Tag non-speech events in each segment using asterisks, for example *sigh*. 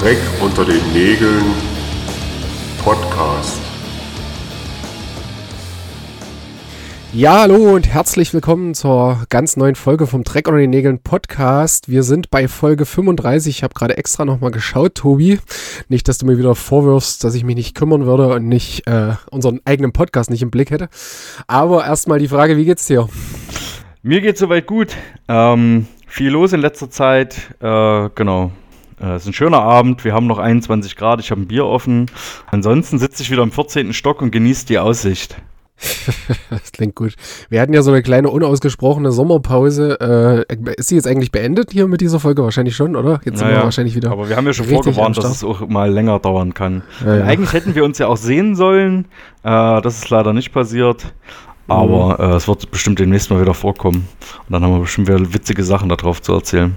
Dreck unter den Nägeln Podcast. Ja, hallo und herzlich willkommen zur ganz neuen Folge vom Dreck unter den Nägeln Podcast. Wir sind bei Folge 35. Ich habe gerade extra nochmal geschaut, Tobi. Nicht, dass du mir wieder vorwirfst, dass ich mich nicht kümmern würde und nicht äh, unseren eigenen Podcast nicht im Blick hätte. Aber erstmal die Frage, wie geht's dir? Mir geht's soweit gut. Ähm, viel los in letzter Zeit. Äh, genau. Äh, es ist ein schöner Abend. Wir haben noch 21 Grad. Ich habe ein Bier offen. Ansonsten sitze ich wieder im 14. Stock und genieße die Aussicht. *laughs* das klingt gut. Wir hatten ja so eine kleine unausgesprochene Sommerpause. Äh, ist sie jetzt eigentlich beendet hier mit dieser Folge? Wahrscheinlich schon, oder? Jetzt naja, sind wir wahrscheinlich wieder. Aber wir haben ja schon vorgewarnt, dass es auch mal länger dauern kann. Ja, ja. Eigentlich hätten wir uns ja auch sehen sollen. Äh, das ist leider nicht passiert. Aber mhm. äh, es wird bestimmt demnächst mal wieder vorkommen. Und dann haben wir bestimmt wieder witzige Sachen darauf zu erzählen.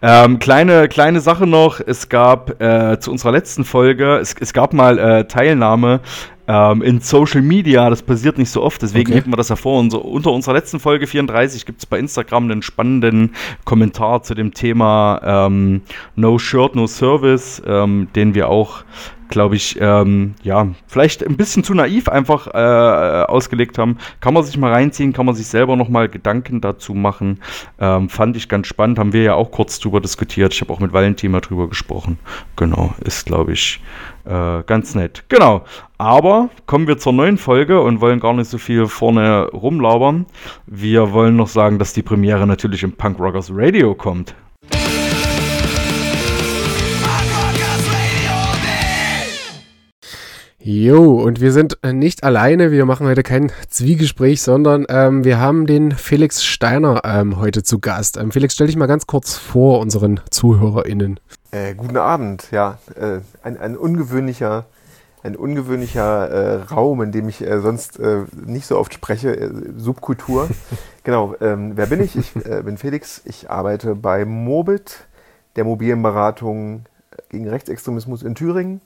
Ähm, kleine, kleine Sache noch. Es gab äh, zu unserer letzten Folge, es, es gab mal äh, Teilnahme ähm, in Social Media. Das passiert nicht so oft, deswegen okay. heben wir das hervor. Und so, unter unserer letzten Folge 34 gibt es bei Instagram einen spannenden Kommentar zu dem Thema ähm, No Shirt, No Service, ähm, den wir auch glaube ich, ähm, ja, vielleicht ein bisschen zu naiv einfach äh, ausgelegt haben. Kann man sich mal reinziehen, kann man sich selber nochmal Gedanken dazu machen. Ähm, fand ich ganz spannend, haben wir ja auch kurz drüber diskutiert. Ich habe auch mit Valentin mal drüber gesprochen. Genau, ist, glaube ich, äh, ganz nett. Genau. Aber kommen wir zur neuen Folge und wollen gar nicht so viel vorne rumlabern. Wir wollen noch sagen, dass die Premiere natürlich im Punk Rockers Radio kommt. Jo, und wir sind äh, nicht alleine. Wir machen heute kein Zwiegespräch, sondern ähm, wir haben den Felix Steiner ähm, heute zu Gast. Ähm, Felix, stell dich mal ganz kurz vor unseren ZuhörerInnen. Äh, guten Abend, ja. Äh, ein, ein ungewöhnlicher, ein ungewöhnlicher äh, Raum, in dem ich äh, sonst äh, nicht so oft spreche. Subkultur. *laughs* genau, ähm, wer bin ich? Ich bin Felix. Ich arbeite bei Mobit, der mobilen Beratung gegen Rechtsextremismus in Thüringen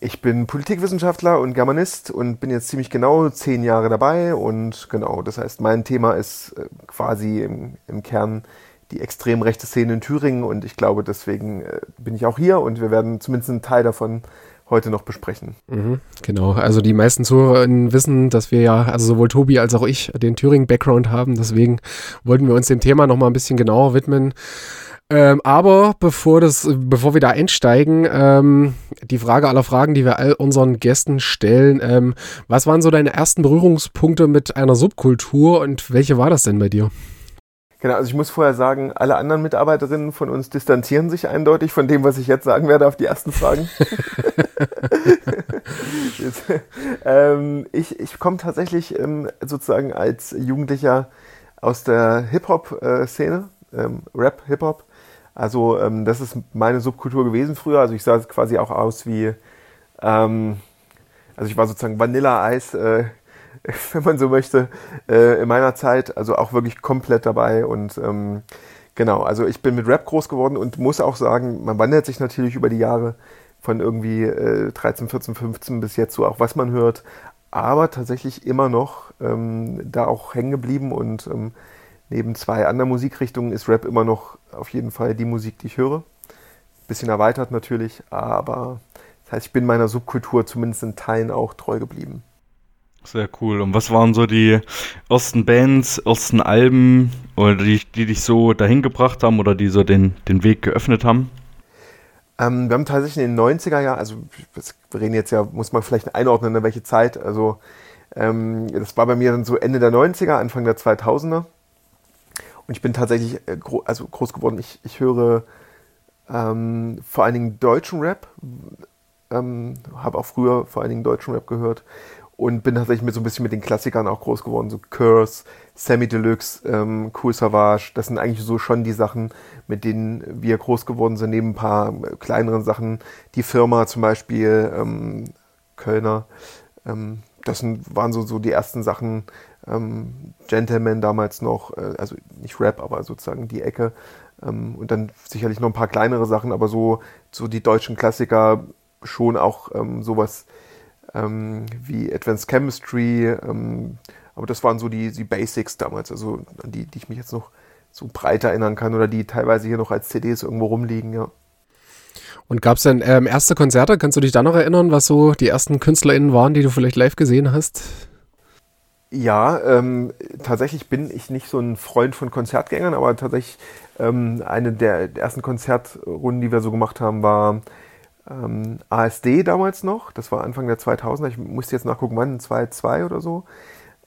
ich bin Politikwissenschaftler und Germanist und bin jetzt ziemlich genau zehn Jahre dabei. Und genau, das heißt, mein Thema ist äh, quasi im, im Kern die extrem rechte Szene in Thüringen. Und ich glaube, deswegen äh, bin ich auch hier und wir werden zumindest einen Teil davon heute noch besprechen. Mhm, genau, also die meisten Zuhörerinnen wissen, dass wir ja, also sowohl Tobi als auch ich, den Thüringen-Background haben. Deswegen wollten wir uns dem Thema noch mal ein bisschen genauer widmen. Ähm, aber bevor, das, bevor wir da einsteigen, ähm, die Frage aller Fragen, die wir all unseren Gästen stellen, ähm, was waren so deine ersten Berührungspunkte mit einer Subkultur und welche war das denn bei dir? Genau, also ich muss vorher sagen, alle anderen Mitarbeiterinnen von uns distanzieren sich eindeutig von dem, was ich jetzt sagen werde auf die ersten Fragen. jetzt, *laughs* ähm, ich ich komme tatsächlich ähm, sozusagen als Jugendlicher aus der Hip-Hop-Szene, äh, ähm, Rap, Hip-Hop. Also ähm, das ist meine Subkultur gewesen früher. Also ich sah quasi auch aus wie, ähm, also ich war sozusagen Vanilleeis, äh, *laughs* wenn man so möchte, äh, in meiner Zeit. Also auch wirklich komplett dabei und ähm, genau. Also ich bin mit Rap groß geworden und muss auch sagen, man wandelt sich natürlich über die Jahre von irgendwie äh, 13, 14, 15 bis jetzt so auch was man hört, aber tatsächlich immer noch ähm, da auch hängen geblieben und ähm, neben zwei anderen Musikrichtungen ist Rap immer noch auf jeden Fall die Musik, die ich höre. Bisschen erweitert natürlich, aber das heißt, ich bin meiner Subkultur zumindest in Teilen auch treu geblieben. Sehr cool. Und was waren so die ersten Bands, ersten Alben, oder die, die dich so dahin gebracht haben oder die so den, den Weg geöffnet haben? Ähm, wir haben tatsächlich in den 90er Jahren, also wir reden jetzt ja, muss man vielleicht einordnen, in welche Zeit. Also ähm, das war bei mir dann so Ende der 90er, Anfang der 2000er. Und ich bin tatsächlich äh, gro also groß geworden. Ich, ich höre ähm, vor allen Dingen deutschen Rap. Ähm, habe auch früher vor allen Dingen deutschen Rap gehört. Und bin tatsächlich mit so ein bisschen mit den Klassikern auch groß geworden. So Curse, Sammy Deluxe, ähm, Cool Savage. Das sind eigentlich so schon die Sachen, mit denen wir groß geworden sind. Neben ein paar kleineren Sachen. Die Firma zum Beispiel, ähm, Kölner. Ähm, das sind, waren so, so die ersten Sachen, ähm, Gentleman damals noch, äh, also nicht Rap, aber sozusagen die Ecke. Ähm, und dann sicherlich noch ein paar kleinere Sachen, aber so, so die deutschen Klassiker schon auch ähm, sowas ähm, wie Advanced Chemistry. Ähm, aber das waren so die, die Basics damals, also an die, die ich mich jetzt noch so breit erinnern kann oder die teilweise hier noch als CDs irgendwo rumliegen, ja. Und gab es denn ähm, erste Konzerte? Kannst du dich da noch erinnern, was so die ersten KünstlerInnen waren, die du vielleicht live gesehen hast? Ja, ähm, tatsächlich bin ich nicht so ein Freund von Konzertgängern, aber tatsächlich ähm, eine der ersten Konzertrunden, die wir so gemacht haben, war ähm, ASD damals noch. Das war Anfang der 2000er. Ich musste jetzt nachgucken, wann, 2.2 oder so.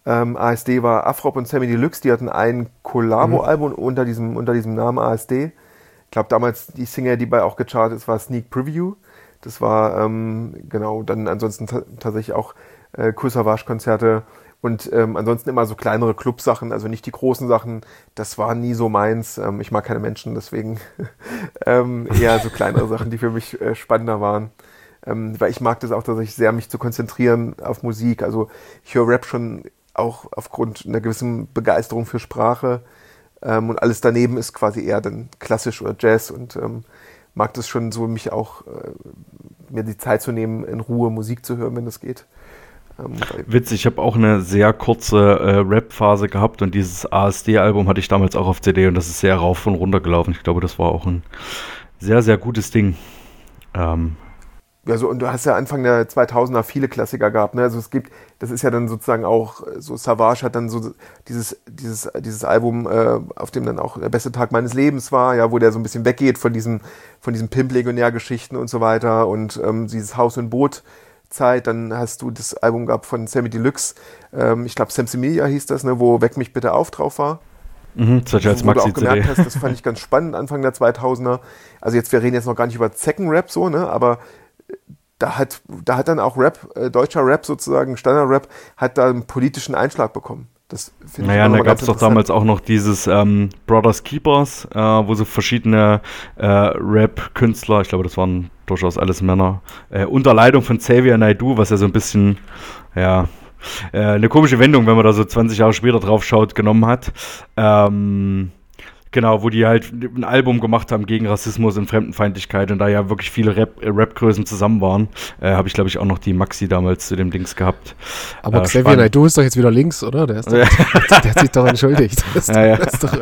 Ähm, ASD war Afrop und Sammy Deluxe. Die hatten ein Collabo-Album mhm. unter, diesem, unter diesem Namen ASD. Ich glaube, damals die Single, die bei auch gechartet ist, war Sneak Preview. Das war, ähm, genau, dann ansonsten tatsächlich auch äh, Kursavage-Konzerte und ähm, ansonsten immer so kleinere Clubsachen, also nicht die großen Sachen. Das war nie so meins. Ähm, ich mag keine Menschen, deswegen *laughs* ähm, eher so kleinere *laughs* Sachen, die für mich äh, spannender waren. Ähm, weil ich mag das auch, dass ich sehr mich zu konzentrieren auf Musik. Also ich höre Rap schon auch aufgrund einer gewissen Begeisterung für Sprache. Ähm, und alles daneben ist quasi eher dann klassisch oder Jazz und ähm, mag das schon so, mich auch äh, mir die Zeit zu nehmen, in Ruhe Musik zu hören, wenn das geht. Ähm, Witzig, ich habe auch eine sehr kurze äh, Rap-Phase gehabt und dieses ASD-Album hatte ich damals auch auf CD und das ist sehr rauf und runter gelaufen. Ich glaube, das war auch ein sehr, sehr gutes Ding. Ähm, ja, so, und du hast ja Anfang der 2000er viele Klassiker gehabt, ne? Also es gibt, das ist ja dann sozusagen auch, so Savage hat dann so dieses, dieses, dieses Album, äh, auf dem dann auch der beste Tag meines Lebens war, ja, wo der so ein bisschen weggeht von diesen, von diesen Pimp-Legionär-Geschichten und so weiter und ähm, dieses Haus und Boot Zeit. Dann hast du das Album gehabt von Sammy Deluxe. Ähm, ich glaube, Sam Semilia hieß das, ne, wo Weck mich bitte auf drauf war. Mhm, das als wo du auch gemerkt hast, das fand ich ganz spannend, Anfang der 2000er. Also jetzt, wir reden jetzt noch gar nicht über Zeckenrap so, ne, aber da hat, da hat dann auch Rap, äh, deutscher Rap sozusagen, Standard-Rap, hat da einen politischen Einschlag bekommen. Das finde naja, ich da gab es doch damals auch noch dieses ähm, Brothers Keepers, äh, wo so verschiedene äh, Rap-Künstler, ich glaube, das waren durchaus alles Männer, äh, unter Leitung von Xavier Naidoo, was ja so ein bisschen, ja, äh, eine komische Wendung, wenn man da so 20 Jahre später drauf schaut, genommen hat. Ähm, Genau, wo die halt ein Album gemacht haben gegen Rassismus und Fremdenfeindlichkeit und da ja wirklich viele Rap, äh, Rap-Größen zusammen waren, äh, habe ich glaube ich auch noch die Maxi damals zu dem Dings gehabt. Aber äh, Xavier Naidoo ist doch jetzt wieder links, oder? Der, ist doch, der, *laughs* der hat sich doch entschuldigt. Das, *laughs* ja, ja. Das doch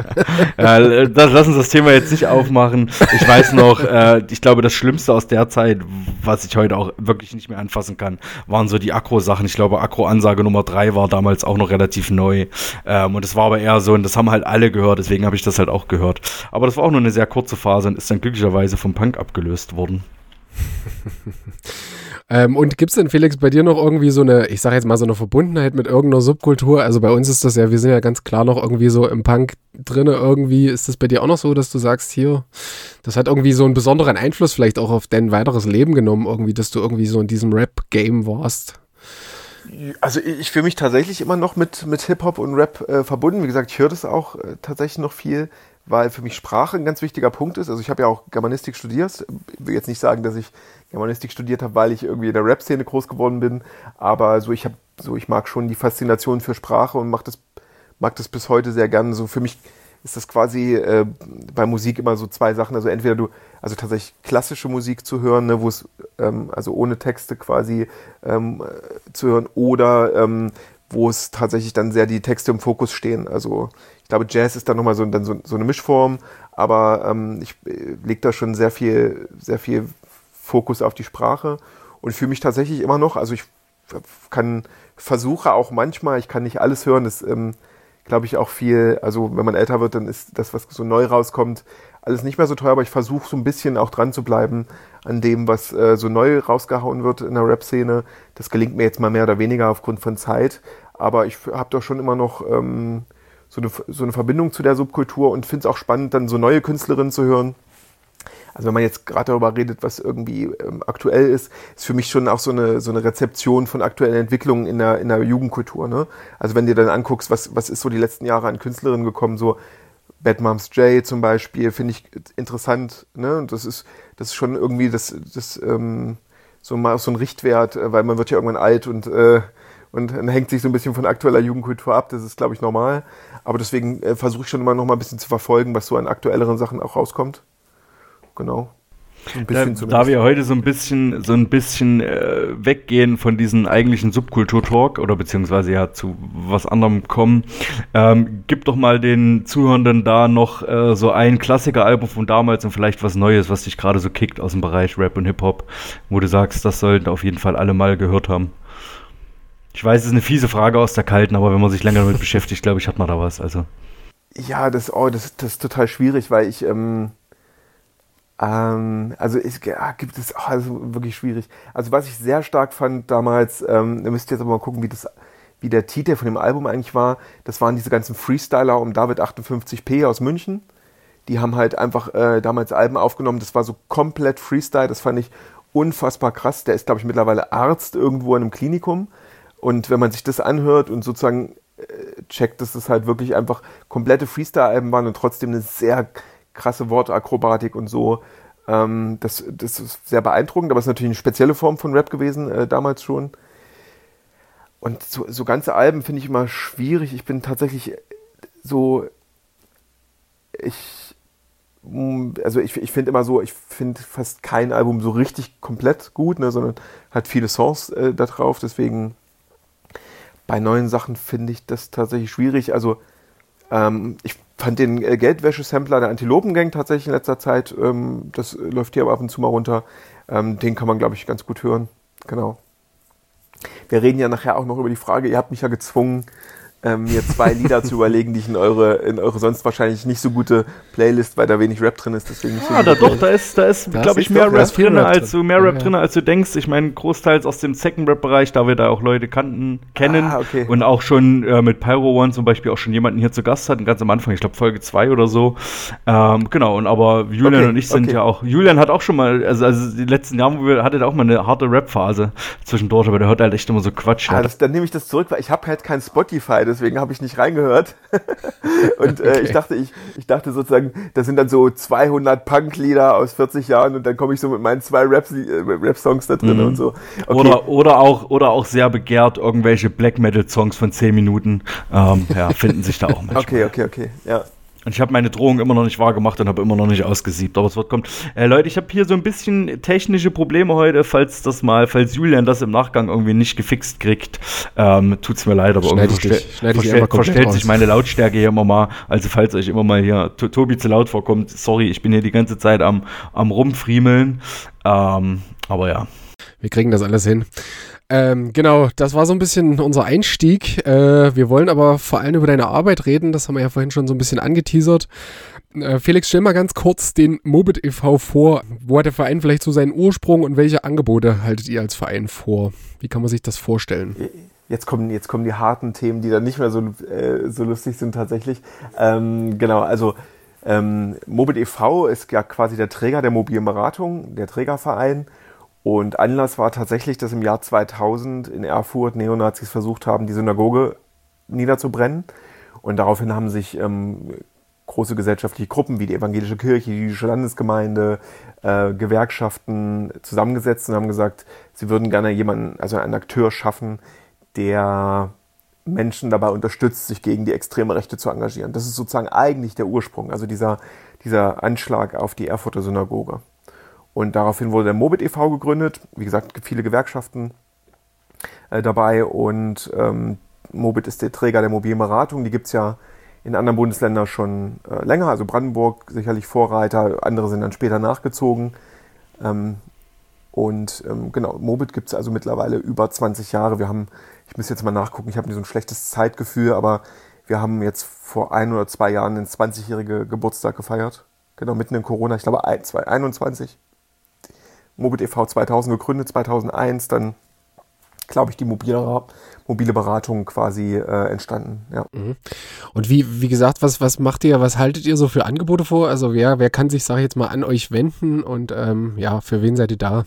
ja, das, lass uns das Thema jetzt nicht aufmachen. Ich weiß noch, äh, ich glaube, das Schlimmste aus der Zeit, was ich heute auch wirklich nicht mehr anfassen kann, waren so die Akro-Sachen. Ich glaube, Akro-Ansage Nummer 3 war damals auch noch relativ neu. Ähm, und es war aber eher so, und das haben halt alle gehört, deswegen habe ich das halt auch auch gehört. Aber das war auch nur eine sehr kurze Phase und ist dann glücklicherweise vom Punk abgelöst worden. *laughs* ähm, und gibt es denn, Felix, bei dir noch irgendwie so eine, ich sage jetzt mal so eine Verbundenheit mit irgendeiner Subkultur? Also bei uns ist das ja, wir sind ja ganz klar noch irgendwie so im Punk drinne irgendwie. Ist das bei dir auch noch so, dass du sagst, hier, das hat irgendwie so einen besonderen Einfluss vielleicht auch auf dein weiteres Leben genommen, irgendwie, dass du irgendwie so in diesem Rap-Game warst? Also ich fühle mich tatsächlich immer noch mit, mit Hip-Hop und Rap äh, verbunden. Wie gesagt, ich höre das auch äh, tatsächlich noch viel, weil für mich Sprache ein ganz wichtiger Punkt ist. Also ich habe ja auch Germanistik studiert. Ich will jetzt nicht sagen, dass ich Germanistik studiert habe, weil ich irgendwie in der Rap-Szene groß geworden bin. Aber so ich habe, so ich mag schon die Faszination für Sprache und mag das, mag das bis heute sehr gerne. So für mich ist das quasi äh, bei Musik immer so zwei Sachen. Also entweder du, also tatsächlich klassische Musik zu hören, ne, wo es ähm, also ohne Texte quasi ähm, zu hören, oder ähm, wo es tatsächlich dann sehr die Texte im Fokus stehen. Also ich glaube, Jazz ist dann nochmal so, dann so, so eine Mischform, aber ähm, ich äh, lege da schon sehr viel, sehr viel Fokus auf die Sprache und fühle mich tatsächlich immer noch, also ich kann, versuche auch manchmal, ich kann nicht alles hören, das ähm, glaube ich, auch viel, also wenn man älter wird, dann ist das, was so neu rauskommt, alles nicht mehr so teuer, aber ich versuche so ein bisschen auch dran zu bleiben an dem, was äh, so neu rausgehauen wird in der Rap-Szene. Das gelingt mir jetzt mal mehr oder weniger aufgrund von Zeit, aber ich habe doch schon immer noch ähm, so, eine, so eine Verbindung zu der Subkultur und finde es auch spannend, dann so neue Künstlerinnen zu hören also wenn man jetzt gerade darüber redet, was irgendwie ähm, aktuell ist, ist für mich schon auch so eine, so eine Rezeption von aktuellen Entwicklungen in der, in der Jugendkultur. Ne? Also wenn du dann anguckst, was, was ist so die letzten Jahre an Künstlerinnen gekommen, so Bad Moms J zum Beispiel, finde ich interessant. Ne? Und das ist, das ist schon irgendwie das, das ähm, so mal so ein Richtwert, äh, weil man wird ja irgendwann alt und äh, und hängt sich so ein bisschen von aktueller Jugendkultur ab. Das ist, glaube ich, normal. Aber deswegen äh, versuche ich schon immer noch mal ein bisschen zu verfolgen, was so an aktuelleren Sachen auch rauskommt genau. Da, da, wir heute so ein bisschen, so ein bisschen äh, weggehen von diesem eigentlichen Subkultur-Talk oder beziehungsweise ja zu was anderem kommen, ähm, gib doch mal den Zuhörenden da noch äh, so ein Klassiker-Album von damals und vielleicht was Neues, was dich gerade so kickt aus dem Bereich Rap und Hip-Hop, wo du sagst, das sollten auf jeden Fall alle mal gehört haben. Ich weiß, es ist eine fiese Frage aus der Kalten, aber wenn man sich länger damit *laughs* beschäftigt, glaube ich, hat man da was. Also. Ja, das, oh, das, das ist total schwierig, weil ich, ähm, ähm, also es ja, gibt es, oh, also wirklich schwierig. Also was ich sehr stark fand damals, ähm, ihr müsst jetzt aber mal gucken, wie das, wie der Titel von dem Album eigentlich war. Das waren diese ganzen Freestyler um David 58p aus München. Die haben halt einfach äh, damals Alben aufgenommen. Das war so komplett Freestyle. Das fand ich unfassbar krass. Der ist, glaube ich, mittlerweile Arzt irgendwo in einem Klinikum. Und wenn man sich das anhört und sozusagen äh, checkt, dass es halt wirklich einfach komplette Freestyle-Alben waren und trotzdem eine sehr krasse Wortakrobatik und so. Ähm, das, das ist sehr beeindruckend, aber es ist natürlich eine spezielle Form von Rap gewesen, äh, damals schon. Und so, so ganze Alben finde ich immer schwierig. Ich bin tatsächlich so, ich, mm, also ich, ich finde immer so, ich finde fast kein Album so richtig komplett gut, ne, sondern hat viele Songs äh, da drauf. Deswegen bei neuen Sachen finde ich das tatsächlich schwierig. Also ähm, ich fand den äh, Geldwäsche-Sampler der Antilopengang tatsächlich in letzter Zeit, ähm, das läuft hier aber ab und zu mal runter, ähm, den kann man, glaube ich, ganz gut hören. Genau. Wir reden ja nachher auch noch über die Frage, ihr habt mich ja gezwungen, ähm, mir zwei Lieder zu überlegen, die ich in eure, in eure sonst wahrscheinlich nicht so gute Playlist, weil da wenig Rap drin ist. Deswegen nicht ja, so da doch, da ist, da ist, glaube ich, mehr Rap drin, als du, mehr Rap ja. drin, als du denkst. Ich meine, großteils aus dem Second Rap-Bereich, da wir da auch Leute kannten, kennen ah, okay. und auch schon äh, mit Pyro One zum Beispiel auch schon jemanden hier zu Gast hatten, ganz am Anfang, ich glaube Folge 2 oder so. Ähm, genau, und aber Julian okay, und ich sind okay. ja auch, Julian hat auch schon mal, also, also die letzten Jahre, wo wir, hatte er auch mal eine harte Rap-Phase zwischendurch, aber der hört halt echt immer so Quatsch. Ah, das, dann nehme ich das zurück, weil ich habe halt kein Spotify, deswegen habe ich nicht reingehört. *laughs* und äh, okay. ich dachte, ich, ich dachte sozusagen, das sind dann so 200 Punk-Lieder aus 40 Jahren und dann komme ich so mit meinen zwei Rap-Songs äh, da drin mhm. und so. Okay. Oder, oder, auch, oder auch sehr begehrt irgendwelche Black Metal-Songs von 10 Minuten. Ähm, ja, finden sich da auch *laughs* manchmal. Okay, okay, okay, ja. Und ich habe meine Drohung immer noch nicht wahrgemacht und habe immer noch nicht ausgesiebt, aber es wird kommen. Äh, Leute, ich habe hier so ein bisschen technische Probleme heute, falls das mal, falls Julian das im Nachgang irgendwie nicht gefixt kriegt. Ähm, tut's mir leid, aber schneid irgendwie ich, verstell, verstell, verstellt sich meine Lautstärke hier immer mal. Also falls euch immer mal hier Tobi zu laut vorkommt, sorry, ich bin hier die ganze Zeit am, am rumfriemeln. Ähm, aber ja. Wir kriegen das alles hin. Ähm, genau, das war so ein bisschen unser Einstieg. Äh, wir wollen aber vor allem über deine Arbeit reden. Das haben wir ja vorhin schon so ein bisschen angeteasert. Äh, Felix, stell mal ganz kurz den Mobit e.V. vor. Wo hat der Verein vielleicht so seinen Ursprung und welche Angebote haltet ihr als Verein vor? Wie kann man sich das vorstellen? Jetzt kommen, jetzt kommen die harten Themen, die dann nicht mehr so, äh, so lustig sind tatsächlich. Ähm, genau, also ähm, Mobit e.V. ist ja quasi der Träger der mobilen Beratung, der Trägerverein. Und Anlass war tatsächlich, dass im Jahr 2000 in Erfurt Neonazis versucht haben, die Synagoge niederzubrennen. Und daraufhin haben sich ähm, große gesellschaftliche Gruppen wie die Evangelische Kirche, die Jüdische Landesgemeinde, äh, Gewerkschaften zusammengesetzt und haben gesagt, sie würden gerne jemanden, also einen Akteur schaffen, der Menschen dabei unterstützt, sich gegen die extreme Rechte zu engagieren. Das ist sozusagen eigentlich der Ursprung, also dieser, dieser Anschlag auf die Erfurter Synagoge. Und daraufhin wurde der Mobit e.V. gegründet. Wie gesagt, viele Gewerkschaften äh, dabei und ähm, Mobit ist der Träger der mobilen Beratung. Die gibt es ja in anderen Bundesländern schon äh, länger. Also Brandenburg sicherlich Vorreiter, andere sind dann später nachgezogen. Ähm, und ähm, genau, Mobit gibt es also mittlerweile über 20 Jahre. Wir haben, ich muss jetzt mal nachgucken, ich habe so ein schlechtes Zeitgefühl, aber wir haben jetzt vor ein oder zwei Jahren den 20-jährige Geburtstag gefeiert. Genau, mitten in Corona, ich glaube 2021. Mobit e.V. 2000 gegründet, 2001 dann, glaube ich, die mobile, mobile Beratung quasi äh, entstanden. Ja. Mhm. Und wie, wie gesagt, was, was macht ihr, was haltet ihr so für Angebote vor? Also wer, wer kann sich, sage ich jetzt mal, an euch wenden und ähm, ja, für wen seid ihr da?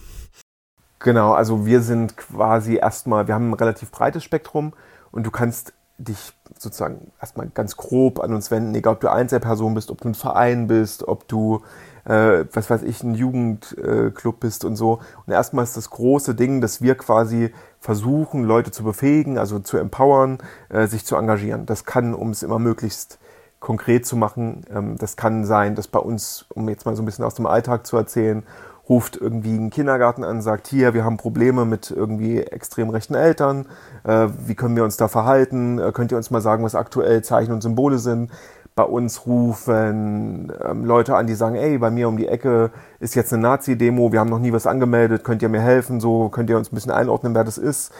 Genau, also wir sind quasi erstmal, wir haben ein relativ breites Spektrum und du kannst dich sozusagen erstmal ganz grob an uns wenden, egal ob du Einzelperson bist, ob du ein Verein bist, ob du äh, was weiß ich, ein Jugendclub äh, bist und so. Und erstmal ist das große Ding, dass wir quasi versuchen, Leute zu befähigen, also zu empowern, äh, sich zu engagieren. Das kann, um es immer möglichst konkret zu machen, ähm, das kann sein, dass bei uns, um jetzt mal so ein bisschen aus dem Alltag zu erzählen, ruft irgendwie einen Kindergarten an, sagt, hier, wir haben Probleme mit irgendwie extrem rechten Eltern, äh, wie können wir uns da verhalten, äh, könnt ihr uns mal sagen, was aktuell Zeichen und Symbole sind. Bei uns rufen ähm, Leute an, die sagen, ey, bei mir um die Ecke ist jetzt eine Nazi-Demo, wir haben noch nie was angemeldet, könnt ihr mir helfen, so könnt ihr uns ein bisschen einordnen, wer das ist.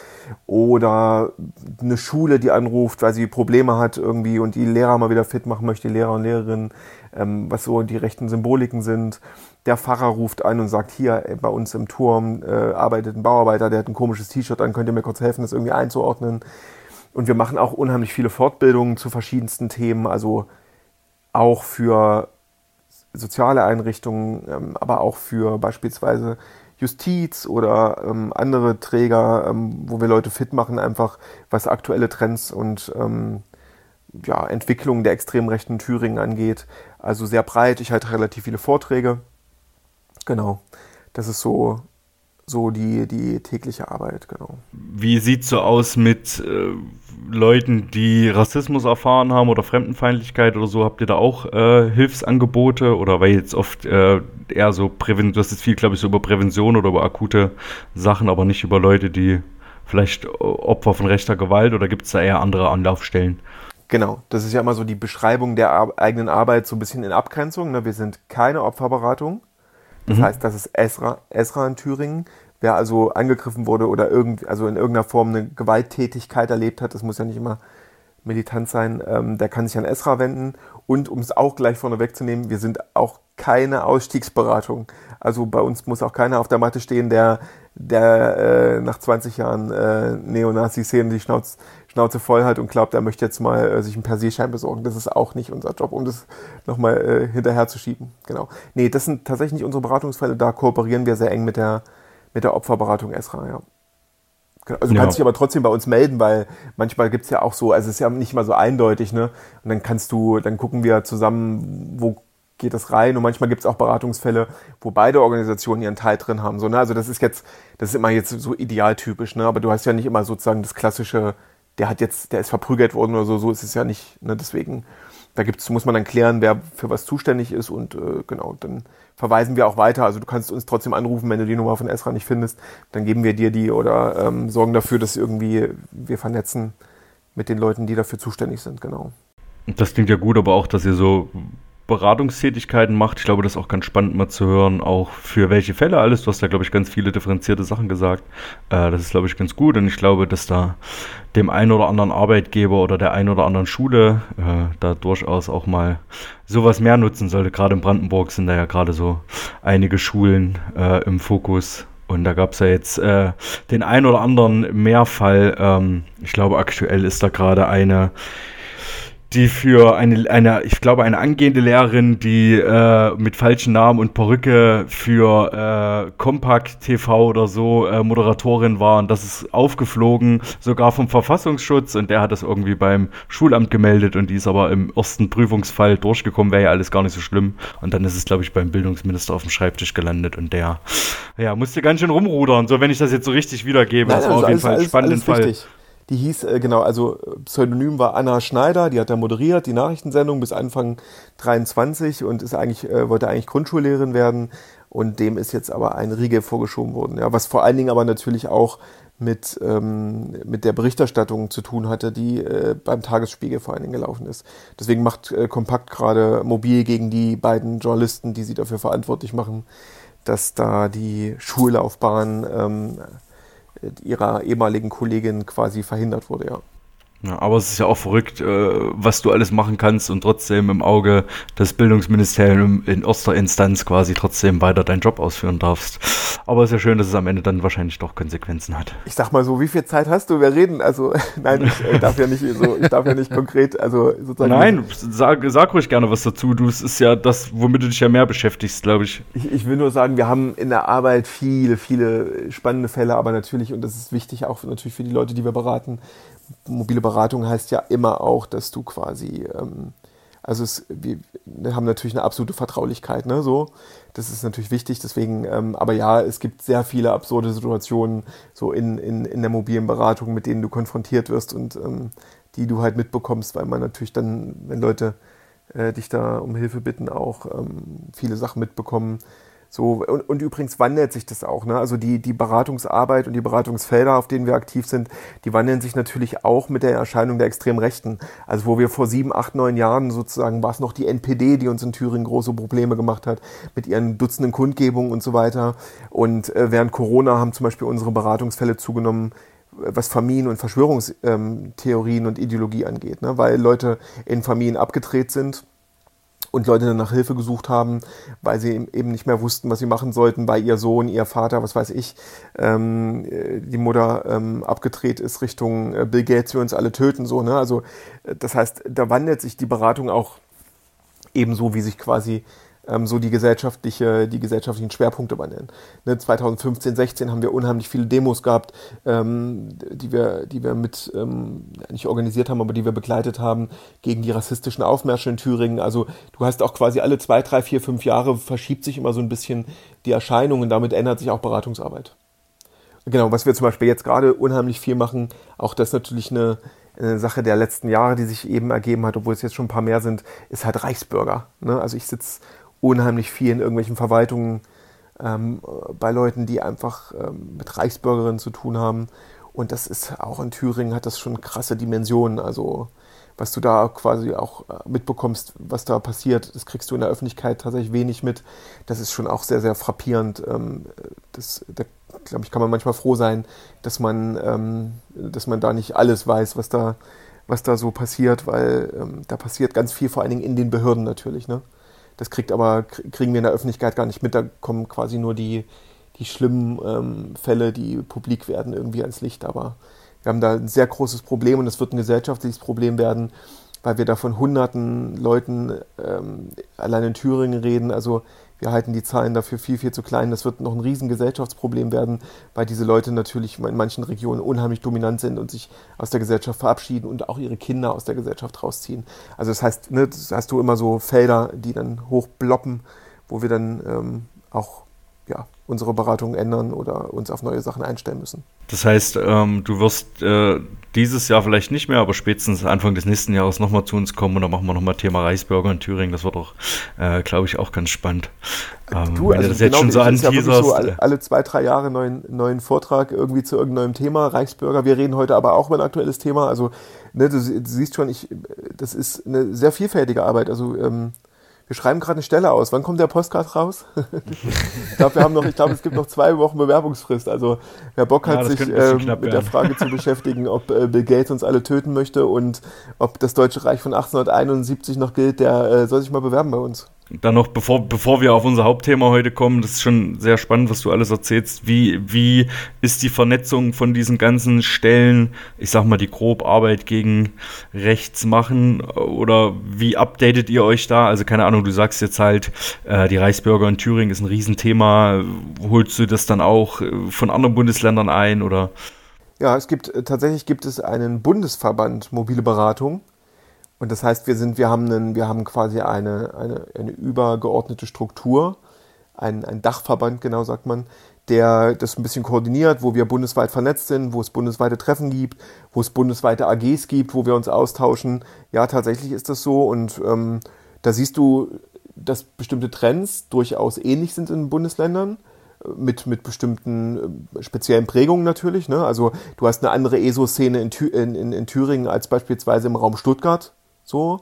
Oder eine Schule, die anruft, weil sie Probleme hat irgendwie und die Lehrer mal wieder fit machen möchte, Lehrer und Lehrerinnen, ähm, was so die rechten Symboliken sind der Pfarrer ruft an und sagt, hier bei uns im Turm äh, arbeitet ein Bauarbeiter, der hat ein komisches T-Shirt an, könnt ihr mir kurz helfen, das irgendwie einzuordnen. Und wir machen auch unheimlich viele Fortbildungen zu verschiedensten Themen, also auch für soziale Einrichtungen, ähm, aber auch für beispielsweise Justiz oder ähm, andere Träger, ähm, wo wir Leute fit machen, einfach was aktuelle Trends und ähm, ja, Entwicklungen der extrem rechten Thüringen angeht. Also sehr breit. Ich halte relativ viele Vorträge Genau. Das ist so, so die, die tägliche Arbeit, genau. Wie sieht es so aus mit äh, Leuten, die Rassismus erfahren haben oder Fremdenfeindlichkeit oder so? Habt ihr da auch äh, Hilfsangebote? Oder weil jetzt oft äh, eher so Prävention, hast jetzt viel, glaube ich, so über Prävention oder über akute Sachen, aber nicht über Leute, die vielleicht Opfer von rechter Gewalt oder gibt es da eher andere Anlaufstellen? Genau, das ist ja immer so die Beschreibung der ar eigenen Arbeit so ein bisschen in Abgrenzung. Ne? Wir sind keine Opferberatung. Das mhm. heißt, das ist Esra, Esra in Thüringen. Wer also angegriffen wurde oder irgend, also in irgendeiner Form eine Gewalttätigkeit erlebt hat, das muss ja nicht immer militant sein, ähm, der kann sich an Esra wenden. Und um es auch gleich vorne wegzunehmen, wir sind auch keine Ausstiegsberatung. Also bei uns muss auch keiner auf der Matte stehen, der, der äh, nach 20 Jahren äh, Neonazi-Szenen die Schnauze, Schnauze voll hat und glaubt, er möchte jetzt mal äh, sich einen Persilschein besorgen. Das ist auch nicht unser Job, um das nochmal äh, hinterher zu schieben. Genau. Nee, das sind tatsächlich nicht unsere Beratungsfälle. Da kooperieren wir sehr eng mit der, mit der Opferberatung Esra, ja. Genau. Also du ja. kannst dich aber trotzdem bei uns melden, weil manchmal gibt es ja auch so, also es ist ja nicht mal so eindeutig, ne? Und dann kannst du, dann gucken wir zusammen, wo geht das rein und manchmal gibt es auch Beratungsfälle, wo beide Organisationen ihren Teil drin haben. So, ne? Also das ist jetzt, das ist immer jetzt so idealtypisch, ne? Aber du hast ja nicht immer sozusagen das klassische der hat jetzt, der ist verprügelt worden oder so, so ist es ja nicht. Ne? Deswegen, da gibt's, muss man dann klären, wer für was zuständig ist und äh, genau, dann verweisen wir auch weiter. Also du kannst uns trotzdem anrufen, wenn du die Nummer von Esra nicht findest, dann geben wir dir die oder ähm, sorgen dafür, dass irgendwie wir vernetzen mit den Leuten, die dafür zuständig sind, genau. Das klingt ja gut, aber auch, dass ihr so Beratungstätigkeiten macht. Ich glaube, das ist auch ganz spannend mal zu hören, auch für welche Fälle alles. Du hast da, glaube ich, ganz viele differenzierte Sachen gesagt. Äh, das ist, glaube ich, ganz gut und ich glaube, dass da dem einen oder anderen Arbeitgeber oder der einen oder anderen Schule äh, da durchaus auch mal sowas mehr nutzen sollte. Gerade in Brandenburg sind da ja gerade so einige Schulen äh, im Fokus. Und da gab es ja jetzt äh, den einen oder anderen Mehrfall. Ähm, ich glaube, aktuell ist da gerade eine die für eine, eine, ich glaube, eine angehende Lehrerin, die äh, mit falschen Namen und Perücke für äh, Compact TV oder so äh, Moderatorin war. Und das ist aufgeflogen, sogar vom Verfassungsschutz. Und der hat das irgendwie beim Schulamt gemeldet. Und die ist aber im ersten Prüfungsfall durchgekommen, wäre ja alles gar nicht so schlimm. Und dann ist es, glaube ich, beim Bildungsminister auf dem Schreibtisch gelandet. Und der, ja, musste ganz schön rumrudern, so wenn ich das jetzt so richtig wiedergebe, Nein, das war also auf jeden alles, Fall ein spannender Fall. Wichtig. Die hieß, äh, genau, also Pseudonym war Anna Schneider, die hat da moderiert, die Nachrichtensendung bis Anfang 23 und ist eigentlich, äh, wollte eigentlich Grundschullehrerin werden und dem ist jetzt aber ein Riegel vorgeschoben worden. Ja, was vor allen Dingen aber natürlich auch mit, ähm, mit der Berichterstattung zu tun hatte, die äh, beim Tagesspiegel vor allen Dingen gelaufen ist. Deswegen macht äh, Kompakt gerade mobil gegen die beiden Journalisten, die sie dafür verantwortlich machen, dass da die Schullaufbahn ähm, ihrer ehemaligen Kollegin quasi verhindert wurde, ja. Ja, aber es ist ja auch verrückt, äh, was du alles machen kannst und trotzdem im Auge des Bildungsministeriums in erster Instanz quasi trotzdem weiter deinen Job ausführen darfst. Aber es ist ja schön, dass es am Ende dann wahrscheinlich doch Konsequenzen hat. Ich sag mal so, wie viel Zeit hast du? Wir reden. Also, *laughs* nein, ich äh, darf ja nicht so, ich darf ja nicht konkret, also sozusagen. Nein, sag, sag ruhig gerne was dazu. Du, es ist ja das, womit du dich ja mehr beschäftigst, glaube ich. ich. Ich will nur sagen, wir haben in der Arbeit viele, viele spannende Fälle, aber natürlich, und das ist wichtig auch natürlich für die Leute, die wir beraten, mobile Beratung heißt ja immer auch, dass du quasi, ähm, also es, wir haben natürlich eine absolute Vertraulichkeit, ne, so. Das ist natürlich wichtig, deswegen, ähm, aber ja, es gibt sehr viele absurde Situationen so in, in, in der mobilen Beratung, mit denen du konfrontiert wirst und ähm, die du halt mitbekommst, weil man natürlich dann, wenn Leute äh, dich da um Hilfe bitten, auch ähm, viele Sachen mitbekommen, So, und, und übrigens wandelt sich das auch. Ne? Also die, die Beratungsarbeit und die Beratungsfelder, auf denen wir aktiv sind, die wandeln sich natürlich auch mit der Erscheinung der extremen Rechten. Also wo wir vor sieben, acht, neun Jahren sozusagen war es noch die NPD, die uns in Thüringen große Probleme gemacht hat, mit ihren Dutzenden Kundgebungen und so weiter. Und äh, während Corona haben zum Beispiel unsere Beratungsfälle zugenommen, was Familien- und Verschwörungstheorien und Ideologie angeht, ne? weil Leute in Familien abgedreht sind und Leute dann nach Hilfe gesucht haben, weil sie eben nicht mehr wussten, was sie machen sollten, weil ihr Sohn, ihr Vater, was weiß ich, ähm, die Mutter ähm, abgedreht ist Richtung äh, Bill Gates, wir uns alle töten, so, ne? Also äh, das heißt, da wandelt sich die Beratung auch ebenso, wie sich quasi ähm, so die, gesellschaftliche, die gesellschaftlichen Schwerpunkte wandeln. Ne, 2015, 16 haben wir unheimlich viele Demos gehabt, ähm, die, wir, die wir mit, ähm, nicht organisiert haben, aber die wir begleitet haben gegen die rassistischen Aufmärsche in Thüringen. Also du hast auch quasi alle zwei, drei, vier, fünf Jahre verschiebt sich immer so ein bisschen die Erscheinung und damit ändert sich auch Beratungsarbeit. Genau, was wir zum Beispiel jetzt gerade unheimlich viel machen, auch das natürlich eine, eine Sache der letzten Jahre, die sich eben ergeben hat, obwohl es jetzt schon ein paar mehr sind, ist halt Reichsbürger. Ne? Also ich sitze unheimlich viel in irgendwelchen Verwaltungen ähm, bei Leuten, die einfach ähm, mit Reichsbürgerinnen zu tun haben. Und das ist auch in Thüringen hat das schon krasse Dimensionen. Also was du da quasi auch äh, mitbekommst, was da passiert, das kriegst du in der Öffentlichkeit tatsächlich wenig mit. Das ist schon auch sehr, sehr frappierend. Ähm, das, da glaube ich, kann man manchmal froh sein, dass man, ähm, dass man da nicht alles weiß, was da, was da so passiert, weil ähm, da passiert ganz viel, vor allen Dingen in den Behörden natürlich. Ne? Das kriegt aber, kriegen wir in der Öffentlichkeit gar nicht mit. Da kommen quasi nur die, die schlimmen ähm, Fälle, die publik werden, irgendwie ans Licht. Aber wir haben da ein sehr großes Problem und es wird ein gesellschaftliches Problem werden, weil wir da von hunderten Leuten ähm, allein in Thüringen reden. Also wir halten die Zahlen dafür viel, viel zu klein. Das wird noch ein riesen Gesellschaftsproblem werden, weil diese Leute natürlich in manchen Regionen unheimlich dominant sind und sich aus der Gesellschaft verabschieden und auch ihre Kinder aus der Gesellschaft rausziehen. Also das heißt, ne, das hast du immer so Felder, die dann hochbloppen, wo wir dann ähm, auch ja, unsere Beratung ändern oder uns auf neue Sachen einstellen müssen. Das heißt, ähm, du wirst äh, dieses Jahr vielleicht nicht mehr, aber spätestens Anfang des nächsten Jahres nochmal zu uns kommen und dann machen wir nochmal Thema Reisburger in Thüringen. Das wird doch, äh, glaube ich, auch ganz spannend. Ähm, du, also das genau, jetzt schon so anteaserst. So alle, alle, zwei, drei Jahre einen neuen, neuen Vortrag irgendwie zu irgendeinem Thema, Reichsbürger. Wir reden heute aber auch über ein aktuelles Thema. Also, ne, du, du siehst schon, ich, das ist eine sehr vielfältige Arbeit. Also, ähm, wir schreiben gerade eine Stelle aus. Wann kommt der Postcard raus? ich glaube, wir haben noch, ich glaube, es gibt noch zwei Wochen Bewerbungsfrist. Also wer Bock hat, ja, sich ähm, mit werden. der Frage zu *laughs* beschäftigen, ob äh, Bill Gates uns alle töten möchte und ob das Deutsche Reich von 1871 noch gilt, der äh, soll sich mal bewerben bei uns dann noch, bevor, bevor wir auf unser Hauptthema heute kommen, das ist schon sehr spannend, was du alles erzählst. Wie, wie ist die Vernetzung von diesen ganzen Stellen, ich sag mal, die grob Arbeit gegen rechts machen? Oder wie updatet ihr euch da? Also, keine Ahnung, du sagst jetzt halt, äh, die Reichsbürger in Thüringen ist ein Riesenthema. Holst du das dann auch äh, von anderen Bundesländern ein? Oder? Ja, es gibt äh, tatsächlich gibt es einen Bundesverband mobile Beratung und das heißt, wir sind, wir haben einen, wir haben quasi eine, eine, eine übergeordnete Struktur, ein, ein Dachverband, genau sagt man, der das ein bisschen koordiniert, wo wir bundesweit vernetzt sind, wo es bundesweite Treffen gibt, wo es bundesweite AGs gibt, wo wir uns austauschen. Ja, tatsächlich ist das so. Und ähm, da siehst du, dass bestimmte Trends durchaus ähnlich sind in Bundesländern. Mit, mit bestimmten äh, speziellen Prägungen natürlich. Ne? Also du hast eine andere ESO-Szene in, in, in, in Thüringen als beispielsweise im Raum Stuttgart. So.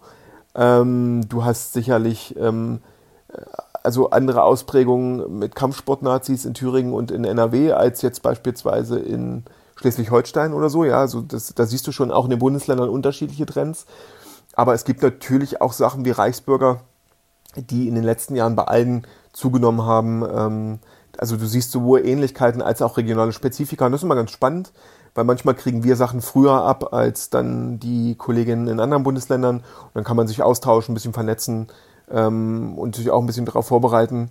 Ähm, du hast sicherlich ähm, also andere Ausprägungen mit Kampfsportnazis in Thüringen und in NRW als jetzt beispielsweise in Schleswig-Holstein oder so. Ja, also das, da siehst du schon auch in den Bundesländern unterschiedliche Trends. Aber es gibt natürlich auch Sachen wie Reichsbürger, die in den letzten Jahren bei allen zugenommen haben. Ähm, also du siehst sowohl Ähnlichkeiten als auch regionale Spezifika. Und das ist immer ganz spannend weil manchmal kriegen wir Sachen früher ab als dann die Kolleginnen in anderen Bundesländern. Und dann kann man sich austauschen, ein bisschen vernetzen ähm, und sich auch ein bisschen darauf vorbereiten.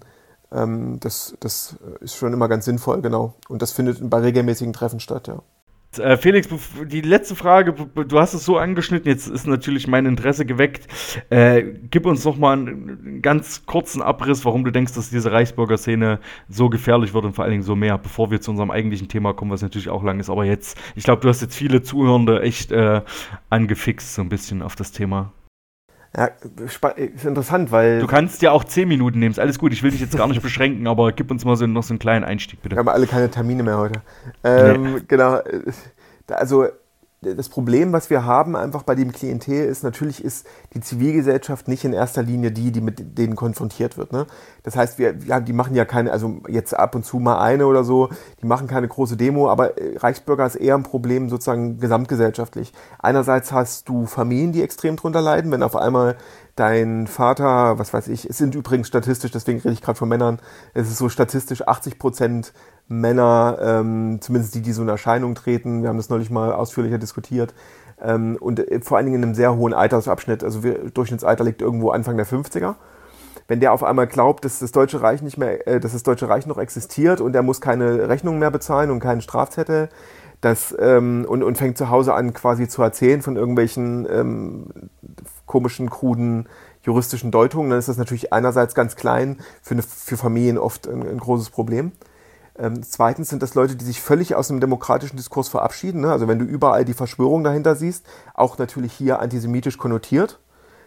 Ähm, das, das ist schon immer ganz sinnvoll, genau. Und das findet bei regelmäßigen Treffen statt, ja. Äh, Felix, die letzte Frage, du hast es so angeschnitten, jetzt ist natürlich mein Interesse geweckt. Äh, gib uns noch mal einen ganz kurzen Abriss, warum du denkst, dass diese Reichsbürger Szene so gefährlich wird und vor allen Dingen so mehr, bevor wir zu unserem eigentlichen Thema kommen, was natürlich auch lang ist. Aber jetzt, ich glaube, du hast jetzt viele Zuhörende echt äh, angefixt, so ein bisschen auf das Thema. Ja, ist interessant, weil. Du kannst ja auch zehn Minuten nehmen, ist alles gut. Ich will dich jetzt gar nicht *laughs* beschränken, aber gib uns mal so, noch so einen kleinen Einstieg, bitte. Wir haben alle keine Termine mehr heute. Ähm, nee. Genau. Also, das Problem, was wir haben einfach bei dem Klientel ist, natürlich ist die Zivilgesellschaft nicht in erster Linie die, die mit denen konfrontiert wird. Ne? Das heißt, wir, ja, die machen ja keine, also jetzt ab und zu mal eine oder so, die machen keine große Demo, aber äh, Reichsbürger ist eher ein Problem sozusagen gesamtgesellschaftlich. Einerseits hast du Familien, die extrem drunter leiden, wenn auf einmal dein Vater, was weiß ich, es sind übrigens statistisch, deswegen rede ich gerade von Männern, es ist so statistisch 80 Prozent Männer, ähm, zumindest die, die so in Erscheinung treten, wir haben das neulich mal ausführlicher diskutiert, ähm, und äh, vor allen Dingen in einem sehr hohen Altersabschnitt, also wir, Durchschnittsalter liegt irgendwo Anfang der 50er. Wenn der auf einmal glaubt, dass das Deutsche Reich nicht mehr, äh, dass das Deutsche Reich noch existiert und er muss keine Rechnungen mehr bezahlen und keinen Strafzettel, das, ähm, und, und fängt zu Hause an, quasi zu erzählen von irgendwelchen ähm, komischen, kruden juristischen Deutungen, dann ist das natürlich einerseits ganz klein, für, eine, für Familien oft ein, ein großes Problem. Ähm, zweitens sind das Leute, die sich völlig aus dem demokratischen Diskurs verabschieden. Ne? Also wenn du überall die Verschwörung dahinter siehst, auch natürlich hier antisemitisch konnotiert.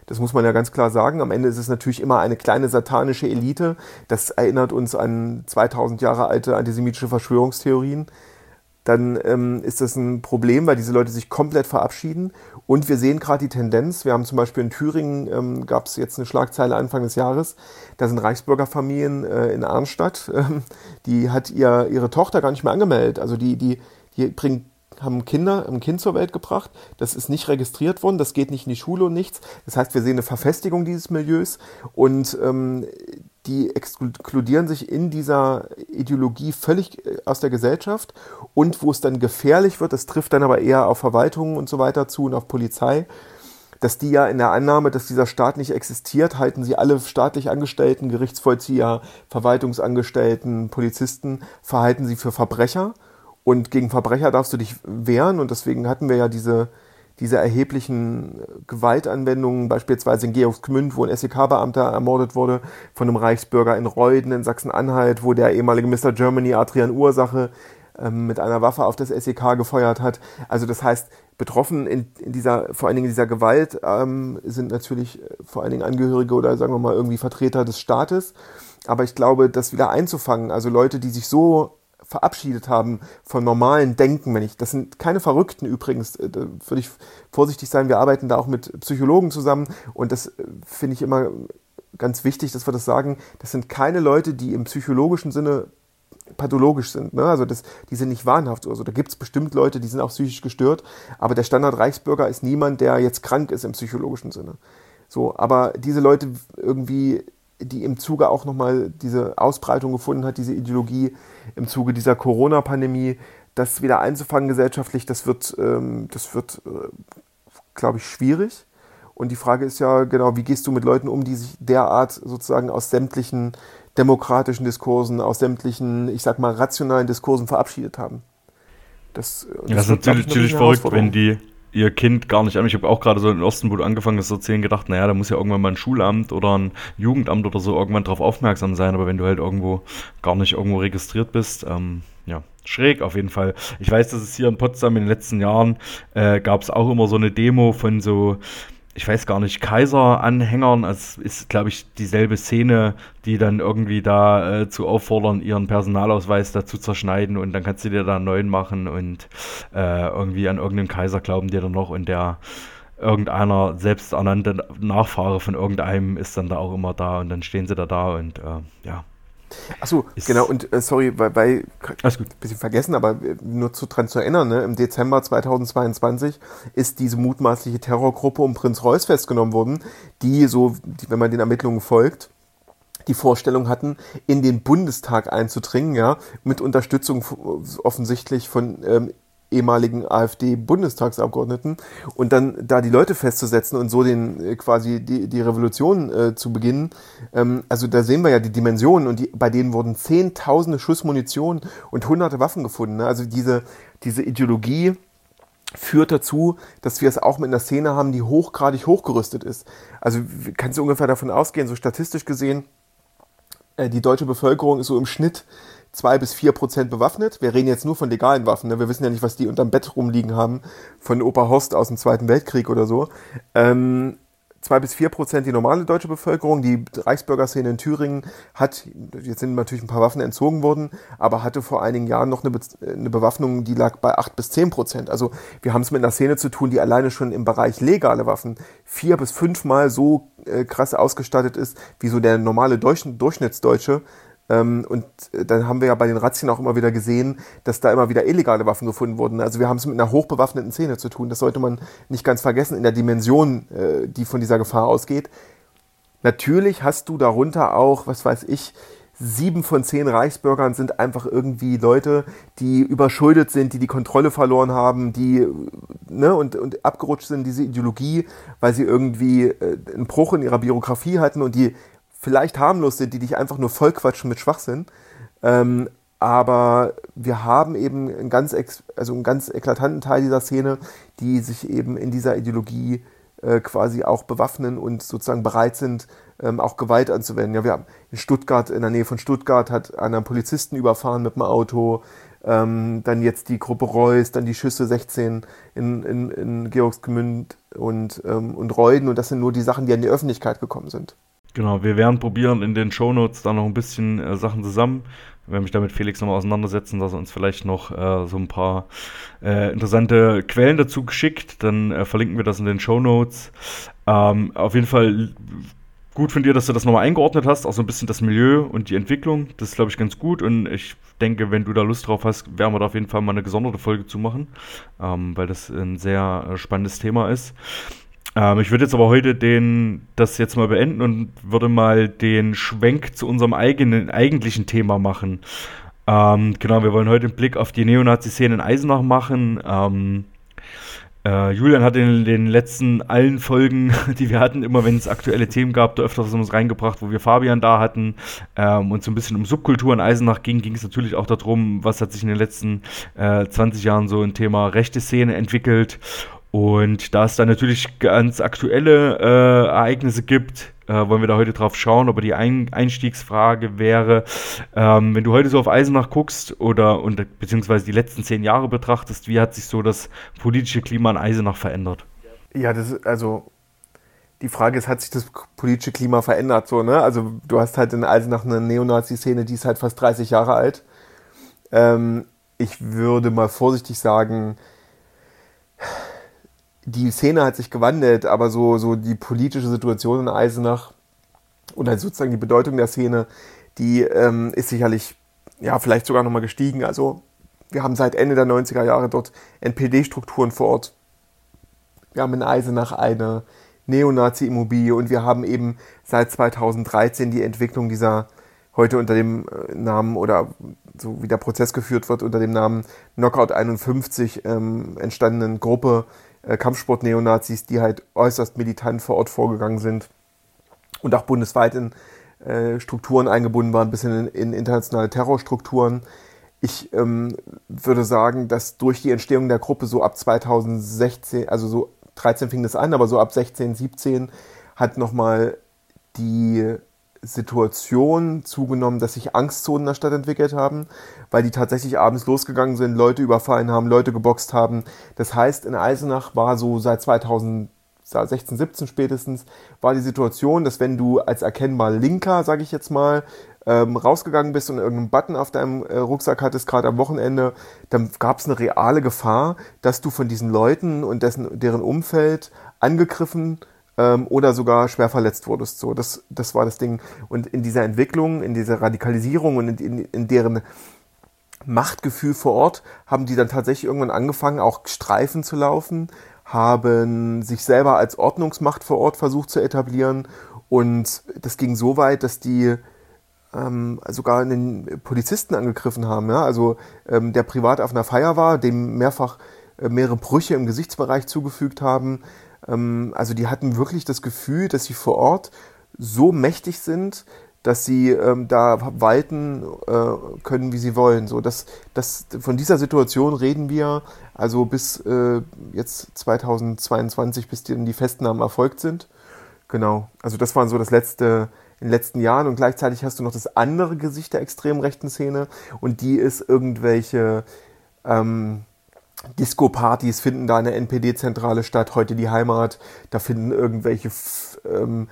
Das muss man ja ganz klar sagen. Am Ende ist es natürlich immer eine kleine satanische Elite. Das erinnert uns an 2000 Jahre alte antisemitische Verschwörungstheorien dann ähm, ist das ein Problem, weil diese Leute sich komplett verabschieden. Und wir sehen gerade die Tendenz, wir haben zum Beispiel in Thüringen, ähm, gab es jetzt eine Schlagzeile Anfang des Jahres, da sind Reichsbürgerfamilien äh, in Arnstadt, *laughs* äh, die hat ihr, ihre Tochter gar nicht mehr angemeldet. Also die, die, die bringt haben Kinder, ein Kind zur Welt gebracht. Das ist nicht registriert worden, das geht nicht in die Schule und nichts. Das heißt, wir sehen eine Verfestigung dieses Milieus und ähm, die exkludieren sich in dieser Ideologie völlig äh, aus der Gesellschaft. Und wo es dann gefährlich wird, das trifft dann aber eher auf Verwaltungen und so weiter zu und auf Polizei, dass die ja in der Annahme, dass dieser Staat nicht existiert, halten sie alle staatlich Angestellten, Gerichtsvollzieher, Verwaltungsangestellten, Polizisten, verhalten sie für Verbrecher. Und gegen Verbrecher darfst du dich wehren. Und deswegen hatten wir ja diese diese erheblichen Gewaltanwendungen, beispielsweise in Georgsgmünd, wo ein SEK-Beamter ermordet wurde, von einem Reichsbürger in Reuden in Sachsen-Anhalt, wo der ehemalige Mr. Germany Adrian Ursache ähm, mit einer Waffe auf das SEK gefeuert hat. Also das heißt, betroffen in, in dieser, vor allen Dingen in dieser Gewalt ähm, sind natürlich äh, vor allen Dingen Angehörige oder sagen wir mal irgendwie Vertreter des Staates. Aber ich glaube, das wieder einzufangen, also Leute, die sich so verabschiedet haben von normalen Denken, wenn ich, das sind keine Verrückten übrigens, äh, da würde ich vorsichtig sein, wir arbeiten da auch mit Psychologen zusammen und das äh, finde ich immer ganz wichtig, dass wir das sagen, das sind keine Leute, die im psychologischen Sinne pathologisch sind. Ne? Also das, die sind nicht wahnhaft. Also da gibt es bestimmt Leute, die sind auch psychisch gestört, aber der Standard-Reichsbürger ist niemand, der jetzt krank ist im psychologischen Sinne. So, aber diese Leute irgendwie die im Zuge auch nochmal diese Ausbreitung gefunden hat, diese Ideologie im Zuge dieser Corona-Pandemie, das wieder einzufangen gesellschaftlich, das wird, ähm, das wird, äh, glaube ich, schwierig. Und die Frage ist ja genau, wie gehst du mit Leuten um, die sich derart sozusagen aus sämtlichen demokratischen Diskursen, aus sämtlichen, ich sag mal, rationalen Diskursen verabschiedet haben. Das, das, das ist natürlich, natürlich verrückt, wenn die, ihr Kind gar nicht an. Ich habe auch gerade so in Osten, wo du angefangen hast zu erzählen, gedacht, naja, da muss ja irgendwann mal ein Schulamt oder ein Jugendamt oder so irgendwann drauf aufmerksam sein. Aber wenn du halt irgendwo gar nicht irgendwo registriert bist, ähm, ja, schräg auf jeden Fall. Ich weiß, dass es hier in Potsdam in den letzten Jahren äh, gab es auch immer so eine Demo von so ich weiß gar nicht, Kaiser-Anhängern. Es ist, glaube ich, dieselbe Szene, die dann irgendwie da äh, zu auffordern, ihren Personalausweis dazu zerschneiden und dann kannst du dir da einen neuen machen und äh, irgendwie an irgendeinen Kaiser glauben dir dann noch und der irgendeiner selbsternannte Nachfahre von irgendeinem ist dann da auch immer da und dann stehen sie da da und äh, ja, Achso, genau, und äh, sorry, weil, weil gut. bisschen vergessen, aber äh, nur zu, dran zu erinnern, ne, im Dezember 2022 ist diese mutmaßliche Terrorgruppe um Prinz Reuß festgenommen worden, die so, die, wenn man den Ermittlungen folgt, die Vorstellung hatten, in den Bundestag einzudringen, ja, mit Unterstützung offensichtlich von ähm, ehemaligen AfD-Bundestagsabgeordneten und dann da die Leute festzusetzen und so den äh, quasi die, die Revolution äh, zu beginnen. Ähm, also da sehen wir ja die Dimensionen und die, bei denen wurden zehntausende Schuss Munition und hunderte Waffen gefunden. Ne? Also diese, diese Ideologie führt dazu, dass wir es auch mit einer Szene haben, die hochgradig hochgerüstet ist. Also kannst du ungefähr davon ausgehen, so statistisch gesehen, äh, die deutsche Bevölkerung ist so im Schnitt zwei bis vier Prozent bewaffnet. Wir reden jetzt nur von legalen Waffen. Ne? Wir wissen ja nicht, was die unterm Bett rumliegen haben von Opa Horst aus dem Zweiten Weltkrieg oder so. Ähm, zwei bis vier Prozent die normale deutsche Bevölkerung. Die Reichsbürgerszene in Thüringen hat, jetzt sind natürlich ein paar Waffen entzogen worden, aber hatte vor einigen Jahren noch eine, Be eine Bewaffnung, die lag bei acht bis zehn Prozent. Also wir haben es mit einer Szene zu tun, die alleine schon im Bereich legale Waffen vier bis fünfmal so äh, krass ausgestattet ist, wie so der normale Durch Durchschnittsdeutsche. Ähm, und äh, dann haben wir ja bei den Razzien auch immer wieder gesehen, dass da immer wieder illegale Waffen gefunden wurden. Also wir haben es mit einer hochbewaffneten Szene zu tun. Das sollte man nicht ganz vergessen in der Dimension, äh, die von dieser Gefahr ausgeht. Natürlich hast du darunter auch, was weiß ich, sieben von zehn Reichsbürgern sind einfach irgendwie Leute, die überschuldet sind, die die Kontrolle verloren haben, die ne, und, und abgerutscht sind, diese Ideologie, weil sie irgendwie äh, einen Bruch in ihrer Biografie hatten und die vielleicht harmlos sind, die dich einfach nur vollquatschen mit Schwachsinn. Ähm, aber wir haben eben einen ganz, also einen ganz eklatanten Teil dieser Szene, die sich eben in dieser Ideologie äh, quasi auch bewaffnen und sozusagen bereit sind, ähm, auch Gewalt anzuwenden. Ja, wir haben in Stuttgart, in der Nähe von Stuttgart, hat einer Polizisten überfahren mit dem Auto. Ähm, dann jetzt die Gruppe Reus, dann die Schüsse 16 in, in, in Georgsgmünd und, ähm, und Reuden. Und das sind nur die Sachen, die an die Öffentlichkeit gekommen sind. Genau, wir werden probieren, in den Shownotes da noch ein bisschen äh, Sachen zusammen. Ich werde mich da mit Felix nochmal auseinandersetzen, dass er uns vielleicht noch äh, so ein paar äh, interessante Quellen dazu geschickt. Dann äh, verlinken wir das in den Shownotes. Ähm, auf jeden Fall gut von dir, dass du das nochmal eingeordnet hast, auch so ein bisschen das Milieu und die Entwicklung. Das ist, glaube ich, ganz gut. Und ich denke, wenn du da Lust drauf hast, werden wir da auf jeden Fall mal eine gesonderte Folge zu machen, ähm, weil das ein sehr äh, spannendes Thema ist. Ähm, ich würde jetzt aber heute den, das jetzt mal beenden und würde mal den Schwenk zu unserem eigenen, eigentlichen Thema machen. Ähm, genau, wir wollen heute einen Blick auf die Neonazi-Szene in Eisenach machen. Ähm, äh, Julian hat in den letzten allen Folgen, *laughs* die wir hatten, immer wenn es aktuelle Themen gab, da öfters uns reingebracht, wo wir Fabian da hatten ähm, und so ein bisschen um Subkultur in Eisenach ging, ging es natürlich auch darum, was hat sich in den letzten äh, 20 Jahren so ein Thema rechte Szene entwickelt. Und da es da natürlich ganz aktuelle äh, Ereignisse gibt, äh, wollen wir da heute drauf schauen. Aber die Ein Einstiegsfrage wäre, ähm, wenn du heute so auf Eisenach guckst oder und, beziehungsweise die letzten zehn Jahre betrachtest, wie hat sich so das politische Klima in Eisenach verändert? Ja, das ist also die Frage ist, hat sich das politische Klima verändert so, ne? Also du hast halt in Eisenach eine Neonazi-Szene, die ist halt fast 30 Jahre alt. Ähm, ich würde mal vorsichtig sagen, die Szene hat sich gewandelt, aber so, so die politische Situation in Eisenach oder sozusagen die Bedeutung der Szene, die ähm, ist sicherlich ja vielleicht sogar nochmal gestiegen. Also wir haben seit Ende der 90er Jahre dort NPD-Strukturen vor Ort. Wir haben in Eisenach eine Neonazi-Immobilie und wir haben eben seit 2013 die Entwicklung dieser heute unter dem äh, Namen oder so wie der Prozess geführt wird, unter dem Namen Knockout 51 ähm, entstandenen Gruppe äh, Kampfsport-Neonazis, die halt äußerst militant vor Ort vorgegangen sind und auch bundesweit in äh, Strukturen eingebunden waren, bis in, in internationale Terrorstrukturen. Ich ähm, würde sagen, dass durch die Entstehung der Gruppe so ab 2016, also so 13 fing das an, aber so ab 16, 17 hat nochmal die Situation zugenommen, dass sich Angstzonen in der Stadt entwickelt haben, weil die tatsächlich abends losgegangen sind, Leute überfallen haben, Leute geboxt haben. Das heißt, in Eisenach war so seit 2016, 17 spätestens, war die Situation, dass wenn du als erkennbar Linker, sage ich jetzt mal, ähm, rausgegangen bist und irgendeinen Button auf deinem äh, Rucksack hattest, gerade am Wochenende, dann gab es eine reale Gefahr, dass du von diesen Leuten und dessen, deren Umfeld angegriffen ähm, oder sogar schwer verletzt wurdest. So, das, das war das Ding. Und in dieser Entwicklung, in dieser Radikalisierung und in, in, in deren Machtgefühl vor Ort haben die dann tatsächlich irgendwann angefangen, auch Streifen zu laufen, haben sich selber als Ordnungsmacht vor Ort versucht zu etablieren. Und das ging so weit, dass die ähm, sogar einen Polizisten angegriffen haben. Ja? Also ähm, der privat auf einer Feier war, dem mehrfach äh, mehrere Brüche im Gesichtsbereich zugefügt haben, ähm, also die hatten wirklich das Gefühl, dass sie vor Ort so mächtig sind, dass sie ähm, da walten äh, können, wie sie wollen. So, das, das, von dieser Situation reden wir also bis äh, jetzt 2022, bis die, die Festnahmen erfolgt sind. Genau, also das waren so das letzte in den letzten Jahren und gleichzeitig hast du noch das andere Gesicht der extrem rechten Szene und die ist irgendwelche ähm, Disco-Partys finden da eine NPD-Zentrale statt, heute die Heimat. Da finden irgendwelche ähm,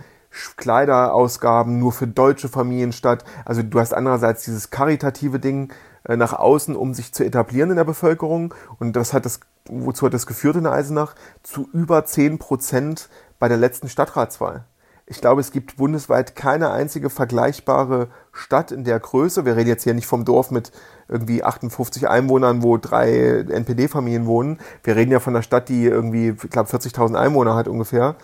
Kleiderausgaben nur für deutsche Familien statt. Also du hast andererseits dieses karitative Ding äh, nach außen, um sich zu etablieren in der Bevölkerung. Und das hat das, wozu hat das geführt in Eisenach? Zu über 10 Prozent bei der letzten Stadtratswahl. Ich glaube, es gibt bundesweit keine einzige vergleichbare Stadt in der Größe. Wir reden jetzt hier nicht vom Dorf mit irgendwie 58 Einwohnern, wo drei NPD-Familien wohnen. Wir reden ja von einer Stadt, die irgendwie, ich glaube, 40.000 Einwohner hat ungefähr,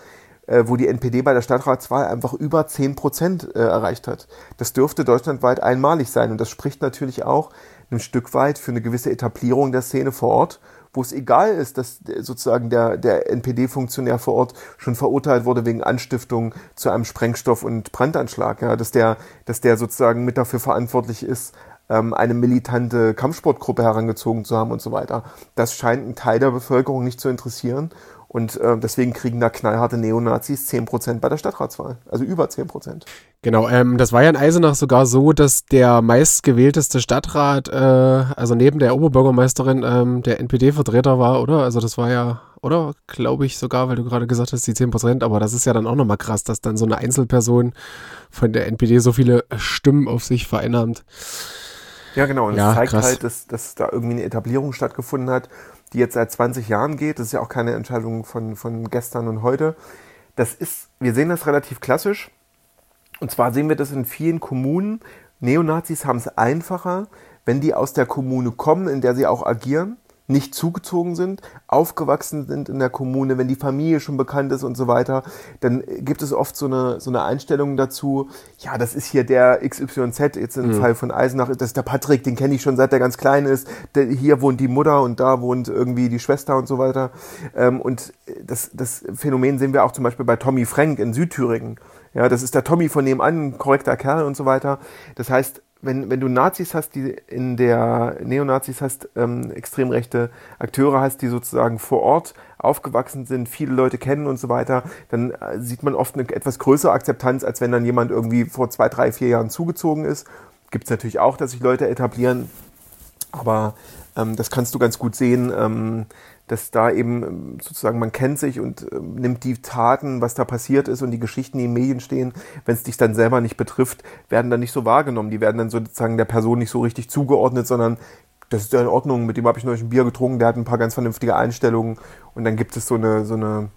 äh, wo die NPD bei der Stadtratswahl einfach über 10 Prozent äh, erreicht hat. Das dürfte deutschlandweit einmalig sein und das spricht natürlich auch ein Stück weit für eine gewisse Etablierung der Szene vor Ort, wo es egal ist, dass sozusagen der, der NPD-Funktionär vor Ort schon verurteilt wurde wegen Anstiftung zu einem Sprengstoff- und Brandanschlag, ja, dass der, dass der sozusagen mit dafür verantwortlich ist, ähm, eine militante Kampfsportgruppe herangezogen zu haben und so weiter. Das scheint einen Teil der Bevölkerung nicht zu interessieren. Und äh, deswegen kriegen da knallharte Neonazis 10% bei der Stadtratswahl. Also über 10%. Genau, ähm, das war ja in Eisenach sogar so, dass der meistgewählteste Stadtrat, äh, also neben der Oberbürgermeisterin, ähm, der NPD-Vertreter war, oder? Also das war ja, oder? Glaube ich sogar, weil du gerade gesagt hast, die 10%. Aber das ist ja dann auch nochmal krass, dass dann so eine Einzelperson von der NPD so viele Stimmen auf sich vereinnahmt. Ja, genau. Und ja, es zeigt krass. halt, dass, dass da irgendwie eine Etablierung stattgefunden hat, die jetzt seit 20 Jahren geht. Das ist ja auch keine Entscheidung von, von gestern und heute. Das ist, wir sehen das relativ klassisch. Und zwar sehen wir das in vielen Kommunen. Neonazis haben es einfacher, wenn die aus der Kommune kommen, in der sie auch agieren nicht zugezogen sind, aufgewachsen sind in der Kommune, wenn die Familie schon bekannt ist und so weiter, dann gibt es oft so eine, so eine Einstellung dazu, ja, das ist hier der XYZ, jetzt im mhm. Fall von Eisenach, das ist der Patrick, den kenne ich schon seit der ganz klein ist, der, hier wohnt die Mutter und da wohnt irgendwie die Schwester und so weiter. Ähm, und das, das Phänomen sehen wir auch zum Beispiel bei Tommy Frank in Südthüringen. Ja, das ist der Tommy von nebenan, korrekter Kerl und so weiter. Das heißt, wenn, wenn du Nazis hast, die in der Neonazis hast, ähm, extrem rechte Akteure hast, die sozusagen vor Ort aufgewachsen sind, viele Leute kennen und so weiter, dann äh, sieht man oft eine etwas größere Akzeptanz, als wenn dann jemand irgendwie vor zwei, drei, vier Jahren zugezogen ist. Gibt es natürlich auch, dass sich Leute etablieren, aber ähm, das kannst du ganz gut sehen. Ähm, dass da eben ähm, sozusagen man kennt sich und äh, nimmt die Taten, was da passiert ist und die Geschichten, die in Medien stehen, wenn es dich dann selber nicht betrifft, werden dann nicht so wahrgenommen. Die werden dann sozusagen der Person nicht so richtig zugeordnet, sondern das ist ja in Ordnung, mit dem habe ich neulich ein Bier getrunken, der hat ein paar ganz vernünftige Einstellungen und dann gibt es so eine, so eine,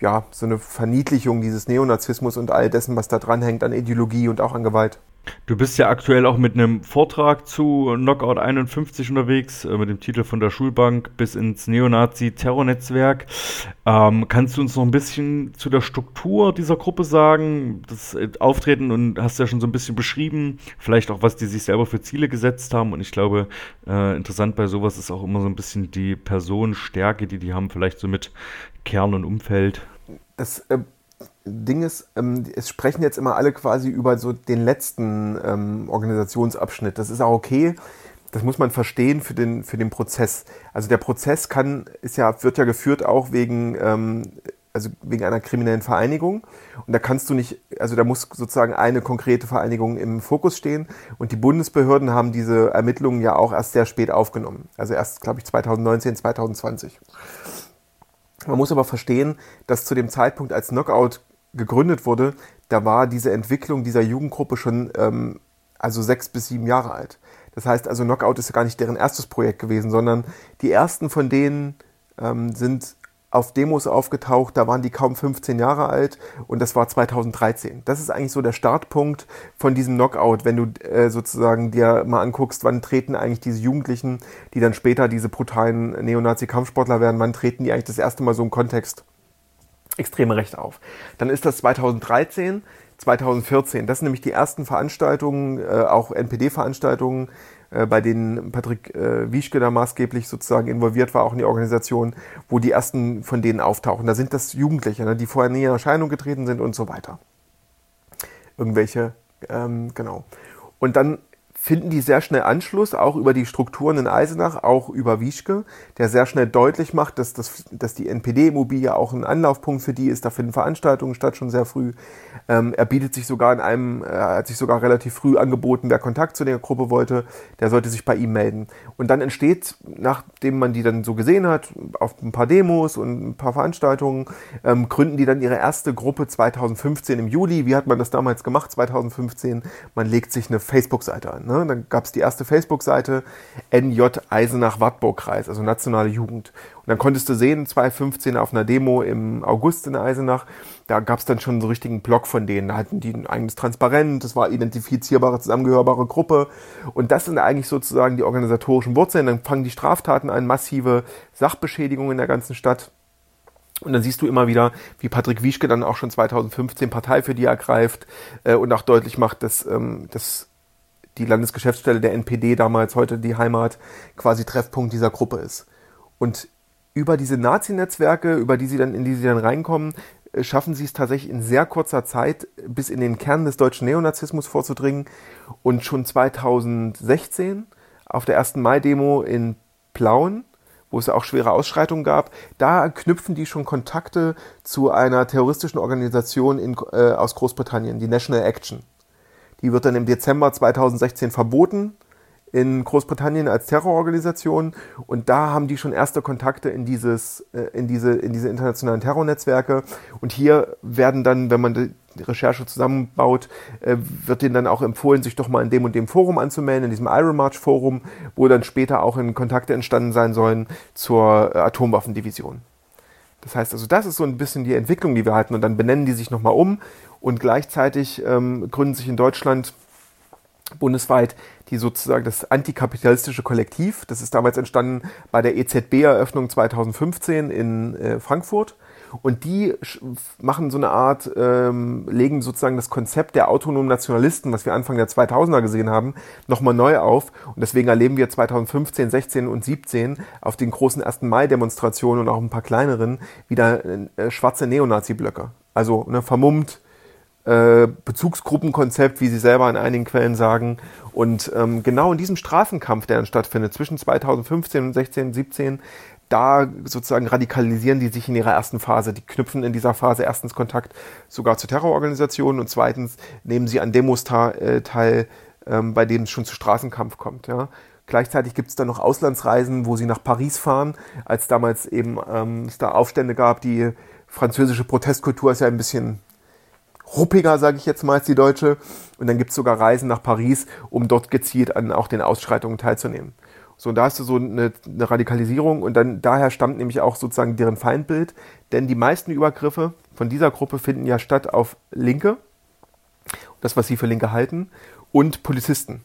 ja, so eine Verniedlichung dieses Neonazismus und all dessen, was da dranhängt an Ideologie und auch an Gewalt. Du bist ja aktuell auch mit einem Vortrag zu Knockout 51 unterwegs, äh, mit dem Titel von der Schulbank bis ins Neonazi-Terrornetzwerk. Ähm, kannst du uns noch ein bisschen zu der Struktur dieser Gruppe sagen, das äh, Auftreten und hast ja schon so ein bisschen beschrieben, vielleicht auch, was die sich selber für Ziele gesetzt haben. Und ich glaube, äh, interessant bei sowas ist auch immer so ein bisschen die Personenstärke, die die haben, vielleicht so mit Kern und Umfeld. Das äh, Ding ist, ähm, es sprechen jetzt immer alle quasi über so den letzten ähm, Organisationsabschnitt. Das ist auch okay. Das muss man verstehen für den, für den Prozess. Also der Prozess kann, ist ja, wird ja geführt auch wegen, ähm, also wegen einer kriminellen Vereinigung. Und da kannst du nicht, also da muss sozusagen eine konkrete Vereinigung im Fokus stehen. Und die Bundesbehörden haben diese Ermittlungen ja auch erst sehr spät aufgenommen. Also erst, glaube ich, 2019, 2020. Man muss aber verstehen, dass zu dem Zeitpunkt, als Knockout gegründet wurde, da war diese Entwicklung dieser Jugendgruppe schon ähm, also sechs bis sieben Jahre alt. Das heißt also, Knockout ist ja gar nicht deren erstes Projekt gewesen, sondern die ersten von denen ähm, sind auf Demos aufgetaucht, da waren die kaum 15 Jahre alt und das war 2013. Das ist eigentlich so der Startpunkt von diesem Knockout, wenn du äh, sozusagen dir mal anguckst, wann treten eigentlich diese Jugendlichen, die dann später diese brutalen Neonazi-Kampfsportler werden, wann treten die eigentlich das erste Mal so im Kontext extreme Recht auf. Dann ist das 2013, 2014. Das sind nämlich die ersten Veranstaltungen, äh, auch NPD-Veranstaltungen, bei denen Patrick äh, Wieschke da maßgeblich sozusagen involviert war, auch in die Organisation, wo die ersten von denen auftauchen. Da sind das Jugendliche, ne, die vorher nie in Erscheinung getreten sind und so weiter. Irgendwelche, ähm, genau. Und dann finden die sehr schnell Anschluss, auch über die Strukturen in Eisenach, auch über Wieschke, der sehr schnell deutlich macht, dass, das, dass die NPD-Immobilie auch ein Anlaufpunkt für die ist. Da finden Veranstaltungen statt, schon sehr früh. Ähm, er bietet sich sogar in einem, er hat sich sogar relativ früh angeboten, wer Kontakt zu der Gruppe wollte, der sollte sich bei ihm melden. Und dann entsteht, nachdem man die dann so gesehen hat, auf ein paar Demos und ein paar Veranstaltungen, ähm, gründen die dann ihre erste Gruppe 2015 im Juli. Wie hat man das damals gemacht, 2015? Man legt sich eine Facebook-Seite an. Ne? Ne? Dann gab es die erste Facebook-Seite NJ Eisenach-Wartburg-Kreis, also nationale Jugend. Und dann konntest du sehen, 2015 auf einer Demo im August in Eisenach, da gab es dann schon so einen richtigen Blog von denen. Da hatten die ein eigenes Transparent, das war identifizierbare, zusammengehörbare Gruppe. Und das sind eigentlich sozusagen die organisatorischen Wurzeln. Dann fangen die Straftaten an, massive Sachbeschädigungen in der ganzen Stadt. Und dann siehst du immer wieder, wie Patrick Wieschke dann auch schon 2015 Partei für die ergreift äh, und auch deutlich macht, dass, ähm, dass die Landesgeschäftsstelle der NPD damals, heute die Heimat, quasi Treffpunkt dieser Gruppe ist. Und über diese Nazi-Netzwerke, über die sie dann, in die sie dann reinkommen, äh, schaffen sie es tatsächlich in sehr kurzer Zeit bis in den Kern des deutschen Neonazismus vorzudringen. Und schon 2016 auf der ersten Mai-Demo in Plauen, wo es auch schwere Ausschreitungen gab, da knüpfen die schon Kontakte zu einer terroristischen Organisation in, äh, aus Großbritannien, die National Action. Die wird dann im Dezember 2016 verboten in Großbritannien als Terrororganisation. Und da haben die schon erste Kontakte in dieses äh, in diese in diese internationalen Terrornetzwerke. Und hier werden dann wenn man die Recherche zusammenbaut äh, wird denen dann auch empfohlen sich doch mal in dem und dem Forum anzumelden in diesem Iron March Forum wo dann später auch in Kontakte entstanden sein sollen zur äh, Atomwaffendivision. Das heißt also, das ist so ein bisschen die Entwicklung, die wir hatten. Und dann benennen die sich nochmal um und gleichzeitig ähm, gründen sich in Deutschland bundesweit die sozusagen das antikapitalistische Kollektiv. Das ist damals entstanden bei der EZB-Eröffnung 2015 in äh, Frankfurt. Und die machen so eine Art, ähm, legen sozusagen das Konzept der autonomen Nationalisten, was wir Anfang der 2000er gesehen haben, nochmal neu auf. Und deswegen erleben wir 2015, 16 und 17 auf den großen 1. Mai-Demonstrationen und auch ein paar kleineren wieder äh, schwarze Neonazi-Blöcke. Also ne, vermummt, äh, Bezugsgruppenkonzept, wie sie selber in einigen Quellen sagen. Und ähm, genau in diesem Straßenkampf, der dann stattfindet, zwischen 2015 und 16, 17, da sozusagen radikalisieren die sich in ihrer ersten Phase. Die knüpfen in dieser Phase erstens Kontakt sogar zu Terrororganisationen und zweitens nehmen sie an Demos äh, teil, ähm, bei denen es schon zu Straßenkampf kommt. Ja. Gleichzeitig gibt es dann noch Auslandsreisen, wo sie nach Paris fahren, als damals eben ähm, es da Aufstände gab. Die französische Protestkultur ist ja ein bisschen ruppiger, sage ich jetzt mal, als die deutsche. Und dann gibt es sogar Reisen nach Paris, um dort gezielt an auch den Ausschreitungen teilzunehmen. So, und da hast du so eine, eine Radikalisierung und dann daher stammt nämlich auch sozusagen deren Feindbild, denn die meisten Übergriffe von dieser Gruppe finden ja statt auf Linke, das, was sie für Linke halten, und Polizisten.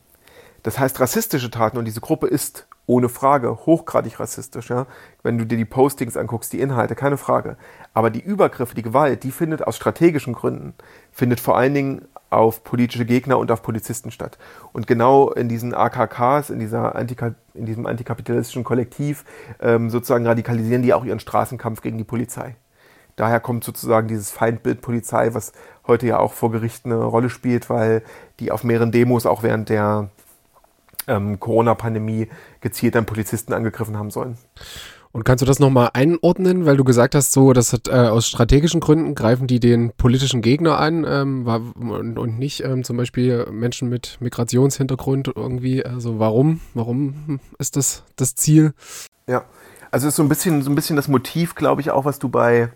Das heißt, rassistische Taten, und diese Gruppe ist ohne Frage hochgradig rassistisch, ja. Wenn du dir die Postings anguckst, die Inhalte, keine Frage. Aber die Übergriffe, die Gewalt, die findet aus strategischen Gründen, findet vor allen Dingen auf politische Gegner und auf Polizisten statt. Und genau in diesen AKKs, in, dieser Antika in diesem antikapitalistischen Kollektiv, ähm, sozusagen radikalisieren die auch ihren Straßenkampf gegen die Polizei. Daher kommt sozusagen dieses Feindbild Polizei, was heute ja auch vor Gericht eine Rolle spielt, weil die auf mehreren Demos auch während der ähm, Corona-Pandemie gezielt dann Polizisten angegriffen haben sollen. Und kannst du das nochmal einordnen, weil du gesagt hast, so, dass äh, aus strategischen Gründen greifen die den politischen Gegner an ähm, und, und, nicht ähm, zum Beispiel Menschen mit Migrationshintergrund irgendwie. Also warum? Warum ist das das Ziel? Ja, also ist so ein bisschen so ein bisschen das Motiv, glaube ich, auch was du bei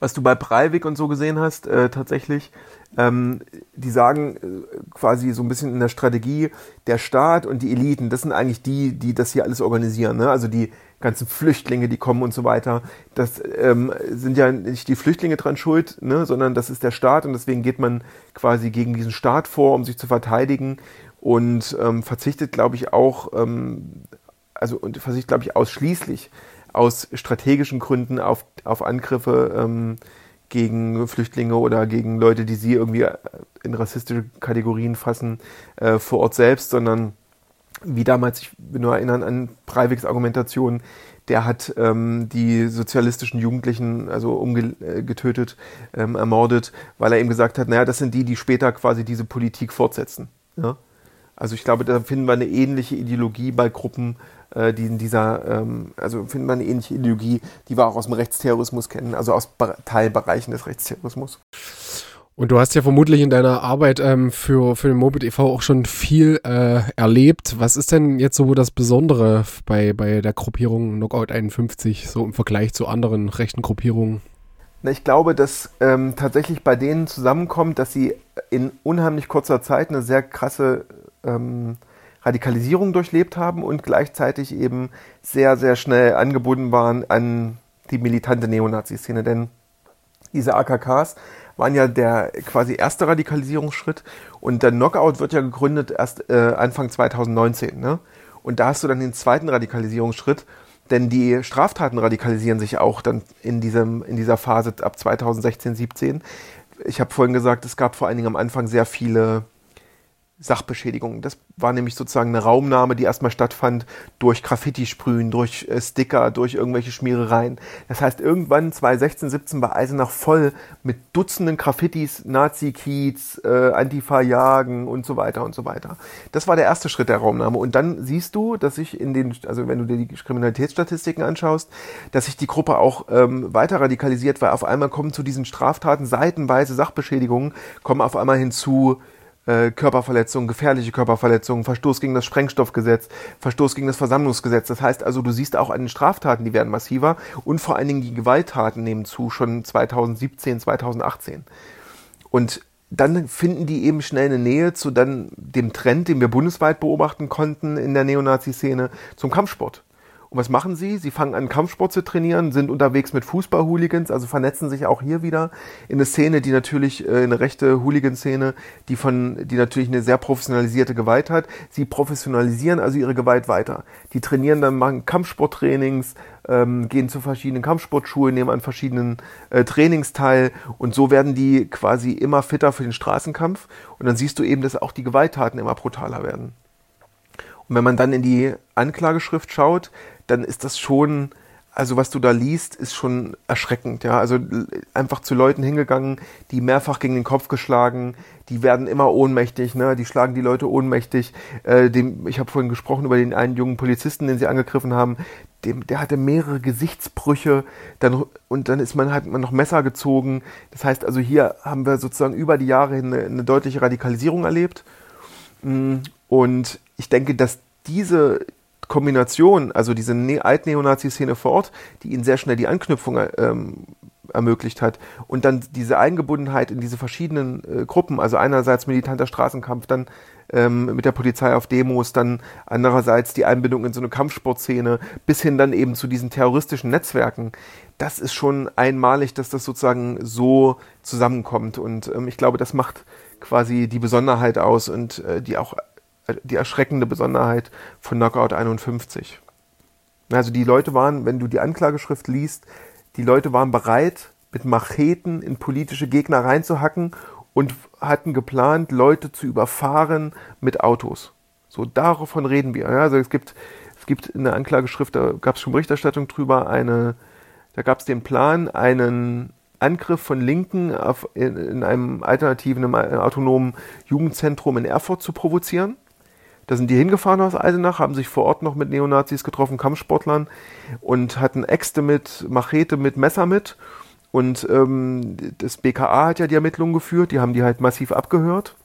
was du bei Breivik und so gesehen hast, äh, tatsächlich. Ähm, die sagen äh, quasi so ein bisschen in der Strategie, der Staat und die Eliten, das sind eigentlich die, die das hier alles organisieren. Ne? Also die ganzen Flüchtlinge, die kommen und so weiter. Das ähm, sind ja nicht die Flüchtlinge dran schuld, ne? sondern das ist der Staat und deswegen geht man quasi gegen diesen Staat vor, um sich zu verteidigen und ähm, verzichtet, glaube ich, auch, ähm, also und verzichtet, glaube ich, ausschließlich aus strategischen Gründen auf, auf Angriffe ähm, gegen Flüchtlinge oder gegen Leute, die sie irgendwie in rassistische Kategorien fassen, äh, vor Ort selbst, sondern wie damals, ich bin nur erinnern an Breiviks Argumentation, der hat ähm, die sozialistischen Jugendlichen also umgetötet, äh, ähm, ermordet, weil er eben gesagt hat, naja, das sind die, die später quasi diese Politik fortsetzen. Ja? Also ich glaube, da finden wir eine ähnliche Ideologie bei Gruppen, äh, die in dieser, ähm, also finden wir eine ähnliche Ideologie, die wir auch aus dem Rechtsterrorismus kennen, also aus Teilbereichen des Rechtsterrorismus. Und du hast ja vermutlich in deiner Arbeit ähm, für, für den Mobit e.V. auch schon viel äh, erlebt. Was ist denn jetzt so das Besondere bei, bei der Gruppierung Knockout 51, so im Vergleich zu anderen rechten Gruppierungen? Na, ich glaube, dass ähm, tatsächlich bei denen zusammenkommt, dass sie in unheimlich kurzer Zeit eine sehr krasse ähm, Radikalisierung durchlebt haben und gleichzeitig eben sehr, sehr schnell angebunden waren an die militante Neonazi-Szene. Denn diese AKKs waren ja der quasi erste Radikalisierungsschritt und der Knockout wird ja gegründet erst äh, Anfang 2019. Ne? Und da hast du dann den zweiten Radikalisierungsschritt, denn die Straftaten radikalisieren sich auch dann in, diesem, in dieser Phase ab 2016, 17. Ich habe vorhin gesagt, es gab vor allen Dingen am Anfang sehr viele Sachbeschädigung. Das war nämlich sozusagen eine Raumnahme, die erstmal stattfand durch Graffiti-Sprühen, durch äh, Sticker, durch irgendwelche Schmierereien. Das heißt, irgendwann 2016, 17 war Eisenach voll mit Dutzenden Graffitis, Nazi-Kiez, äh, Antifa-Jagen und so weiter und so weiter. Das war der erste Schritt der Raumnahme. Und dann siehst du, dass sich in den, also wenn du dir die Kriminalitätsstatistiken anschaust, dass sich die Gruppe auch ähm, weiter radikalisiert, weil auf einmal kommen zu diesen Straftaten seitenweise Sachbeschädigungen, kommen auf einmal hinzu, Körperverletzungen, gefährliche Körperverletzungen, Verstoß gegen das Sprengstoffgesetz, Verstoß gegen das Versammlungsgesetz. Das heißt also, du siehst auch an den Straftaten, die werden massiver und vor allen Dingen die Gewalttaten nehmen zu, schon 2017, 2018. Und dann finden die eben schnell eine Nähe zu dann dem Trend, den wir bundesweit beobachten konnten in der Neonazi-Szene, zum Kampfsport. Und was machen sie? Sie fangen an, Kampfsport zu trainieren, sind unterwegs mit Fußball-Hooligans, also vernetzen sich auch hier wieder in eine Szene, die natürlich, äh, eine rechte Hooligan-Szene, die von, die natürlich eine sehr professionalisierte Gewalt hat. Sie professionalisieren also ihre Gewalt weiter. Die trainieren dann, machen Kampfsporttrainings, ähm, gehen zu verschiedenen Kampfsportschulen, nehmen an verschiedenen äh, Trainings teil und so werden die quasi immer fitter für den Straßenkampf. Und dann siehst du eben, dass auch die Gewalttaten immer brutaler werden. Und wenn man dann in die Anklageschrift schaut, dann ist das schon, also was du da liest, ist schon erschreckend. Ja, also einfach zu Leuten hingegangen, die mehrfach gegen den Kopf geschlagen, die werden immer ohnmächtig, ne? Die schlagen die Leute ohnmächtig. Äh, dem, ich habe vorhin gesprochen über den einen jungen Polizisten, den sie angegriffen haben. Dem, der hatte mehrere Gesichtsbrüche, dann und dann ist man hat man noch Messer gezogen. Das heißt also hier haben wir sozusagen über die Jahre hin eine, eine deutliche Radikalisierung erlebt. Mm, und ich denke, dass diese Kombination, also diese ne Alt-Neonazi-Szene vor Ort, die ihnen sehr schnell die Anknüpfung ähm, ermöglicht hat. Und dann diese Eingebundenheit in diese verschiedenen äh, Gruppen, also einerseits militanter Straßenkampf, dann ähm, mit der Polizei auf Demos, dann andererseits die Einbindung in so eine Kampfsportszene, bis hin dann eben zu diesen terroristischen Netzwerken, das ist schon einmalig, dass das sozusagen so zusammenkommt. Und ähm, ich glaube, das macht quasi die Besonderheit aus und äh, die auch die erschreckende Besonderheit von Knockout 51. Also die Leute waren, wenn du die Anklageschrift liest, die Leute waren bereit, mit Macheten in politische Gegner reinzuhacken und hatten geplant, Leute zu überfahren mit Autos. So davon reden wir. Also es gibt, es gibt in der Anklageschrift, da gab es schon Berichterstattung drüber, eine, da gab es den Plan, einen Angriff von Linken auf, in, in einem alternativen, einem autonomen Jugendzentrum in Erfurt zu provozieren. Da sind die hingefahren aus Eisenach, haben sich vor Ort noch mit Neonazis getroffen, Kampfsportlern und hatten Äxte mit, Machete mit, Messer mit. Und ähm, das BKA hat ja die Ermittlungen geführt, die haben die halt massiv abgehört.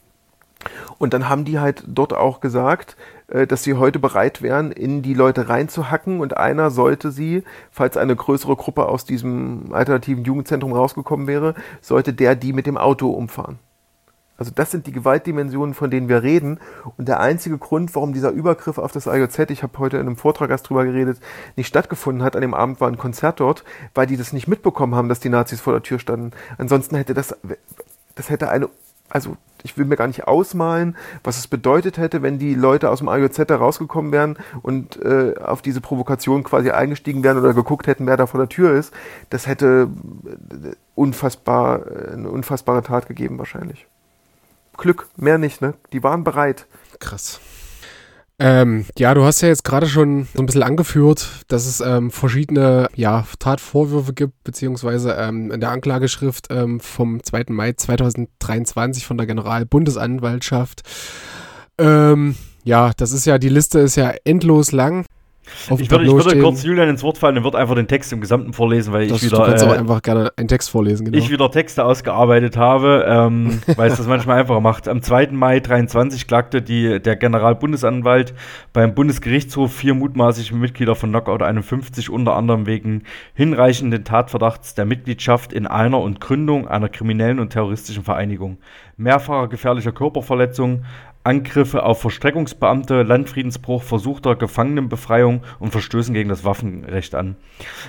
Und dann haben die halt dort auch gesagt, äh, dass sie heute bereit wären, in die Leute reinzuhacken und einer sollte sie, falls eine größere Gruppe aus diesem alternativen Jugendzentrum rausgekommen wäre, sollte der die mit dem Auto umfahren. Also das sind die Gewaltdimensionen, von denen wir reden. Und der einzige Grund, warum dieser Übergriff auf das IOZ, ich habe heute in einem Vortrag erst drüber geredet, nicht stattgefunden hat, an dem Abend war ein Konzert dort, weil die das nicht mitbekommen haben, dass die Nazis vor der Tür standen. Ansonsten hätte das, das hätte eine, also ich will mir gar nicht ausmalen, was es bedeutet hätte, wenn die Leute aus dem IOZ da rausgekommen wären und äh, auf diese Provokation quasi eingestiegen wären oder geguckt hätten, wer da vor der Tür ist. Das hätte äh, unfassbar, eine unfassbare Tat gegeben wahrscheinlich. Glück, mehr nicht, ne? Die waren bereit. Krass. Ähm, ja, du hast ja jetzt gerade schon so ein bisschen angeführt, dass es ähm, verschiedene ja, Tatvorwürfe gibt, beziehungsweise ähm, in der Anklageschrift ähm, vom 2. Mai 2023 von der Generalbundesanwaltschaft Ähm, ja, das ist ja, die Liste ist ja endlos lang ich würde, ich würde kurz Julian ins Wort fallen und würde einfach den Text im Gesamten vorlesen, weil das, ich wieder. Du kannst äh, auch einfach gerne einen Text vorlesen, genau. Ich wieder Texte ausgearbeitet habe, ähm, *laughs* weil es das manchmal einfacher macht. Am 2. Mai 23 klagte die, der Generalbundesanwalt beim Bundesgerichtshof vier mutmaßliche Mitglieder von Knockout 51 unter anderem wegen hinreichenden Tatverdachts der Mitgliedschaft in einer und Gründung einer kriminellen und terroristischen Vereinigung, mehrfacher gefährlicher Körperverletzung, Angriffe auf Verstreckungsbeamte, Landfriedensbruch, versuchter Gefangenenbefreiung und Verstößen gegen das Waffenrecht an.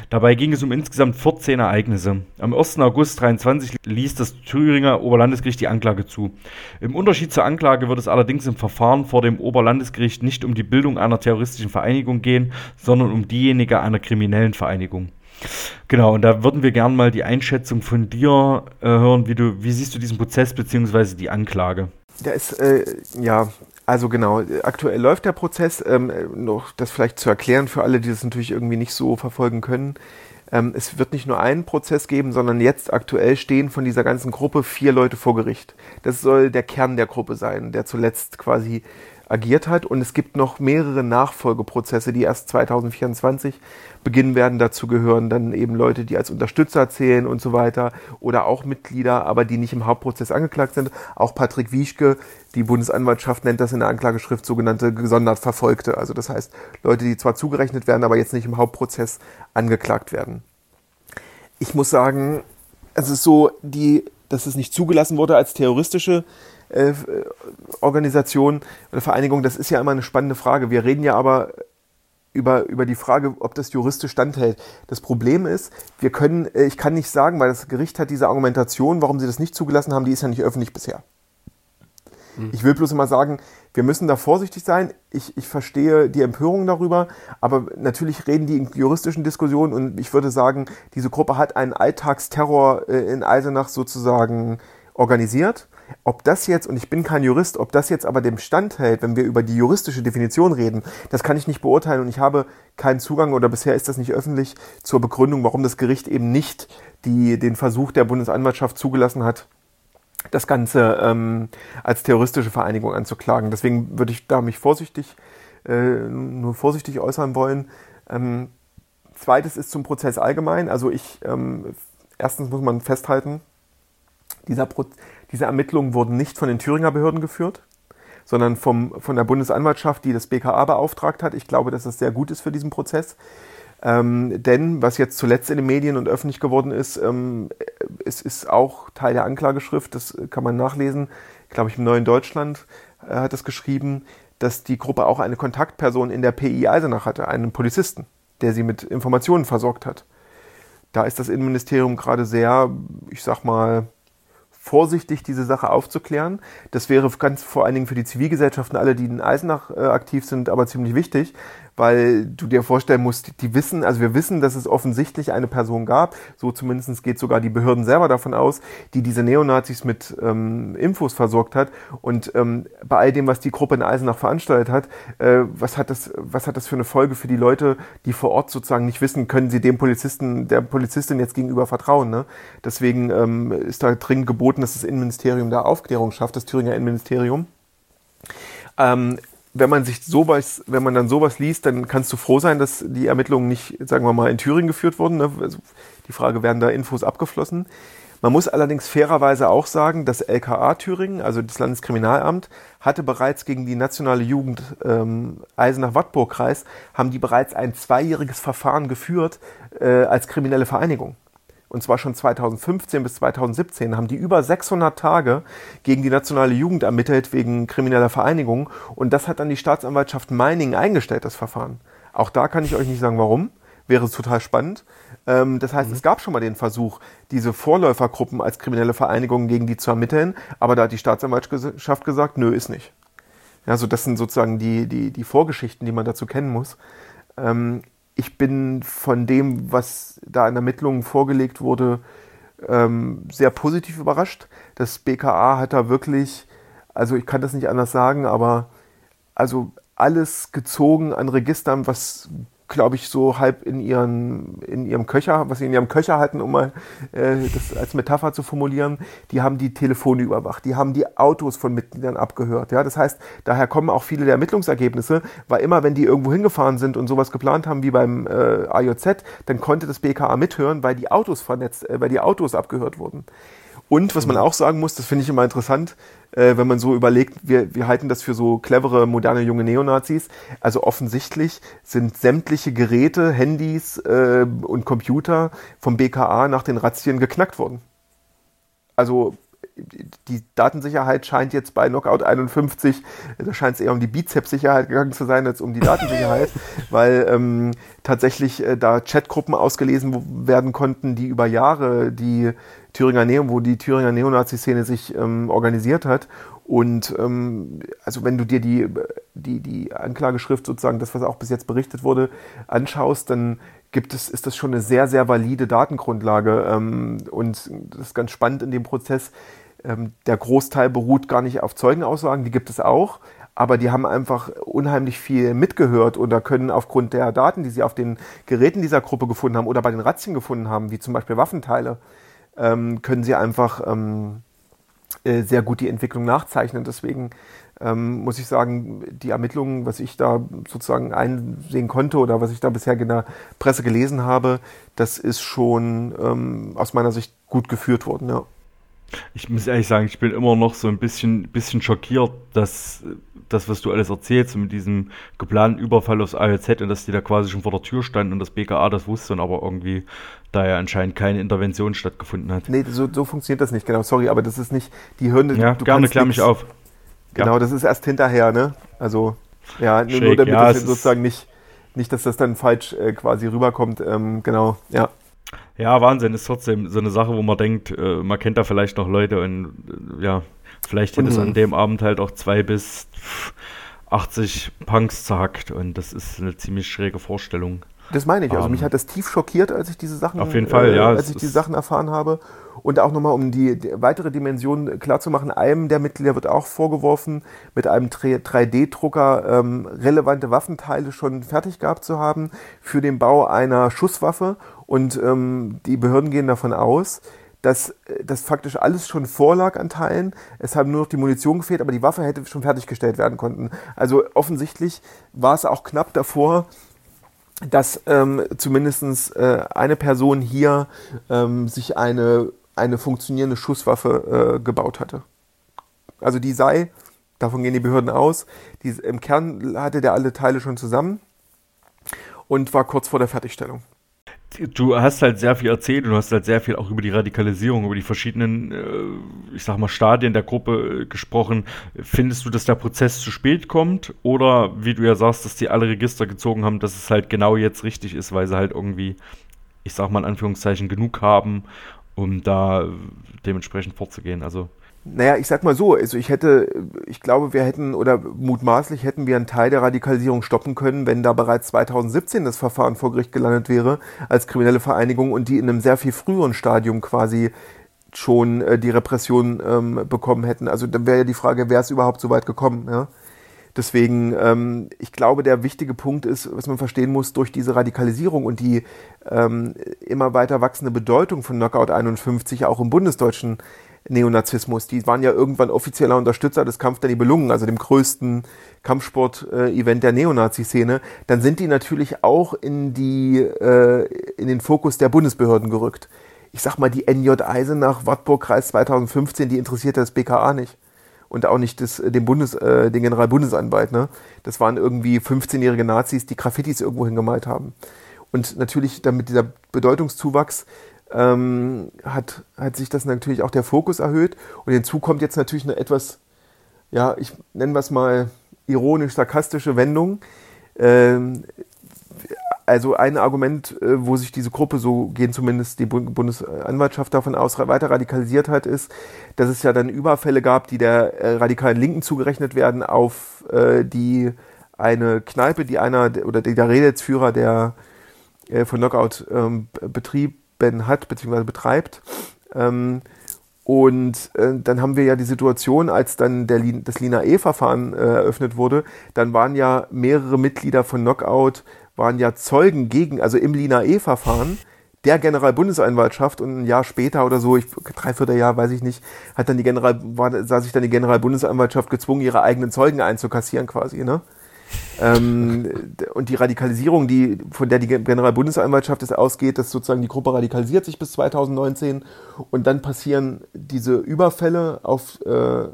Dabei ging es um insgesamt 14 Ereignisse. Am 1. August 23 ließ das Thüringer Oberlandesgericht die Anklage zu. Im Unterschied zur Anklage wird es allerdings im Verfahren vor dem Oberlandesgericht nicht um die Bildung einer terroristischen Vereinigung gehen, sondern um diejenige einer kriminellen Vereinigung. Genau, und da würden wir gerne mal die Einschätzung von dir äh, hören, wie du, wie siehst du diesen Prozess bzw. die Anklage? Der ist, äh, ja, also genau, aktuell läuft der Prozess. Ähm, noch das vielleicht zu erklären für alle, die das natürlich irgendwie nicht so verfolgen können. Ähm, es wird nicht nur einen Prozess geben, sondern jetzt aktuell stehen von dieser ganzen Gruppe vier Leute vor Gericht. Das soll der Kern der Gruppe sein, der zuletzt quasi agiert hat. Und es gibt noch mehrere Nachfolgeprozesse, die erst 2024 beginnen werden. Dazu gehören dann eben Leute, die als Unterstützer zählen und so weiter oder auch Mitglieder, aber die nicht im Hauptprozess angeklagt sind. Auch Patrick Wieschke, die Bundesanwaltschaft nennt das in der Anklageschrift sogenannte gesondert Verfolgte. Also das heißt Leute, die zwar zugerechnet werden, aber jetzt nicht im Hauptprozess angeklagt werden. Ich muss sagen, es ist so, die, dass es nicht zugelassen wurde als terroristische äh, Organisation oder Vereinigung, das ist ja immer eine spannende Frage. Wir reden ja aber über, über die Frage, ob das juristisch standhält. Das Problem ist, wir können, äh, ich kann nicht sagen, weil das Gericht hat diese Argumentation, warum sie das nicht zugelassen haben, die ist ja nicht öffentlich bisher. Mhm. Ich will bloß immer sagen, wir müssen da vorsichtig sein. Ich, ich verstehe die Empörung darüber, aber natürlich reden die in juristischen Diskussionen und ich würde sagen, diese Gruppe hat einen Alltagsterror äh, in Eisenach sozusagen organisiert ob das jetzt, und ich bin kein Jurist, ob das jetzt aber dem Stand hält, wenn wir über die juristische Definition reden, das kann ich nicht beurteilen und ich habe keinen Zugang oder bisher ist das nicht öffentlich zur Begründung, warum das Gericht eben nicht die, den Versuch der Bundesanwaltschaft zugelassen hat, das Ganze ähm, als terroristische Vereinigung anzuklagen. Deswegen würde ich da mich vorsichtig, äh, nur vorsichtig äußern wollen. Ähm, zweites ist zum Prozess allgemein. Also ich, ähm, erstens muss man festhalten, dieser Prozess, diese Ermittlungen wurden nicht von den Thüringer Behörden geführt, sondern vom, von der Bundesanwaltschaft, die das BKA beauftragt hat. Ich glaube, dass das sehr gut ist für diesen Prozess. Ähm, denn was jetzt zuletzt in den Medien und öffentlich geworden ist, ähm, es ist auch Teil der Anklageschrift, das kann man nachlesen, glaube ich, im Neuen Deutschland äh, hat es geschrieben, dass die Gruppe auch eine Kontaktperson in der PI Eisenach hatte, einen Polizisten, der sie mit Informationen versorgt hat. Da ist das Innenministerium gerade sehr, ich sag mal, vorsichtig, diese Sache aufzuklären. Das wäre ganz vor allen Dingen für die Zivilgesellschaften, alle, die in Eisenach äh, aktiv sind, aber ziemlich wichtig, weil du dir vorstellen musst, die wissen, also wir wissen, dass es offensichtlich eine Person gab, so zumindest geht sogar die Behörden selber davon aus, die diese Neonazis mit ähm, Infos versorgt hat. Und ähm, bei all dem, was die Gruppe in Eisenach veranstaltet hat, äh, was, hat das, was hat das für eine Folge für die Leute, die vor Ort sozusagen nicht wissen, können sie dem Polizisten, der Polizistin jetzt gegenüber vertrauen. Ne? Deswegen ähm, ist da dringend geboten, dass das Innenministerium da Aufklärung schafft, das Thüringer Innenministerium. Ähm, wenn man sich sowas, wenn man dann sowas liest, dann kannst du froh sein, dass die Ermittlungen nicht, sagen wir mal, in Thüringen geführt wurden. Ne? Also die Frage, werden da Infos abgeflossen? Man muss allerdings fairerweise auch sagen, das LKA Thüringen, also das Landeskriminalamt, hatte bereits gegen die nationale Jugend ähm, Eisenach-Wattburg-Kreis, haben die bereits ein zweijähriges Verfahren geführt äh, als kriminelle Vereinigung und zwar schon 2015 bis 2017, haben die über 600 Tage gegen die nationale Jugend ermittelt wegen krimineller Vereinigung. Und das hat dann die Staatsanwaltschaft Meiningen eingestellt, das Verfahren. Auch da kann ich euch nicht sagen, warum. Wäre total spannend. Ähm, das heißt, mhm. es gab schon mal den Versuch, diese Vorläufergruppen als kriminelle Vereinigungen gegen die zu ermitteln. Aber da hat die Staatsanwaltschaft gesagt, nö, ist nicht. Also das sind sozusagen die, die, die Vorgeschichten, die man dazu kennen muss. Ich bin von dem, was da in Ermittlungen vorgelegt wurde, ähm, sehr positiv überrascht. Das BKA hat da wirklich, also ich kann das nicht anders sagen, aber also alles gezogen an Registern, was glaube ich, so halb in, ihren, in ihrem Köcher, was sie in ihrem Köcher hatten, um mal äh, das als Metapher zu formulieren, die haben die Telefone überwacht, die haben die Autos von Mitgliedern abgehört. Ja? Das heißt, daher kommen auch viele der Ermittlungsergebnisse, weil immer, wenn die irgendwo hingefahren sind und sowas geplant haben wie beim äh, AJZ, dann konnte das BKA mithören, weil die Autos vernetzt, äh, weil die Autos abgehört wurden. Und was man auch sagen muss, das finde ich immer interessant, äh, wenn man so überlegt, wir, wir halten das für so clevere, moderne junge Neonazis. Also offensichtlich sind sämtliche Geräte, Handys äh, und Computer vom BKA nach den Razzien geknackt worden. Also die Datensicherheit scheint jetzt bei Knockout 51, da scheint es eher um die Bizeps-Sicherheit gegangen zu sein, als um die Datensicherheit, *laughs* weil ähm, tatsächlich äh, da Chatgruppen ausgelesen werden konnten, die über Jahre die Thüringer Neo, wo die Thüringer Neonazi-Szene sich ähm, organisiert hat. Und ähm, also wenn du dir die, die, die Anklageschrift sozusagen, das, was auch bis jetzt berichtet wurde, anschaust, dann gibt es, ist das schon eine sehr, sehr valide Datengrundlage. Ähm, und das ist ganz spannend in dem Prozess. Ähm, der Großteil beruht gar nicht auf Zeugenaussagen, die gibt es auch, aber die haben einfach unheimlich viel mitgehört oder können aufgrund der Daten, die sie auf den Geräten dieser Gruppe gefunden haben oder bei den Razzien gefunden haben, wie zum Beispiel Waffenteile, ähm, können sie einfach ähm, äh, sehr gut die Entwicklung nachzeichnen. Deswegen ähm, muss ich sagen, die Ermittlungen, was ich da sozusagen einsehen konnte oder was ich da bisher in der Presse gelesen habe, das ist schon ähm, aus meiner Sicht gut geführt worden. Ja. Ich muss ehrlich sagen, ich bin immer noch so ein bisschen, bisschen schockiert, dass das, was du alles erzählst, mit diesem geplanten Überfall aufs ALZ und dass die da quasi schon vor der Tür standen und das BKA das wusste und aber irgendwie da ja anscheinend keine Intervention stattgefunden hat. Nee, so, so funktioniert das nicht, genau, sorry, aber das ist nicht die Hürde. Ja, du gerne, klär mich auf. Genau, ja. das ist erst hinterher, ne? Also, ja, Shake, nur damit ja, das sozusagen nicht, nicht, dass das dann falsch äh, quasi rüberkommt, ähm, genau, ja. Ja, Wahnsinn, ist trotzdem so eine Sache, wo man denkt, äh, man kennt da vielleicht noch Leute und äh, ja, vielleicht hätte mhm. es an dem Abend halt auch zwei bis 80 Punks zerhackt und das ist eine ziemlich schräge Vorstellung. Das meine ich. Also um, mich hat das tief schockiert, als ich diese Sachen, auf jeden Fall, äh, ja, als ich diese Sachen erfahren habe. Und auch nochmal, um die, die weitere Dimension klarzumachen, einem der Mitglieder wird auch vorgeworfen, mit einem 3D-Drucker ähm, relevante Waffenteile schon fertig gehabt zu haben für den Bau einer Schusswaffe und ähm, die Behörden gehen davon aus, dass äh, das faktisch alles schon vorlag an Teilen. Es haben nur noch die Munition gefehlt, aber die Waffe hätte schon fertiggestellt werden können. Also offensichtlich war es auch knapp davor, dass ähm, zumindest äh, eine Person hier ähm, sich eine, eine funktionierende Schusswaffe äh, gebaut hatte. Also die sei, davon gehen die Behörden aus, die, im Kern hatte der alle Teile schon zusammen und war kurz vor der Fertigstellung du hast halt sehr viel erzählt und du hast halt sehr viel auch über die Radikalisierung, über die verschiedenen, äh, ich sag mal, Stadien der Gruppe äh, gesprochen. Findest du, dass der Prozess zu spät kommt? Oder wie du ja sagst, dass die alle Register gezogen haben, dass es halt genau jetzt richtig ist, weil sie halt irgendwie, ich sag mal in Anführungszeichen, genug haben, um da dementsprechend vorzugehen? Also. Naja, ich sag mal so, also ich hätte, ich glaube, wir hätten oder mutmaßlich hätten wir einen Teil der Radikalisierung stoppen können, wenn da bereits 2017 das Verfahren vor Gericht gelandet wäre als kriminelle Vereinigung und die in einem sehr viel früheren Stadium quasi schon äh, die Repression ähm, bekommen hätten. Also dann wäre ja die Frage, wäre es überhaupt so weit gekommen? Ja? Deswegen, ähm, ich glaube, der wichtige Punkt ist, was man verstehen muss, durch diese Radikalisierung und die ähm, immer weiter wachsende Bedeutung von Knockout 51 auch im bundesdeutschen Neonazismus. Die waren ja irgendwann offizieller Unterstützer des Kampf der Nibelungen, also dem größten Kampfsport-Event der Neonazi-Szene. Dann sind die natürlich auch in, die, äh, in den Fokus der Bundesbehörden gerückt. Ich sag mal, die NJ Eisenach, Wartburg-Kreis 2015, die interessiert das BKA nicht. Und auch nicht das, den, Bundes, äh, den Generalbundesanwalt. Ne? Das waren irgendwie 15-jährige Nazis, die Graffitis irgendwo hingemalt haben. Und natürlich damit dieser Bedeutungszuwachs ähm, hat, hat sich das natürlich auch der Fokus erhöht. Und hinzu kommt jetzt natürlich eine etwas, ja, ich nenne es mal ironisch-sarkastische Wendung. Ähm, also ein Argument, äh, wo sich diese Gruppe, so gehen zumindest die Bundesanwaltschaft davon aus, weiter radikalisiert hat, ist, dass es ja dann Überfälle gab, die der äh, radikalen Linken zugerechnet werden, auf äh, die eine Kneipe, die einer oder der Redelsführer der von Knockout ähm, betrieb, hat bzw. betreibt. Ähm, und äh, dann haben wir ja die Situation, als dann der, das Lina E-Verfahren äh, eröffnet wurde, dann waren ja mehrere Mitglieder von Knockout waren ja Zeugen gegen, also im Lina-E-Verfahren, der Generalbundesanwaltschaft und ein Jahr später oder so, ich, dreiviertel Jahr, weiß ich nicht, hat dann die General, war, sah sich dann die Generalbundesanwaltschaft gezwungen, ihre eigenen Zeugen einzukassieren quasi, ne? Ähm, und die Radikalisierung, die, von der die Generalbundesanwaltschaft es ausgeht, dass sozusagen die Gruppe radikalisiert sich bis 2019 und dann passieren diese Überfälle auf äh,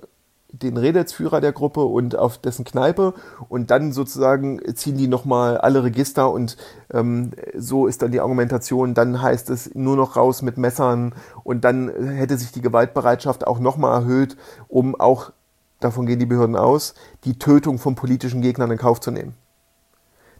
den Redelsführer der Gruppe und auf dessen Kneipe und dann sozusagen ziehen die nochmal alle Register und ähm, so ist dann die Argumentation, dann heißt es nur noch raus mit Messern und dann hätte sich die Gewaltbereitschaft auch nochmal erhöht, um auch davon gehen die Behörden aus, die Tötung von politischen Gegnern in Kauf zu nehmen.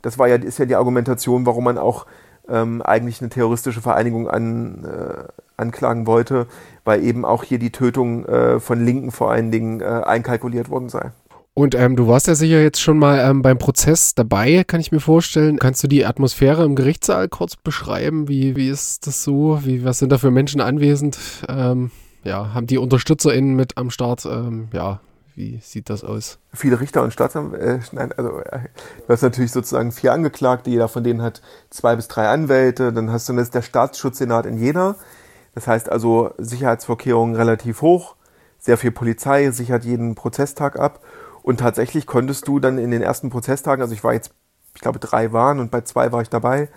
Das war ja, ist ja die Argumentation, warum man auch ähm, eigentlich eine terroristische Vereinigung an, äh, anklagen wollte, weil eben auch hier die Tötung äh, von Linken vor allen Dingen äh, einkalkuliert worden sei. Und ähm, du warst ja sicher jetzt schon mal ähm, beim Prozess dabei, kann ich mir vorstellen. Kannst du die Atmosphäre im Gerichtssaal kurz beschreiben? Wie, wie ist das so? Wie, was sind da für Menschen anwesend? Ähm, ja, haben die UnterstützerInnen mit am Start? Ähm, ja, wie sieht das aus? Viele Richter und Staatsanwälte, äh, nein, also äh, du hast natürlich sozusagen vier Angeklagte, jeder von denen hat zwei bis drei Anwälte, dann hast du das der Staatsschutzsenat in Jena. Das heißt also Sicherheitsvorkehrungen relativ hoch, sehr viel Polizei sichert jeden Prozesstag ab und tatsächlich konntest du dann in den ersten Prozesstagen, also ich war jetzt, ich glaube drei waren und bei zwei war ich dabei,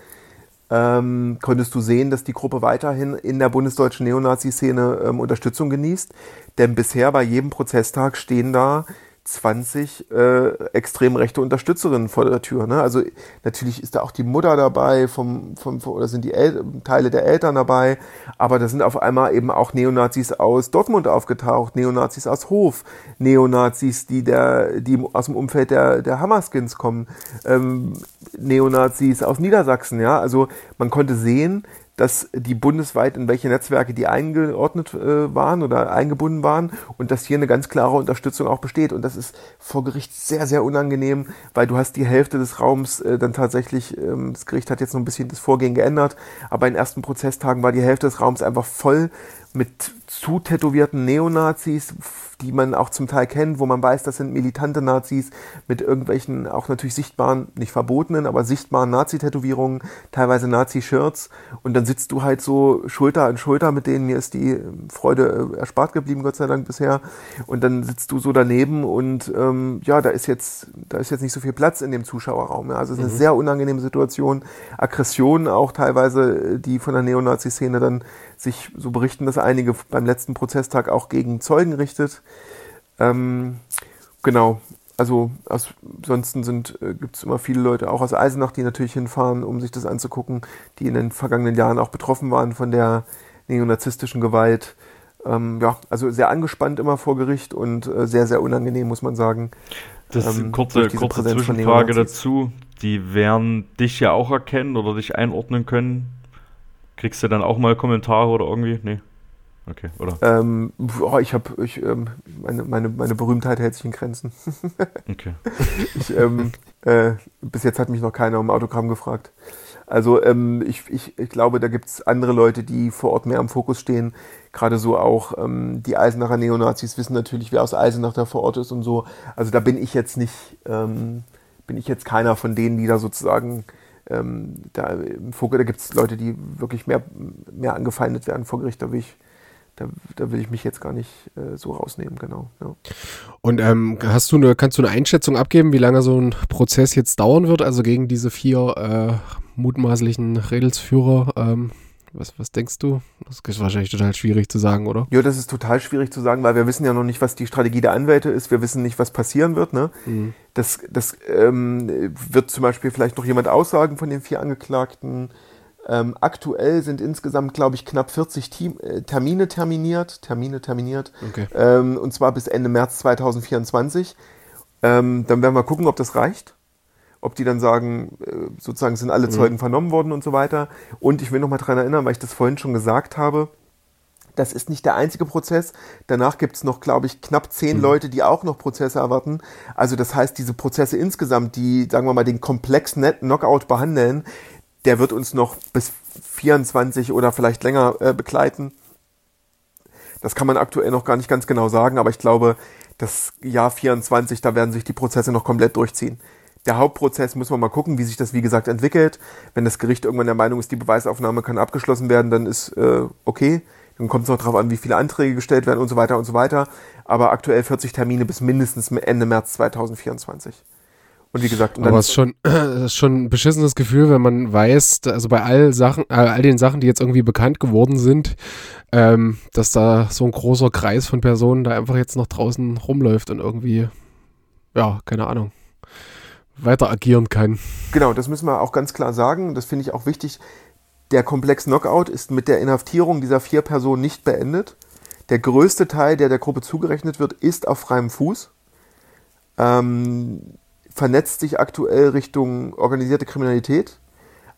ähm, konntest du sehen, dass die Gruppe weiterhin in der bundesdeutschen Neonazi-Szene ähm, Unterstützung genießt. Denn bisher bei jedem Prozesstag stehen da 20 äh, extrem rechte Unterstützerinnen vor der Tür. Ne? Also natürlich ist da auch die Mutter dabei, vom, vom, oder sind die El Teile der Eltern dabei, aber da sind auf einmal eben auch Neonazis aus Dortmund aufgetaucht, Neonazis aus Hof, Neonazis, die, der, die aus dem Umfeld der, der Hammerskins kommen, ähm, Neonazis aus Niedersachsen. Ja? Also man konnte sehen, dass die bundesweit in welche Netzwerke die eingeordnet äh, waren oder eingebunden waren und dass hier eine ganz klare Unterstützung auch besteht. Und das ist vor Gericht sehr, sehr unangenehm, weil du hast die Hälfte des Raums äh, dann tatsächlich, ähm, das Gericht hat jetzt noch ein bisschen das Vorgehen geändert, aber in ersten Prozesstagen war die Hälfte des Raums einfach voll mit zu tätowierten Neonazis, die man auch zum Teil kennt, wo man weiß, das sind militante Nazis mit irgendwelchen auch natürlich sichtbaren, nicht verbotenen, aber sichtbaren Nazi-Tätowierungen, teilweise Nazi-Shirts. Und dann sitzt du halt so Schulter an Schulter mit denen. Mir ist die Freude äh, erspart geblieben, Gott sei Dank bisher. Und dann sitzt du so daneben und ähm, ja, da ist jetzt, da ist jetzt nicht so viel Platz in dem Zuschauerraum. Ja. Also es ist eine mhm. sehr unangenehme Situation. Aggressionen auch teilweise, äh, die von der Neonazi-Szene dann sich so berichten, dass einige beim letzten Prozesstag auch gegen Zeugen richtet. Ähm, genau, also ansonsten äh, gibt es immer viele Leute, auch aus Eisenach, die natürlich hinfahren, um sich das anzugucken, die in den vergangenen Jahren auch betroffen waren von der neonazistischen Gewalt. Ähm, ja, also sehr angespannt immer vor Gericht und äh, sehr, sehr unangenehm, muss man sagen. Das ist eine ähm, kurze, kurze Zwischenfrage dazu. Die werden dich ja auch erkennen oder dich einordnen können. Kriegst du dann auch mal Kommentare oder irgendwie? Nee. Okay, oder? Ähm, oh, ich habe, ich, ähm, meine, meine, meine Berühmtheit hält sich in Grenzen. *laughs* okay. Ich, ähm, äh, bis jetzt hat mich noch keiner um Autogramm gefragt. Also ähm, ich, ich, ich glaube, da gibt es andere Leute, die vor Ort mehr am Fokus stehen. Gerade so auch ähm, die Eisenacher Neonazis wissen natürlich, wer aus Eisenach da vor Ort ist und so. Also da bin ich jetzt nicht, ähm, bin ich jetzt keiner von denen, die da sozusagen ähm, da Fokus, da gibt es Leute, die wirklich mehr, mehr angefeindet werden vor Gericht. Da will ich da, da will ich mich jetzt gar nicht äh, so rausnehmen, genau. Ja. Und ähm, hast du eine, kannst du eine Einschätzung abgeben, wie lange so ein Prozess jetzt dauern wird, also gegen diese vier äh, mutmaßlichen Redelsführer? Ähm, was, was denkst du? Das ist wahrscheinlich total schwierig zu sagen, oder? Ja, das ist total schwierig zu sagen, weil wir wissen ja noch nicht, was die Strategie der Anwälte ist. Wir wissen nicht, was passieren wird. Ne? Mhm. Das, das ähm, wird zum Beispiel vielleicht noch jemand aussagen von den vier Angeklagten. Ähm, aktuell sind insgesamt, glaube ich, knapp 40 Team, äh, Termine terminiert, Termine terminiert, okay. ähm, und zwar bis Ende März 2024. Ähm, dann werden wir gucken, ob das reicht. Ob die dann sagen, äh, sozusagen sind alle mhm. Zeugen vernommen worden und so weiter. Und ich will noch mal daran erinnern, weil ich das vorhin schon gesagt habe, das ist nicht der einzige Prozess. Danach gibt es noch, glaube ich, knapp zehn mhm. Leute, die auch noch Prozesse erwarten. Also das heißt, diese Prozesse insgesamt, die, sagen wir mal, den Komplex Knockout behandeln, der wird uns noch bis 24 oder vielleicht länger äh, begleiten. Das kann man aktuell noch gar nicht ganz genau sagen, aber ich glaube, das Jahr 24, da werden sich die Prozesse noch komplett durchziehen. Der Hauptprozess muss man mal gucken, wie sich das wie gesagt entwickelt. Wenn das Gericht irgendwann der Meinung ist, die Beweisaufnahme kann abgeschlossen werden, dann ist äh, okay. Dann kommt es noch darauf an, wie viele Anträge gestellt werden und so weiter und so weiter. Aber aktuell 40 Termine bis mindestens Ende März 2024. Und wie gesagt, und aber es ist schon, *clears throat* das ist schon ein beschissenes Gefühl, wenn man weiß, also bei all Sachen, äh, all den Sachen, die jetzt irgendwie bekannt geworden sind, ähm, dass da so ein großer Kreis von Personen da einfach jetzt noch draußen rumläuft und irgendwie, ja, keine Ahnung, weiter agieren kann. Genau, das müssen wir auch ganz klar sagen. Das finde ich auch wichtig. Der Komplex Knockout ist mit der Inhaftierung dieser vier Personen nicht beendet. Der größte Teil, der der Gruppe zugerechnet wird, ist auf freiem Fuß. Ähm, vernetzt sich aktuell Richtung organisierte Kriminalität.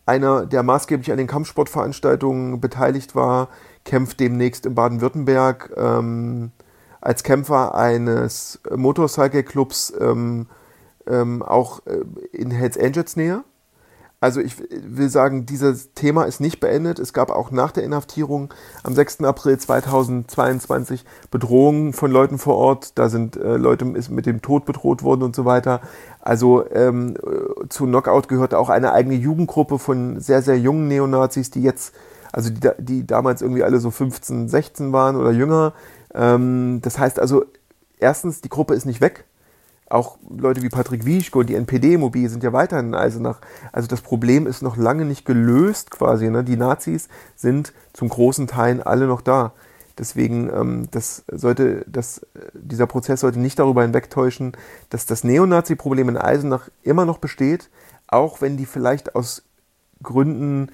Einer, der maßgeblich an den Kampfsportveranstaltungen beteiligt war, kämpft demnächst in Baden-Württemberg ähm, als Kämpfer eines Motorcycle-Clubs ähm, ähm, auch äh, in Hells Angels Nähe. Also ich will sagen, dieses Thema ist nicht beendet. Es gab auch nach der Inhaftierung am 6. April 2022 Bedrohungen von Leuten vor Ort. Da sind äh, Leute mit dem Tod bedroht worden und so weiter. Also ähm, zu Knockout gehörte auch eine eigene Jugendgruppe von sehr, sehr jungen Neonazis, die jetzt, also die, die damals irgendwie alle so 15, 16 waren oder jünger. Ähm, das heißt also, erstens, die Gruppe ist nicht weg auch Leute wie Patrick Wieschko, die NPD-Mobil sind ja weiterhin in Eisenach. Also das Problem ist noch lange nicht gelöst quasi. Ne? Die Nazis sind zum großen Teil alle noch da. Deswegen, ähm, das sollte, das, dieser Prozess sollte nicht darüber hinwegtäuschen, dass das Neonazi-Problem in Eisenach immer noch besteht, auch wenn die vielleicht aus Gründen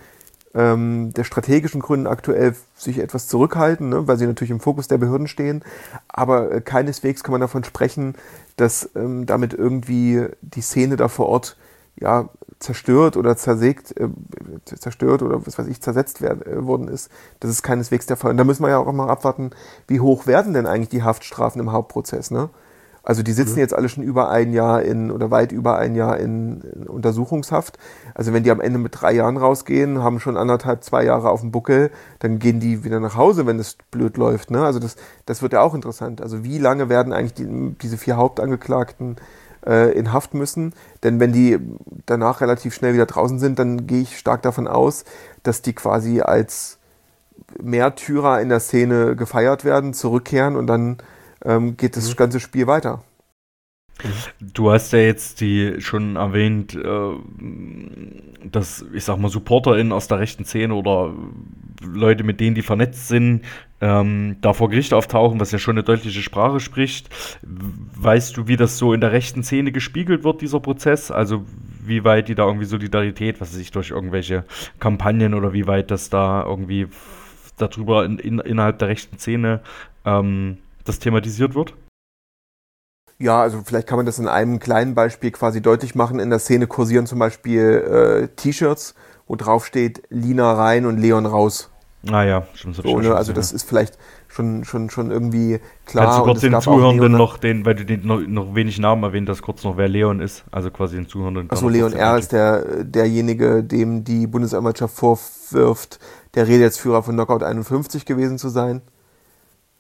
ähm, der strategischen Gründen aktuell sich etwas zurückhalten, ne, weil sie natürlich im Fokus der Behörden stehen. Aber äh, keineswegs kann man davon sprechen, dass ähm, damit irgendwie die Szene da vor Ort ja, zerstört oder zersägt, äh, zerstört oder was weiß ich, zersetzt werden, äh, worden ist. Das ist keineswegs der Fall. Und da müssen wir ja auch mal abwarten, wie hoch werden denn eigentlich die Haftstrafen im Hauptprozess, ne? Also die sitzen mhm. jetzt alle schon über ein Jahr in oder weit über ein Jahr in, in, Untersuchungshaft. Also wenn die am Ende mit drei Jahren rausgehen, haben schon anderthalb, zwei Jahre auf dem Buckel, dann gehen die wieder nach Hause, wenn es blöd läuft. Ne? Also das, das wird ja auch interessant. Also wie lange werden eigentlich die, diese vier Hauptangeklagten äh, in Haft müssen? Denn wenn die danach relativ schnell wieder draußen sind, dann gehe ich stark davon aus, dass die quasi als Märtyrer in der Szene gefeiert werden, zurückkehren und dann ähm, geht das mhm. ganze Spiel weiter. Du hast ja jetzt die schon erwähnt, äh, dass ich sag mal SupporterInnen aus der rechten Szene oder Leute, mit denen die vernetzt sind, ähm, da vor Gericht auftauchen, was ja schon eine deutliche Sprache spricht. Weißt du, wie das so in der rechten Szene gespiegelt wird, dieser Prozess? Also wie weit die da irgendwie Solidarität, was weiß ich, durch irgendwelche Kampagnen oder wie weit das da irgendwie darüber in, in, innerhalb der rechten Szene ähm, das thematisiert wird? Ja, also vielleicht kann man das in einem kleinen Beispiel quasi deutlich machen. In der Szene kursieren zum Beispiel äh, T-Shirts, wo drauf steht Lina rein und Leon raus. Ah ja, stimmt. So, so ne? Also das ist vielleicht schon, schon, schon irgendwie klar. Kannst du kurz den Zuhörenden noch, den, weil du den noch, noch wenig Namen erwähnt hast, kurz noch, wer Leon ist, also quasi den Zuhörenden. Achso, Leon R. ist der, derjenige, dem die Bundesanwaltschaft vorwirft, der Redeführer von Knockout 51 gewesen zu sein.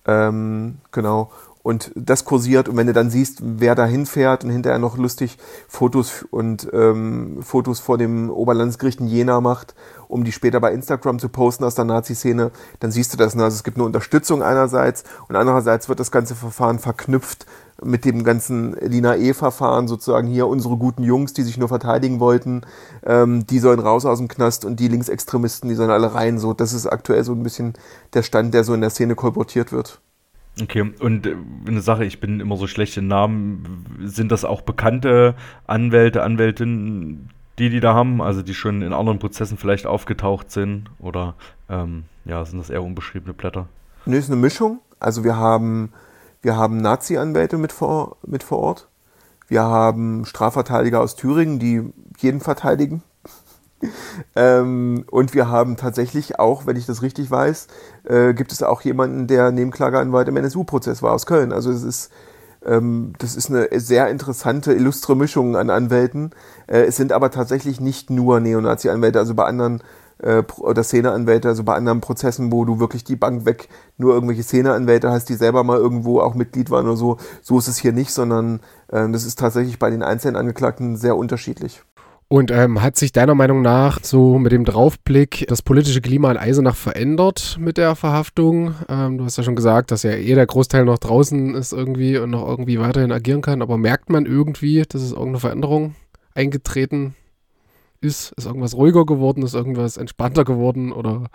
Ähm, genau. Und das kursiert und wenn du dann siehst, wer da hinfährt und hinterher noch lustig Fotos und ähm, Fotos vor dem Oberlandesgericht in Jena macht, um die später bei Instagram zu posten aus der Nazi-Szene, dann siehst du das. Ne? Also es gibt eine Unterstützung einerseits und andererseits wird das ganze Verfahren verknüpft mit dem ganzen Lina E-Verfahren sozusagen hier unsere guten Jungs, die sich nur verteidigen wollten, ähm, die sollen raus aus dem Knast und die Linksextremisten, die sollen alle rein. So, das ist aktuell so ein bisschen der Stand, der so in der Szene kolportiert wird. Okay, und äh, eine Sache, ich bin immer so schlecht in Namen. Sind das auch bekannte Anwälte, Anwältinnen, die die da haben, also die schon in anderen Prozessen vielleicht aufgetaucht sind? Oder ähm, ja, sind das eher unbeschriebene Blätter? Nö, ist eine Mischung. Also wir haben, wir haben Nazi-Anwälte mit vor, mit vor Ort. Wir haben Strafverteidiger aus Thüringen, die jeden verteidigen. *laughs* ähm, und wir haben tatsächlich auch, wenn ich das richtig weiß, äh, gibt es auch jemanden, der Nebenklageanwalt im NSU-Prozess war aus Köln. Also es ist, ähm, das ist eine sehr interessante, illustre Mischung an Anwälten. Äh, es sind aber tatsächlich nicht nur Neonazi-Anwälte. Also bei anderen äh, oder Szeneanwälte, also bei anderen Prozessen, wo du wirklich die Bank weg nur irgendwelche Szeneanwälte hast, die selber mal irgendwo auch Mitglied waren oder so. So ist es hier nicht, sondern äh, das ist tatsächlich bei den einzelnen Angeklagten sehr unterschiedlich. Und ähm, hat sich deiner Meinung nach so mit dem Draufblick das politische Klima in Eisenach verändert mit der Verhaftung? Ähm, du hast ja schon gesagt, dass ja eh der Großteil noch draußen ist irgendwie und noch irgendwie weiterhin agieren kann, aber merkt man irgendwie, dass es irgendeine Veränderung eingetreten ist? Ist irgendwas ruhiger geworden? Ist irgendwas entspannter geworden? Oder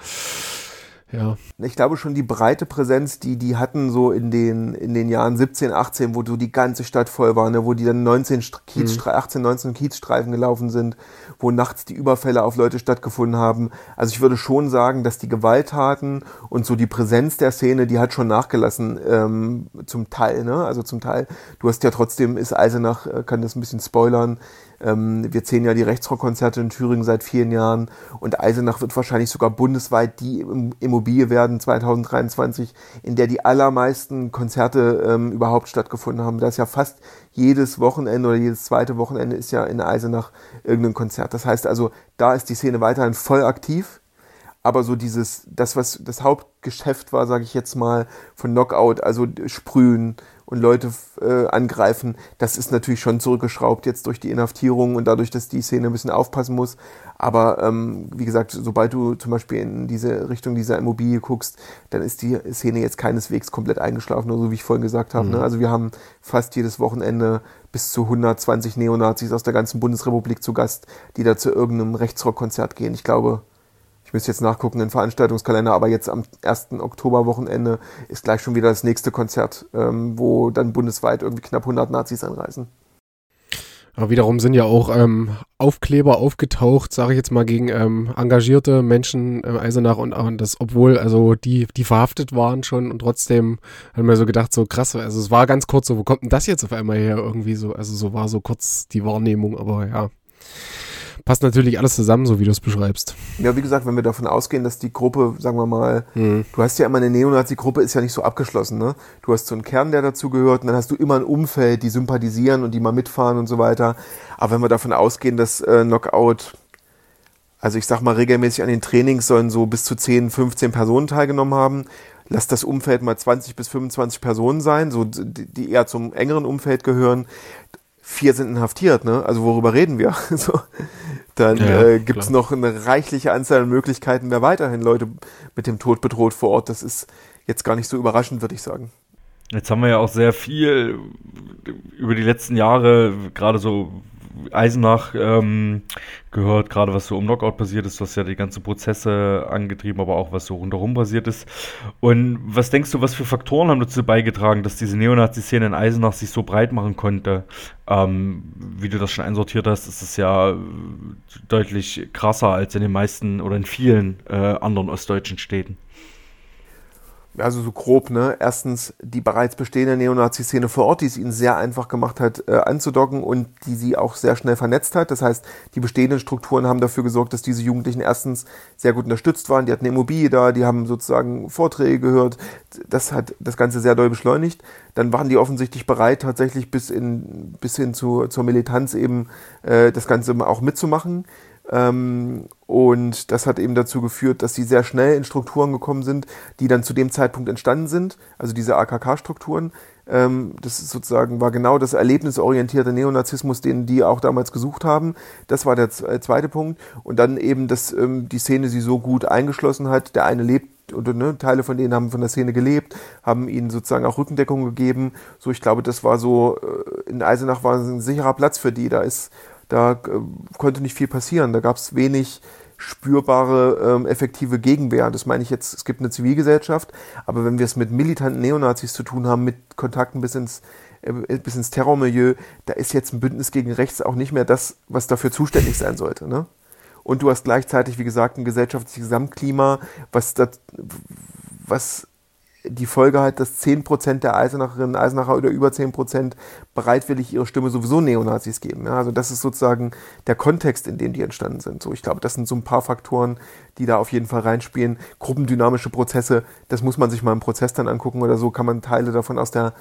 ja. Ich glaube schon die breite Präsenz, die die hatten so in den, in den Jahren 17, 18, wo so die ganze Stadt voll war, ne, wo die dann 19 Kiez, mhm. 18, 19 Kiezstreifen gelaufen sind, wo nachts die Überfälle auf Leute stattgefunden haben. Also ich würde schon sagen, dass die Gewalttaten und so die Präsenz der Szene, die hat schon nachgelassen ähm, zum Teil. Ne? Also zum Teil, du hast ja trotzdem, ist Eisenach, äh, kann das ein bisschen spoilern, ähm, wir zählen ja die Rechtsrockkonzerte in Thüringen seit vielen Jahren und Eisenach wird wahrscheinlich sogar bundesweit die Immobilie werden 2023, in der die allermeisten Konzerte ähm, überhaupt stattgefunden haben. Da ist ja fast jedes Wochenende oder jedes zweite Wochenende ist ja in Eisenach irgendein Konzert. Das heißt also, da ist die Szene weiterhin voll aktiv. Aber so dieses, das, was das Hauptgeschäft war, sage ich jetzt mal, von Knockout, also Sprühen, und Leute äh, angreifen, das ist natürlich schon zurückgeschraubt jetzt durch die Inhaftierung und dadurch, dass die Szene ein bisschen aufpassen muss. Aber ähm, wie gesagt, sobald du zum Beispiel in diese Richtung dieser Immobilie guckst, dann ist die Szene jetzt keineswegs komplett eingeschlafen, nur so wie ich vorhin gesagt habe. Ne? Mhm. Ne? Also wir haben fast jedes Wochenende bis zu 120 Neonazis aus der ganzen Bundesrepublik zu Gast, die da zu irgendeinem Rechtsrockkonzert gehen. Ich glaube, ich müsste jetzt nachgucken, den Veranstaltungskalender, aber jetzt am 1. Oktoberwochenende ist gleich schon wieder das nächste Konzert, ähm, wo dann bundesweit irgendwie knapp 100 Nazis anreisen. Aber wiederum sind ja auch ähm, Aufkleber aufgetaucht, sage ich jetzt mal, gegen ähm, engagierte Menschen im Eisenach und, und das, obwohl also die, die verhaftet waren schon und trotzdem haben wir so gedacht, so krass, also es war ganz kurz so, wo kommt denn das jetzt auf einmal her irgendwie so, also so war so kurz die Wahrnehmung, aber ja passt natürlich alles zusammen, so wie du es beschreibst. Ja, wie gesagt, wenn wir davon ausgehen, dass die Gruppe, sagen wir mal, mhm. du hast ja immer eine Neonazi-Gruppe, ist ja nicht so abgeschlossen, ne? Du hast so einen Kern, der dazu gehört, und dann hast du immer ein Umfeld, die sympathisieren und die mal mitfahren und so weiter. Aber wenn wir davon ausgehen, dass äh, Knockout, also ich sag mal, regelmäßig an den Trainings sollen so bis zu 10, 15 Personen teilgenommen haben, lass das Umfeld mal 20 bis 25 Personen sein, so die eher zum engeren Umfeld gehören. Vier sind inhaftiert, ne? Also worüber reden wir? *laughs* so dann ja, äh, gibt es noch eine reichliche Anzahl an Möglichkeiten, wer weiterhin Leute mit dem Tod bedroht vor Ort. Das ist jetzt gar nicht so überraschend, würde ich sagen. Jetzt haben wir ja auch sehr viel über die letzten Jahre, gerade so Eisenach ähm, gehört, gerade was so um Knockout passiert ist, was ja die ganzen Prozesse angetrieben, aber auch was so rundherum passiert ist. Und was denkst du, was für Faktoren haben dazu beigetragen, dass diese Neonazi-Szene in Eisenach sich so breit machen konnte? Ähm, wie du das schon einsortiert hast, ist es ja deutlich krasser als in den meisten oder in vielen äh, anderen ostdeutschen Städten also so grob, ne? Erstens die bereits bestehende Neonazi-Szene vor Ort, die es ihnen sehr einfach gemacht hat, äh, anzudocken und die sie auch sehr schnell vernetzt hat. Das heißt, die bestehenden Strukturen haben dafür gesorgt, dass diese Jugendlichen erstens sehr gut unterstützt waren. Die hatten eine Immobilie da, die haben sozusagen Vorträge gehört. Das hat das Ganze sehr doll beschleunigt. Dann waren die offensichtlich bereit, tatsächlich bis, in, bis hin zu, zur Militanz eben äh, das Ganze auch mitzumachen. Ähm, und das hat eben dazu geführt, dass sie sehr schnell in Strukturen gekommen sind, die dann zu dem Zeitpunkt entstanden sind, also diese AKK-Strukturen. Ähm, das ist sozusagen war genau das erlebnisorientierte Neonazismus, den die auch damals gesucht haben. Das war der äh, zweite Punkt. Und dann eben, dass ähm, die Szene sie so gut eingeschlossen hat. Der eine lebt und ne, Teile von denen haben von der Szene gelebt, haben ihnen sozusagen auch Rückendeckung gegeben. So, ich glaube, das war so, äh, in Eisenach war ein sicherer Platz für die. Da ist da äh, konnte nicht viel passieren. Da gab es wenig spürbare, ähm, effektive Gegenwehr. Das meine ich jetzt, es gibt eine Zivilgesellschaft, aber wenn wir es mit militanten Neonazis zu tun haben, mit Kontakten bis ins, äh, bis ins Terrormilieu, da ist jetzt ein Bündnis gegen rechts auch nicht mehr das, was dafür zuständig sein sollte. Ne? Und du hast gleichzeitig, wie gesagt, ein gesellschaftliches Gesamtklima, was, das, was die Folge hat, dass 10% der Eisenacherinnen, Eisenacher oder über 10% bereitwillig ihre Stimme sowieso Neonazis geben. Ja, also das ist sozusagen der Kontext, in dem die entstanden sind. So, ich glaube, das sind so ein paar Faktoren, die da auf jeden Fall reinspielen. Gruppendynamische Prozesse, das muss man sich mal im Prozess dann angucken oder so, kann man Teile davon aus der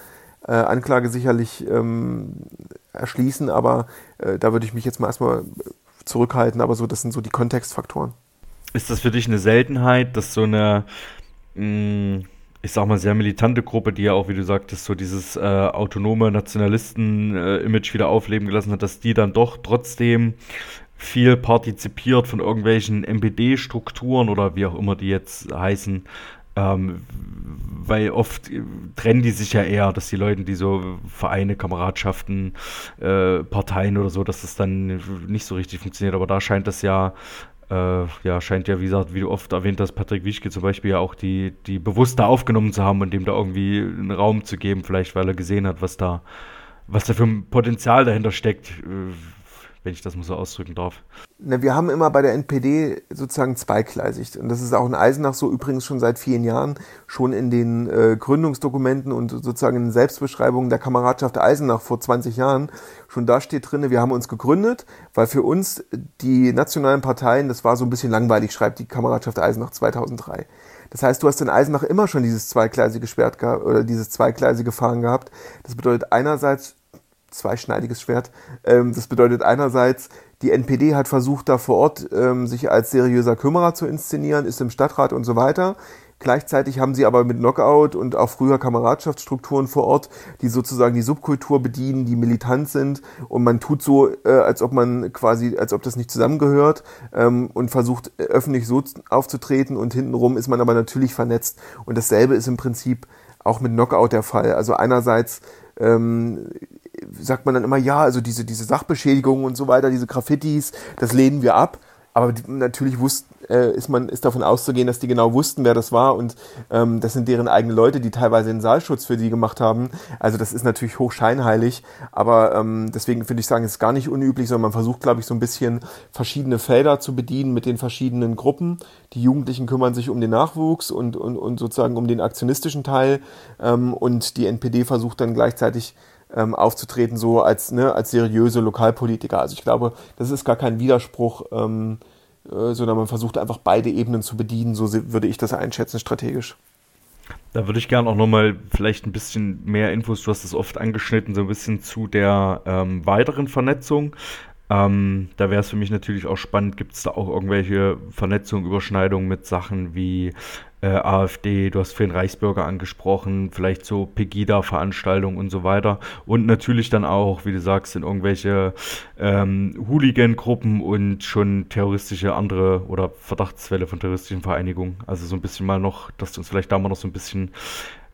äh, Anklage sicherlich ähm, erschließen, aber äh, da würde ich mich jetzt mal erstmal zurückhalten, aber so, das sind so die Kontextfaktoren. ist das für dich eine Seltenheit, dass so eine, mh, mm, ich sag mal, sehr militante Gruppe, die ja auch, wie du sagtest, so dieses äh, autonome Nationalisten-Image äh, wieder aufleben gelassen hat, dass die dann doch trotzdem viel partizipiert von irgendwelchen MPD-Strukturen oder wie auch immer die jetzt heißen, ähm, weil oft trennen die sich ja eher, dass die Leute, die so Vereine, Kameradschaften, äh, Parteien oder so, dass das dann nicht so richtig funktioniert. Aber da scheint das ja äh, ja, scheint ja, wie gesagt, wie du oft erwähnt hast, Patrick Wischke zum Beispiel ja auch die, die bewusst da aufgenommen zu haben und dem da irgendwie einen Raum zu geben, vielleicht weil er gesehen hat, was da, was da für ein Potenzial dahinter steckt. Äh, wenn ich das mal so ausdrücken darf. Na, wir haben immer bei der NPD sozusagen zweigleisig. Und das ist auch in Eisenach so übrigens schon seit vielen Jahren, schon in den äh, Gründungsdokumenten und sozusagen in den Selbstbeschreibungen der Kameradschaft Eisenach vor 20 Jahren. Schon da steht drin, wir haben uns gegründet, weil für uns die nationalen Parteien, das war so ein bisschen langweilig, schreibt die Kameradschaft Eisenach 2003. Das heißt, du hast in Eisenach immer schon dieses zweigleisige Schwert gehabt oder dieses zweigleisige Fahren gehabt. Das bedeutet einerseits zweischneidiges Schwert. Ähm, das bedeutet einerseits, die NPD hat versucht, da vor Ort ähm, sich als seriöser Kümmerer zu inszenieren, ist im Stadtrat und so weiter. Gleichzeitig haben sie aber mit Knockout und auch früher Kameradschaftsstrukturen vor Ort, die sozusagen die Subkultur bedienen, die militant sind und man tut so, äh, als ob man quasi, als ob das nicht zusammengehört ähm, und versucht äh, öffentlich so aufzutreten und hintenrum ist man aber natürlich vernetzt und dasselbe ist im Prinzip auch mit Knockout der Fall. Also einerseits ähm, sagt man dann immer, ja, also diese, diese Sachbeschädigungen und so weiter, diese Graffitis, das lehnen wir ab. Aber die, natürlich wusst, äh, ist man ist davon auszugehen, dass die genau wussten, wer das war und ähm, das sind deren eigenen Leute, die teilweise den Saalschutz für die gemacht haben. Also das ist natürlich hochscheinheilig, aber ähm, deswegen finde ich sagen, es ist gar nicht unüblich, sondern man versucht, glaube ich, so ein bisschen verschiedene Felder zu bedienen mit den verschiedenen Gruppen. Die Jugendlichen kümmern sich um den Nachwuchs und, und, und sozusagen um den aktionistischen Teil ähm, und die NPD versucht dann gleichzeitig ähm, aufzutreten, so als, ne, als seriöse Lokalpolitiker. Also ich glaube, das ist gar kein Widerspruch, ähm, äh, sondern man versucht einfach beide Ebenen zu bedienen, so würde ich das einschätzen strategisch. Da würde ich gerne auch nochmal vielleicht ein bisschen mehr Infos, du hast es oft angeschnitten, so ein bisschen zu der ähm, weiteren Vernetzung. Ähm, da wäre es für mich natürlich auch spannend, gibt es da auch irgendwelche Vernetzungen, Überschneidungen mit Sachen wie äh, AfD, du hast vorhin Reichsbürger angesprochen, vielleicht so Pegida-Veranstaltungen und so weiter. Und natürlich dann auch, wie du sagst, in irgendwelche ähm, Hooligan-Gruppen und schon terroristische andere oder Verdachtsfälle von terroristischen Vereinigungen. Also so ein bisschen mal noch, dass du uns vielleicht da mal noch so ein bisschen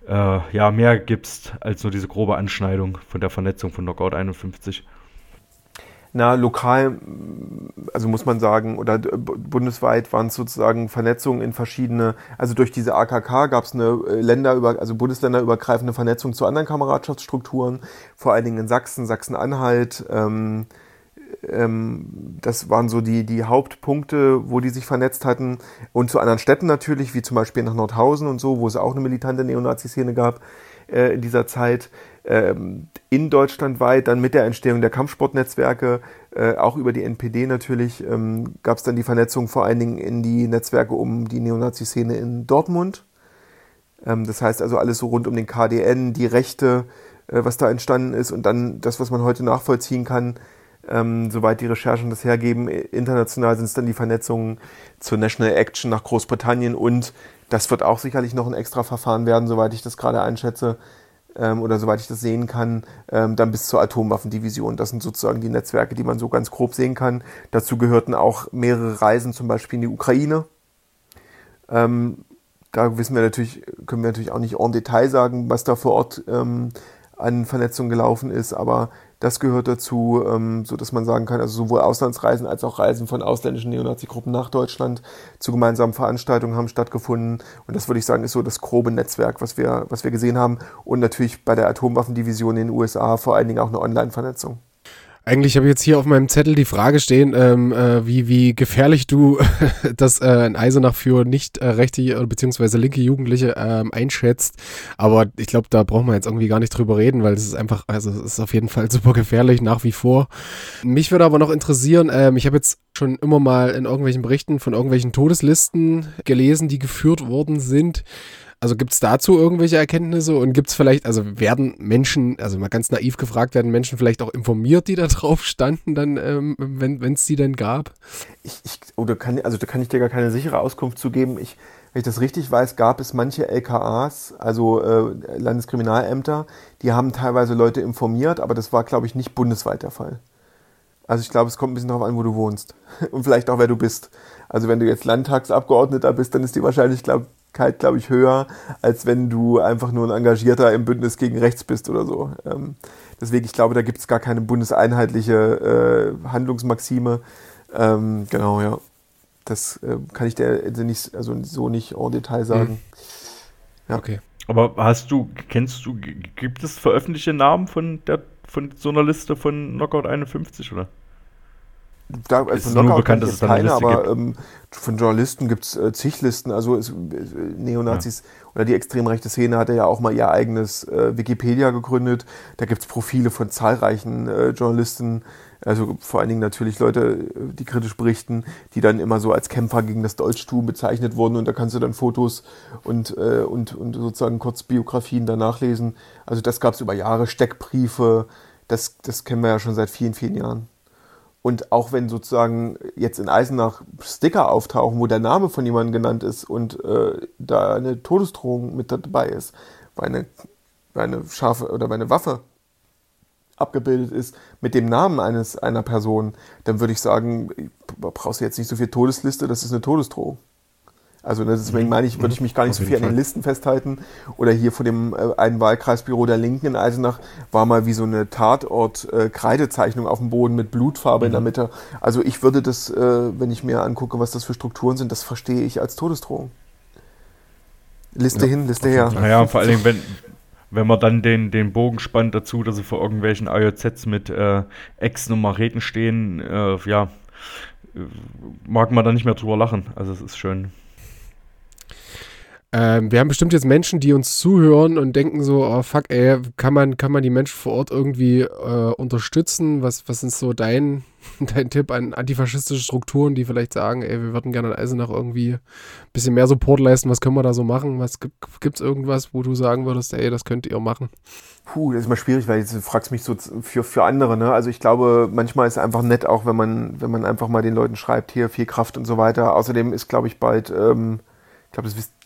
äh, ja, mehr gibst als nur diese grobe Anschneidung von der Vernetzung von Knockout 51. Na, lokal, also muss man sagen, oder bundesweit waren es sozusagen Vernetzungen in verschiedene, also durch diese AKK gab es eine äh, Länder über, also bundesländerübergreifende Vernetzung zu anderen Kameradschaftsstrukturen, vor allen Dingen in Sachsen, Sachsen-Anhalt. Ähm, ähm, das waren so die, die Hauptpunkte, wo die sich vernetzt hatten. Und zu anderen Städten natürlich, wie zum Beispiel nach Nordhausen und so, wo es auch eine militante Neonazi-Szene gab äh, in dieser Zeit ähm, in Deutschland weit, dann mit der Entstehung der Kampfsportnetzwerke, äh, auch über die NPD natürlich, ähm, gab es dann die Vernetzung vor allen Dingen in die Netzwerke um die Neonazi-Szene in Dortmund. Ähm, das heißt also alles so rund um den KDN, die Rechte, äh, was da entstanden ist und dann das, was man heute nachvollziehen kann, ähm, soweit die Recherchen das hergeben. International sind es dann die Vernetzungen zur National Action nach Großbritannien und das wird auch sicherlich noch ein extra Verfahren werden, soweit ich das gerade einschätze, ähm, oder soweit ich das sehen kann, ähm, dann bis zur Atomwaffendivision. Das sind sozusagen die Netzwerke, die man so ganz grob sehen kann. Dazu gehörten auch mehrere Reisen, zum Beispiel in die Ukraine. Ähm, da wissen wir natürlich, können wir natürlich auch nicht en Detail sagen, was da vor Ort ähm, an Vernetzung gelaufen ist, aber das gehört dazu, ähm, so dass man sagen kann, also sowohl Auslandsreisen als auch Reisen von ausländischen Neonazi-Gruppen nach Deutschland zu gemeinsamen Veranstaltungen haben stattgefunden. Und das würde ich sagen, ist so das grobe Netzwerk, was wir, was wir gesehen haben. Und natürlich bei der Atomwaffendivision in den USA vor allen Dingen auch eine Online-Vernetzung. Eigentlich habe ich jetzt hier auf meinem Zettel die Frage stehen, ähm, äh, wie, wie gefährlich du *laughs* das äh, in Eisenach für nicht äh, rechte bzw. linke Jugendliche ähm, einschätzt. Aber ich glaube, da brauchen wir jetzt irgendwie gar nicht drüber reden, weil es ist einfach, also es ist auf jeden Fall *laughs* super gefährlich nach wie vor. Mich würde aber noch interessieren, ähm, ich habe jetzt schon immer mal in irgendwelchen Berichten von irgendwelchen Todeslisten gelesen, die geführt worden sind. Also gibt es dazu irgendwelche Erkenntnisse und gibt es vielleicht, also werden Menschen, also mal ganz naiv gefragt, werden Menschen vielleicht auch informiert, die da *laughs* drauf standen, dann, ähm, wenn es die denn gab? Ich, ich, oder kann, also da kann ich dir gar keine sichere Auskunft zu geben. Ich, wenn ich das richtig weiß, gab es manche LKAs, also äh, Landeskriminalämter, die haben teilweise Leute informiert, aber das war, glaube ich, nicht bundesweit der Fall. Also ich glaube, es kommt ein bisschen darauf an, wo du wohnst *laughs* und vielleicht auch, wer du bist. Also wenn du jetzt Landtagsabgeordneter bist, dann ist die Wahrscheinlichkeit, glaube ich, höher, als wenn du einfach nur ein Engagierter im Bündnis gegen rechts bist oder so. Ähm, deswegen, ich glaube, da gibt es gar keine bundeseinheitliche äh, Handlungsmaxime. Ähm, genau, ja. Das äh, kann ich dir also nicht, also so nicht en Detail sagen. Mhm. Ja. Okay. Aber hast du, kennst du, gibt es veröffentlichte Namen von der von so einer Liste von Knockout 51, oder? Da, also ist nur bekannt, dass es da eine Liste aber ähm, von Journalisten gibt es äh, zig Listen. Also ist, äh, Neonazis ja. oder die extrem rechte Szene hat ja auch mal ihr eigenes äh, Wikipedia gegründet. Da gibt es Profile von zahlreichen äh, Journalisten, also vor allen Dingen natürlich Leute, äh, die kritisch berichten, die dann immer so als Kämpfer gegen das Deutschtum bezeichnet wurden. Und da kannst du dann Fotos und, äh, und, und sozusagen kurz Biografien danach lesen. Also das gab es über Jahre, Steckbriefe, das, das kennen wir ja schon seit vielen, vielen Jahren. Und auch wenn sozusagen jetzt in Eisenach Sticker auftauchen, wo der Name von jemandem genannt ist und äh, da eine Todesdrohung mit dabei ist, weil eine, eine scharfe oder eine Waffe abgebildet ist mit dem Namen eines einer Person, dann würde ich sagen, brauchst du jetzt nicht so viel Todesliste, das ist eine Todesdrohung. Also deswegen meine ich, würde ich mich gar nicht Auf so viel an den Listen festhalten. Oder hier vor dem äh, einen Wahlkreisbüro der Linken in Eisenach war mal wie so eine Tatort-Kreidezeichnung äh, auf dem Boden mit Blutfarbe mhm. in der mhm. Mitte. Also ich würde das, äh, wenn ich mir angucke, was das für Strukturen sind, das verstehe ich als Todesdrohung. Liste ja. hin, Liste her. Naja, vor allem, wenn, wenn man dann den, den Bogen spannt dazu, dass sie vor irgendwelchen AJZs mit äh, Ex-Nummerräten stehen, äh, ja, äh, mag man da nicht mehr drüber lachen. Also es ist schön. Ähm, wir haben bestimmt jetzt Menschen, die uns zuhören und denken so, oh fuck, ey, kann man, kann man die Menschen vor Ort irgendwie äh, unterstützen? Was, was ist so dein, *laughs* dein Tipp an antifaschistische Strukturen, die vielleicht sagen, ey, wir würden gerne in Eisenach irgendwie ein bisschen mehr Support leisten, was können wir da so machen? Was gibt es irgendwas, wo du sagen würdest, ey, das könnt ihr machen? Puh, das ist mal schwierig, weil du fragst mich so für, für andere, ne? Also ich glaube, manchmal ist es einfach nett, auch wenn man, wenn man einfach mal den Leuten schreibt, hier viel Kraft und so weiter. Außerdem ist, glaube ich, bald, ähm, ich glaube, das wisst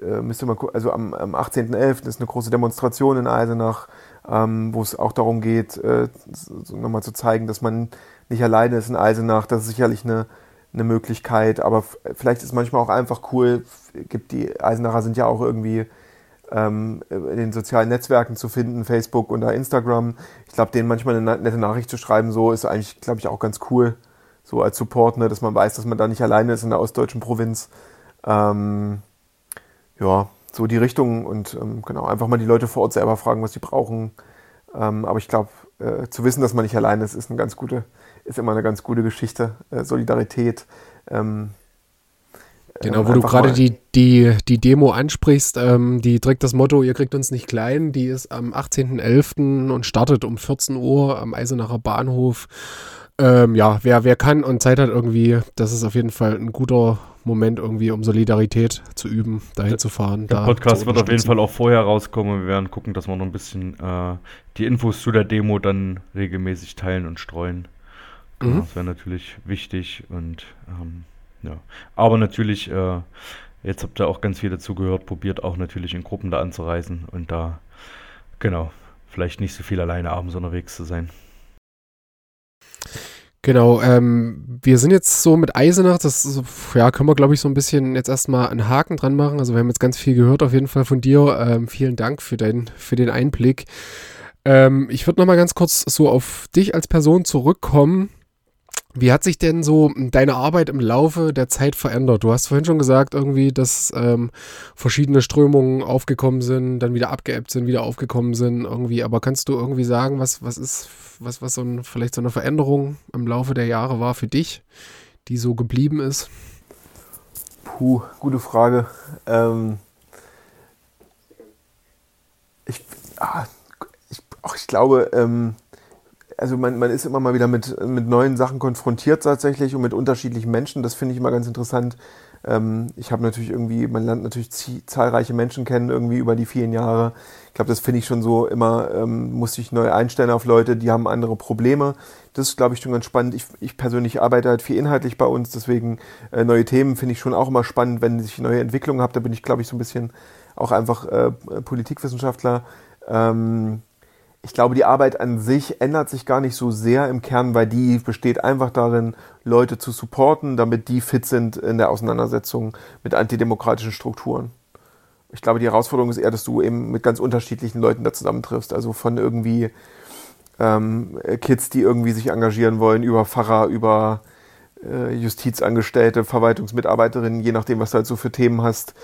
äh, müsst ihr mal also am, am 18.11. ist eine große Demonstration in Eisenach, ähm, wo es auch darum geht, äh, so nochmal zu zeigen, dass man nicht alleine ist in Eisenach. Das ist sicherlich eine, eine Möglichkeit, aber vielleicht ist manchmal auch einfach cool, gibt die Eisenacher sind ja auch irgendwie ähm, in den sozialen Netzwerken zu finden, Facebook oder Instagram. Ich glaube, denen manchmal eine nette Nachricht zu schreiben, so ist eigentlich, glaube ich, auch ganz cool, so als Support, ne, dass man weiß, dass man da nicht alleine ist in der ostdeutschen Provinz. Ähm, ja, so die Richtung und ähm, genau, einfach mal die Leute vor Ort selber fragen, was sie brauchen. Ähm, aber ich glaube, äh, zu wissen, dass man nicht alleine ist, ist eine ganz gute, ist immer eine ganz gute Geschichte. Äh, Solidarität. Ähm, Genau, äh, wo du gerade die, die, die Demo ansprichst, ähm, die trägt das Motto, ihr kriegt uns nicht klein, die ist am 18.11. und startet um 14 Uhr am Eisenacher Bahnhof. Ähm, ja, wer, wer kann und Zeit hat irgendwie, das ist auf jeden Fall ein guter Moment irgendwie, um Solidarität zu üben, dahin zu fahren. Der Podcast wird auf jeden Fall auch vorher rauskommen und wir werden gucken, dass wir noch ein bisschen äh, die Infos zu der Demo dann regelmäßig teilen und streuen. Mhm. Das wäre natürlich wichtig und ähm, ja. Aber natürlich, äh, jetzt habt ihr auch ganz viel dazu gehört, probiert auch natürlich in Gruppen da anzureisen und da, genau, vielleicht nicht so viel alleine abends unterwegs zu sein. Genau, ähm, wir sind jetzt so mit Eisenach, das ja, können wir, glaube ich, so ein bisschen jetzt erstmal einen Haken dran machen. Also wir haben jetzt ganz viel gehört auf jeden Fall von dir. Ähm, vielen Dank für, dein, für den Einblick. Ähm, ich würde nochmal ganz kurz so auf dich als Person zurückkommen. Wie hat sich denn so deine Arbeit im Laufe der Zeit verändert? Du hast vorhin schon gesagt, irgendwie, dass ähm, verschiedene Strömungen aufgekommen sind, dann wieder abgeebbt sind, wieder aufgekommen sind, irgendwie. Aber kannst du irgendwie sagen, was, was ist, was, was so ein, vielleicht so eine Veränderung im Laufe der Jahre war für dich, die so geblieben ist? Puh, gute Frage. Ähm ich, ah, ich, ach, ich glaube, ähm also man, man ist immer mal wieder mit, mit neuen Sachen konfrontiert tatsächlich und mit unterschiedlichen Menschen. Das finde ich immer ganz interessant. Ähm, ich habe natürlich irgendwie, man lernt natürlich zahlreiche Menschen kennen irgendwie über die vielen Jahre. Ich glaube, das finde ich schon so immer, ähm, muss ich neu einstellen auf Leute, die haben andere Probleme. Das ist, glaube ich, schon ganz spannend. Ich, ich persönlich arbeite halt viel inhaltlich bei uns, deswegen äh, neue Themen finde ich schon auch immer spannend, wenn ich neue Entwicklungen habe. Da bin ich, glaube ich, so ein bisschen auch einfach äh, Politikwissenschaftler. Ähm, ich glaube, die Arbeit an sich ändert sich gar nicht so sehr im Kern, weil die besteht einfach darin, Leute zu supporten, damit die fit sind in der Auseinandersetzung mit antidemokratischen Strukturen. Ich glaube, die Herausforderung ist eher, dass du eben mit ganz unterschiedlichen Leuten da zusammentriffst. Also von irgendwie ähm, Kids, die irgendwie sich engagieren wollen, über Pfarrer, über äh, Justizangestellte, Verwaltungsmitarbeiterinnen, je nachdem, was du halt so für Themen hast,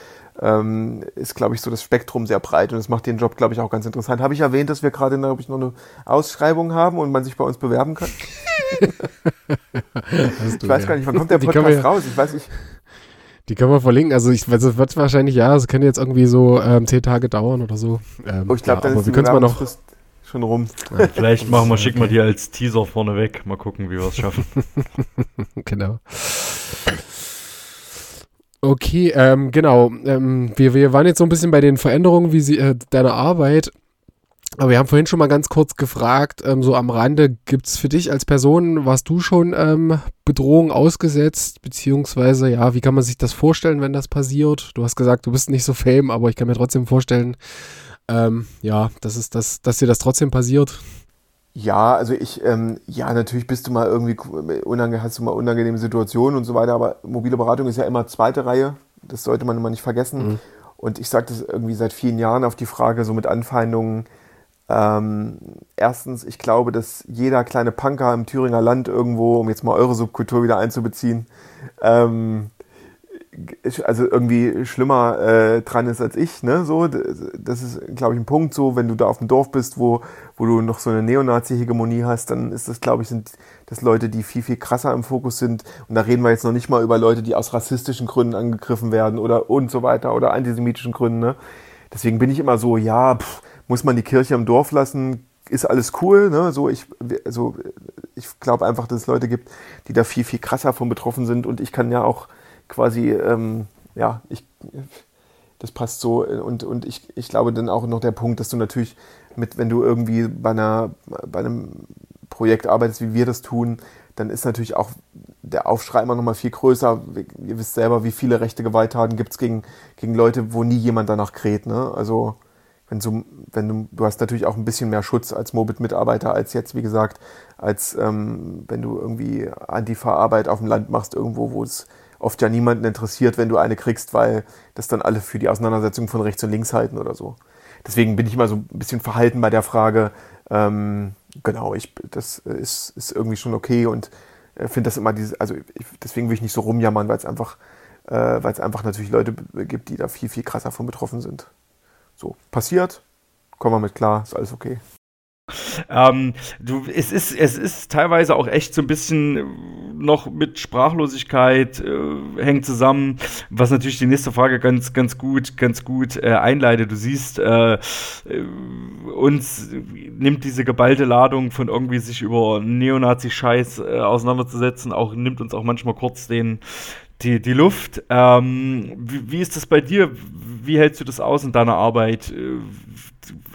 ähm, ist, glaube ich, so das Spektrum sehr breit und das macht den Job, glaube ich, auch ganz interessant. Habe ich erwähnt, dass wir gerade, glaube ich, noch eine Ausschreibung haben und man sich bei uns bewerben kann? *laughs* ich weiß gar nicht, wann kommt der Podcast ja, raus? Ich weiß nicht. Die können wir verlinken. Also ich weiß, es wird wahrscheinlich, ja, es kann jetzt irgendwie so ähm, zehn Tage dauern oder so. Ähm, oh, ich glaube, ja, dann ist wir können mal noch schon rum. Ja, *laughs* vielleicht machen wir, schicken wir die als Teaser vorne weg. Mal gucken, wie wir es schaffen. *laughs* genau. Okay, ähm, genau. Ähm, wir, wir waren jetzt so ein bisschen bei den Veränderungen wie sie, äh, deiner Arbeit. Aber wir haben vorhin schon mal ganz kurz gefragt, ähm, so am Rande, gibt es für dich als Person, warst du schon ähm, Bedrohung ausgesetzt? Beziehungsweise, ja, wie kann man sich das vorstellen, wenn das passiert? Du hast gesagt, du bist nicht so fame, aber ich kann mir trotzdem vorstellen, ähm, ja, dass, es das, dass dir das trotzdem passiert. Ja, also ich, ähm, ja, natürlich bist du mal irgendwie, unange hast du mal unangenehme Situationen und so weiter, aber mobile Beratung ist ja immer zweite Reihe. Das sollte man immer nicht vergessen. Mhm. Und ich sage das irgendwie seit vielen Jahren auf die Frage, so mit Anfeindungen. Ähm, erstens, ich glaube, dass jeder kleine Punker im Thüringer Land irgendwo, um jetzt mal eure Subkultur wieder einzubeziehen, ähm, also irgendwie schlimmer äh, dran ist als ich, ne? So, das ist, glaube ich, ein Punkt. So, wenn du da auf dem Dorf bist, wo, wo du noch so eine Neonazi-Hegemonie hast, dann ist das, glaube ich, sind das Leute, die viel, viel krasser im Fokus sind. Und da reden wir jetzt noch nicht mal über Leute, die aus rassistischen Gründen angegriffen werden oder und so weiter oder antisemitischen Gründen, ne? Deswegen bin ich immer so, ja, pff, muss man die Kirche im Dorf lassen? Ist alles cool, ne? So, ich, also, ich glaube einfach, dass es Leute gibt, die da viel, viel krasser von betroffen sind. Und ich kann ja auch quasi, ähm, ja, ich, das passt so. Und, und ich, ich glaube dann auch noch der Punkt, dass du natürlich mit, wenn du irgendwie bei, einer, bei einem Projekt arbeitest, wie wir das tun, dann ist natürlich auch der Aufschrei immer noch mal viel größer. Ihr wisst selber, wie viele rechte Gewalttaten gibt es gegen, gegen Leute, wo nie jemand danach kräht. Ne? Also wenn du, wenn du, du hast natürlich auch ein bisschen mehr Schutz als Mobit-Mitarbeiter als jetzt, wie gesagt, als ähm, wenn du irgendwie Antifa-Arbeit auf dem Land machst, irgendwo, wo es oft ja niemanden interessiert, wenn du eine kriegst, weil das dann alle für die Auseinandersetzung von rechts und links halten oder so. Deswegen bin ich immer so ein bisschen verhalten bei der Frage, ähm, genau, ich, das ist, ist irgendwie schon okay und äh, finde das immer diese, also ich, deswegen will ich nicht so rumjammern, weil es einfach, äh, weil es einfach natürlich Leute gibt, die da viel, viel krasser von betroffen sind. So, passiert, kommen wir mit klar, ist alles okay. Ähm, du, es ist, es ist teilweise auch echt so ein bisschen noch mit Sprachlosigkeit äh, hängt zusammen, was natürlich die nächste Frage ganz, ganz gut, ganz gut äh, einleitet. Du siehst, äh, äh uns nimmt diese geballte Ladung von irgendwie sich über Neonazi-Scheiß äh, auseinanderzusetzen, auch nimmt uns auch manchmal kurz den die, die Luft. Ähm, wie, wie, ist das bei dir? Wie hältst du das aus in deiner Arbeit?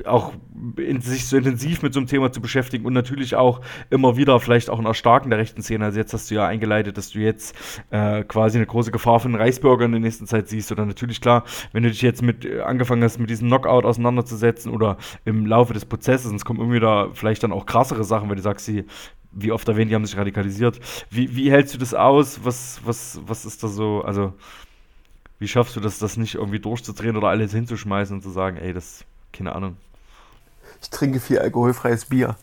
Auch in, sich so intensiv mit so einem Thema zu beschäftigen und natürlich auch immer wieder vielleicht auch ein Erstarken der rechten Szene. Also jetzt hast du ja eingeleitet, dass du jetzt äh, quasi eine große Gefahr für den Reichsbürger in der nächsten Zeit siehst. Oder natürlich klar, wenn du dich jetzt mit äh, angefangen hast, mit diesem Knockout auseinanderzusetzen oder im Laufe des Prozesses, es kommen irgendwie da vielleicht dann auch krassere Sachen, weil du sagst, sie wie oft erwähnt, die haben sich radikalisiert. Wie, wie hältst du das aus? Was, was, was ist da so, also wie schaffst du das, das nicht irgendwie durchzudrehen oder alles hinzuschmeißen und zu sagen, ey, das, keine Ahnung. Ich trinke viel alkoholfreies Bier.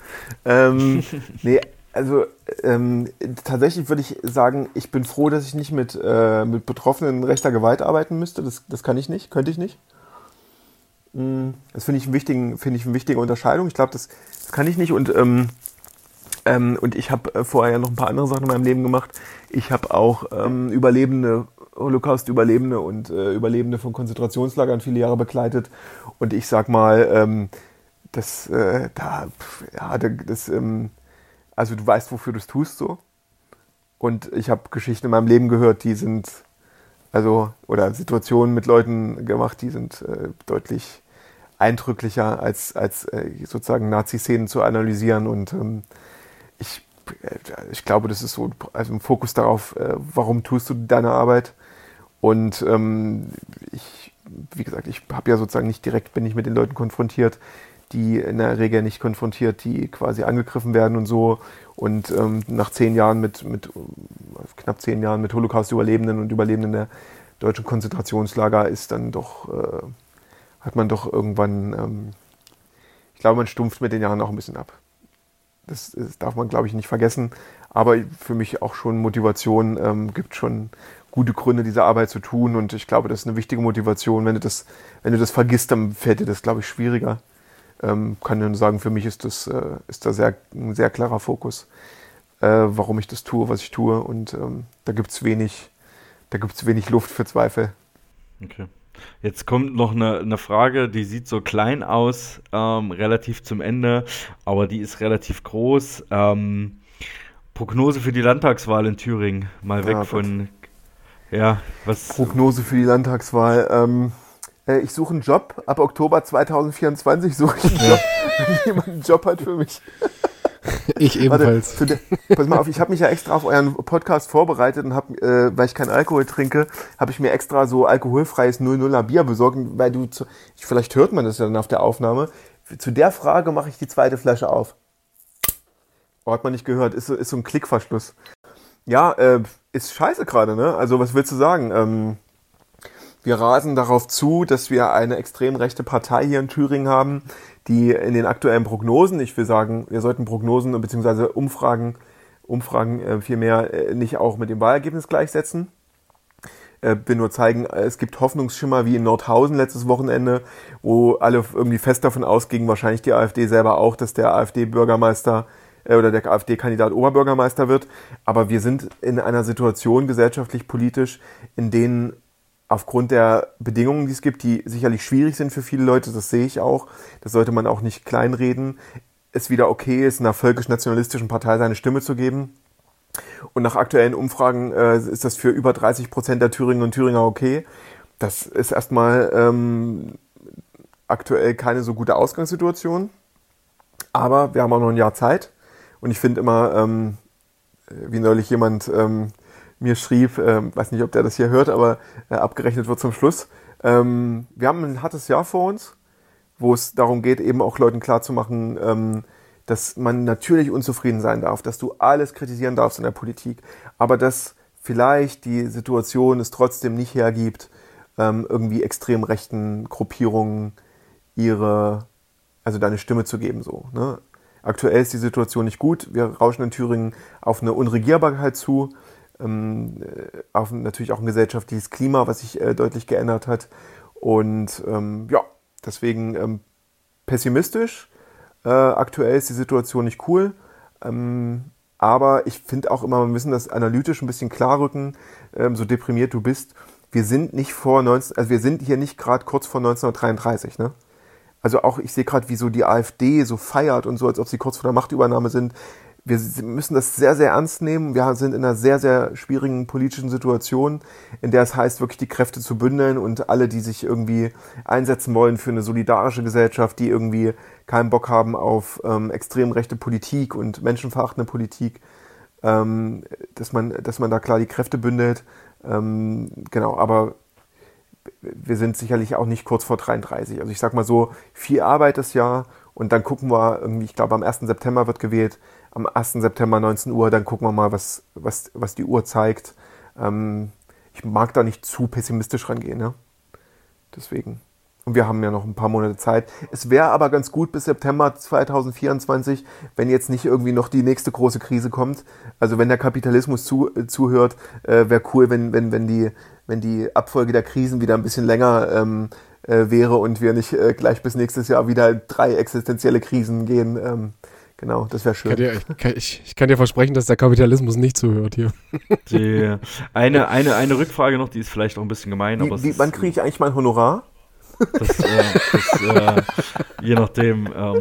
Ähm, *laughs* nee, also ähm, tatsächlich würde ich sagen, ich bin froh, dass ich nicht mit, äh, mit Betroffenen rechter Gewalt arbeiten müsste. Das, das kann ich nicht, könnte ich nicht. Mm, das finde ich, find ich eine wichtige Unterscheidung. Ich glaube, das, das kann ich nicht. Und ähm, ähm, und ich habe äh, vorher ja noch ein paar andere Sachen in meinem Leben gemacht. Ich habe auch ähm, Überlebende, Holocaust-Überlebende und äh, Überlebende von Konzentrationslagern viele Jahre begleitet. Und ich sag mal, ähm, das, äh, da, ja, das, ähm, also du weißt, wofür du es tust so. Und ich habe Geschichten in meinem Leben gehört, die sind Also, oder Situationen mit Leuten gemacht, die sind äh, deutlich eindrücklicher, als, als äh, sozusagen Nazi-Szenen zu analysieren. Und ähm, ich, äh, ich glaube, das ist so also ein Fokus darauf, äh, warum tust du deine Arbeit. Und ähm, ich, wie gesagt, ich habe ja sozusagen nicht direkt, bin ich mit den Leuten konfrontiert, die in der Regel nicht konfrontiert, die quasi angegriffen werden und so. Und ähm, nach zehn Jahren mit, mit knapp zehn Jahren mit Holocaust-Überlebenden und Überlebenden der deutschen Konzentrationslager ist dann doch, äh, hat man doch irgendwann, ähm, ich glaube, man stumpft mit den Jahren auch ein bisschen ab. Das, das darf man, glaube ich, nicht vergessen. Aber für mich auch schon Motivation, ähm, gibt schon gute Gründe, diese Arbeit zu tun. Und ich glaube, das ist eine wichtige Motivation. Wenn du das, wenn du das vergisst, dann fällt dir das, glaube ich, schwieriger. Ähm, kann nur sagen, für mich ist das, äh, ist da sehr, ein sehr klarer Fokus, äh, warum ich das tue, was ich tue. Und ähm, da gibt es wenig, da gibt's wenig Luft für Zweifel. Okay. Jetzt kommt noch eine, eine Frage, die sieht so klein aus, ähm, relativ zum Ende, aber die ist relativ groß. Ähm, Prognose für die Landtagswahl in Thüringen, mal weg ja, von. Ja, was. Prognose für die Landtagswahl. Ähm, äh, ich suche einen Job. Ab Oktober 2024 suche ich einen Job, wenn jemand einen Job hat für mich. Ich ebenfalls. Warte, der, pass mal auf, ich habe mich ja extra auf euren Podcast vorbereitet und habe, äh, weil ich keinen Alkohol trinke, habe ich mir extra so alkoholfreies 00er Bier besorgt, weil du, zu, ich, vielleicht hört man das ja dann auf der Aufnahme. Zu der Frage mache ich die zweite Flasche auf. Oh, hat man nicht gehört, ist, ist so ein Klickverschluss. Ja, äh, ist scheiße gerade, ne? Also was willst du sagen? Ähm, wir rasen darauf zu, dass wir eine extrem rechte Partei hier in Thüringen haben, die in den aktuellen Prognosen, ich will sagen, wir sollten Prognosen bzw. Umfragen, Umfragen äh, vielmehr äh, nicht auch mit dem Wahlergebnis gleichsetzen. Äh, will nur zeigen, es gibt Hoffnungsschimmer wie in Nordhausen letztes Wochenende, wo alle irgendwie fest davon ausgingen, wahrscheinlich die AfD selber auch, dass der AfD-Bürgermeister äh, oder der AfD-Kandidat Oberbürgermeister wird. Aber wir sind in einer Situation gesellschaftlich, politisch, in denen aufgrund der Bedingungen, die es gibt, die sicherlich schwierig sind für viele Leute, das sehe ich auch, das sollte man auch nicht kleinreden, es wieder okay ist, einer völkisch-nationalistischen Partei seine Stimme zu geben. Und nach aktuellen Umfragen äh, ist das für über 30 Prozent der Thüringer und Thüringer okay. Das ist erstmal ähm, aktuell keine so gute Ausgangssituation. Aber wir haben auch noch ein Jahr Zeit. Und ich finde immer, ähm, wie neulich jemand ähm, mir schrieb, äh, weiß nicht, ob der das hier hört, aber äh, abgerechnet wird zum Schluss. Ähm, wir haben ein hartes Jahr vor uns, wo es darum geht, eben auch Leuten klarzumachen, ähm, dass man natürlich unzufrieden sein darf, dass du alles kritisieren darfst in der Politik, aber dass vielleicht die Situation es trotzdem nicht hergibt, ähm, irgendwie extrem rechten Gruppierungen ihre, also deine Stimme zu geben, so. Ne? Aktuell ist die Situation nicht gut. Wir rauschen in Thüringen auf eine Unregierbarkeit zu ähm, äh, auf natürlich auch ein gesellschaftliches Klima, was sich äh, deutlich geändert hat. Und ähm, ja, deswegen ähm, pessimistisch. Äh, aktuell ist die Situation nicht cool. Aber ich finde auch immer, wir müssen das analytisch ein bisschen klar rücken, ähm, so deprimiert du bist. Wir sind nicht vor 19, also wir sind hier nicht gerade kurz vor 1933, ne? Also auch, ich sehe gerade, wie so die AfD so feiert und so, als ob sie kurz vor der Machtübernahme sind wir müssen das sehr, sehr ernst nehmen. Wir sind in einer sehr, sehr schwierigen politischen Situation, in der es heißt, wirklich die Kräfte zu bündeln und alle, die sich irgendwie einsetzen wollen für eine solidarische Gesellschaft, die irgendwie keinen Bock haben auf ähm, extrem rechte Politik und menschenverachtende Politik, ähm, dass, man, dass man da klar die Kräfte bündelt. Ähm, genau, aber wir sind sicherlich auch nicht kurz vor 33. Also ich sag mal so, viel Arbeit das Jahr und dann gucken wir irgendwie, ich glaube am 1. September wird gewählt, am 1. September 19 Uhr, dann gucken wir mal, was, was, was die Uhr zeigt. Ähm, ich mag da nicht zu pessimistisch rangehen, ne? Deswegen. Und wir haben ja noch ein paar Monate Zeit. Es wäre aber ganz gut bis September 2024, wenn jetzt nicht irgendwie noch die nächste große Krise kommt. Also wenn der Kapitalismus zu, äh, zuhört, äh, wäre cool, wenn, wenn, wenn, die, wenn die Abfolge der Krisen wieder ein bisschen länger ähm, äh, wäre und wir nicht äh, gleich bis nächstes Jahr wieder drei existenzielle Krisen gehen. Ähm, Genau, das wäre schön. Kann dir, ich, kann, ich, ich, kann dir versprechen, dass der Kapitalismus nicht zuhört hier. Die, eine, eine, eine Rückfrage noch, die ist vielleicht auch ein bisschen gemein. Wie, aber wie, wann kriege ich eigentlich mein Honorar? Das, äh, das äh, je nachdem. Ähm,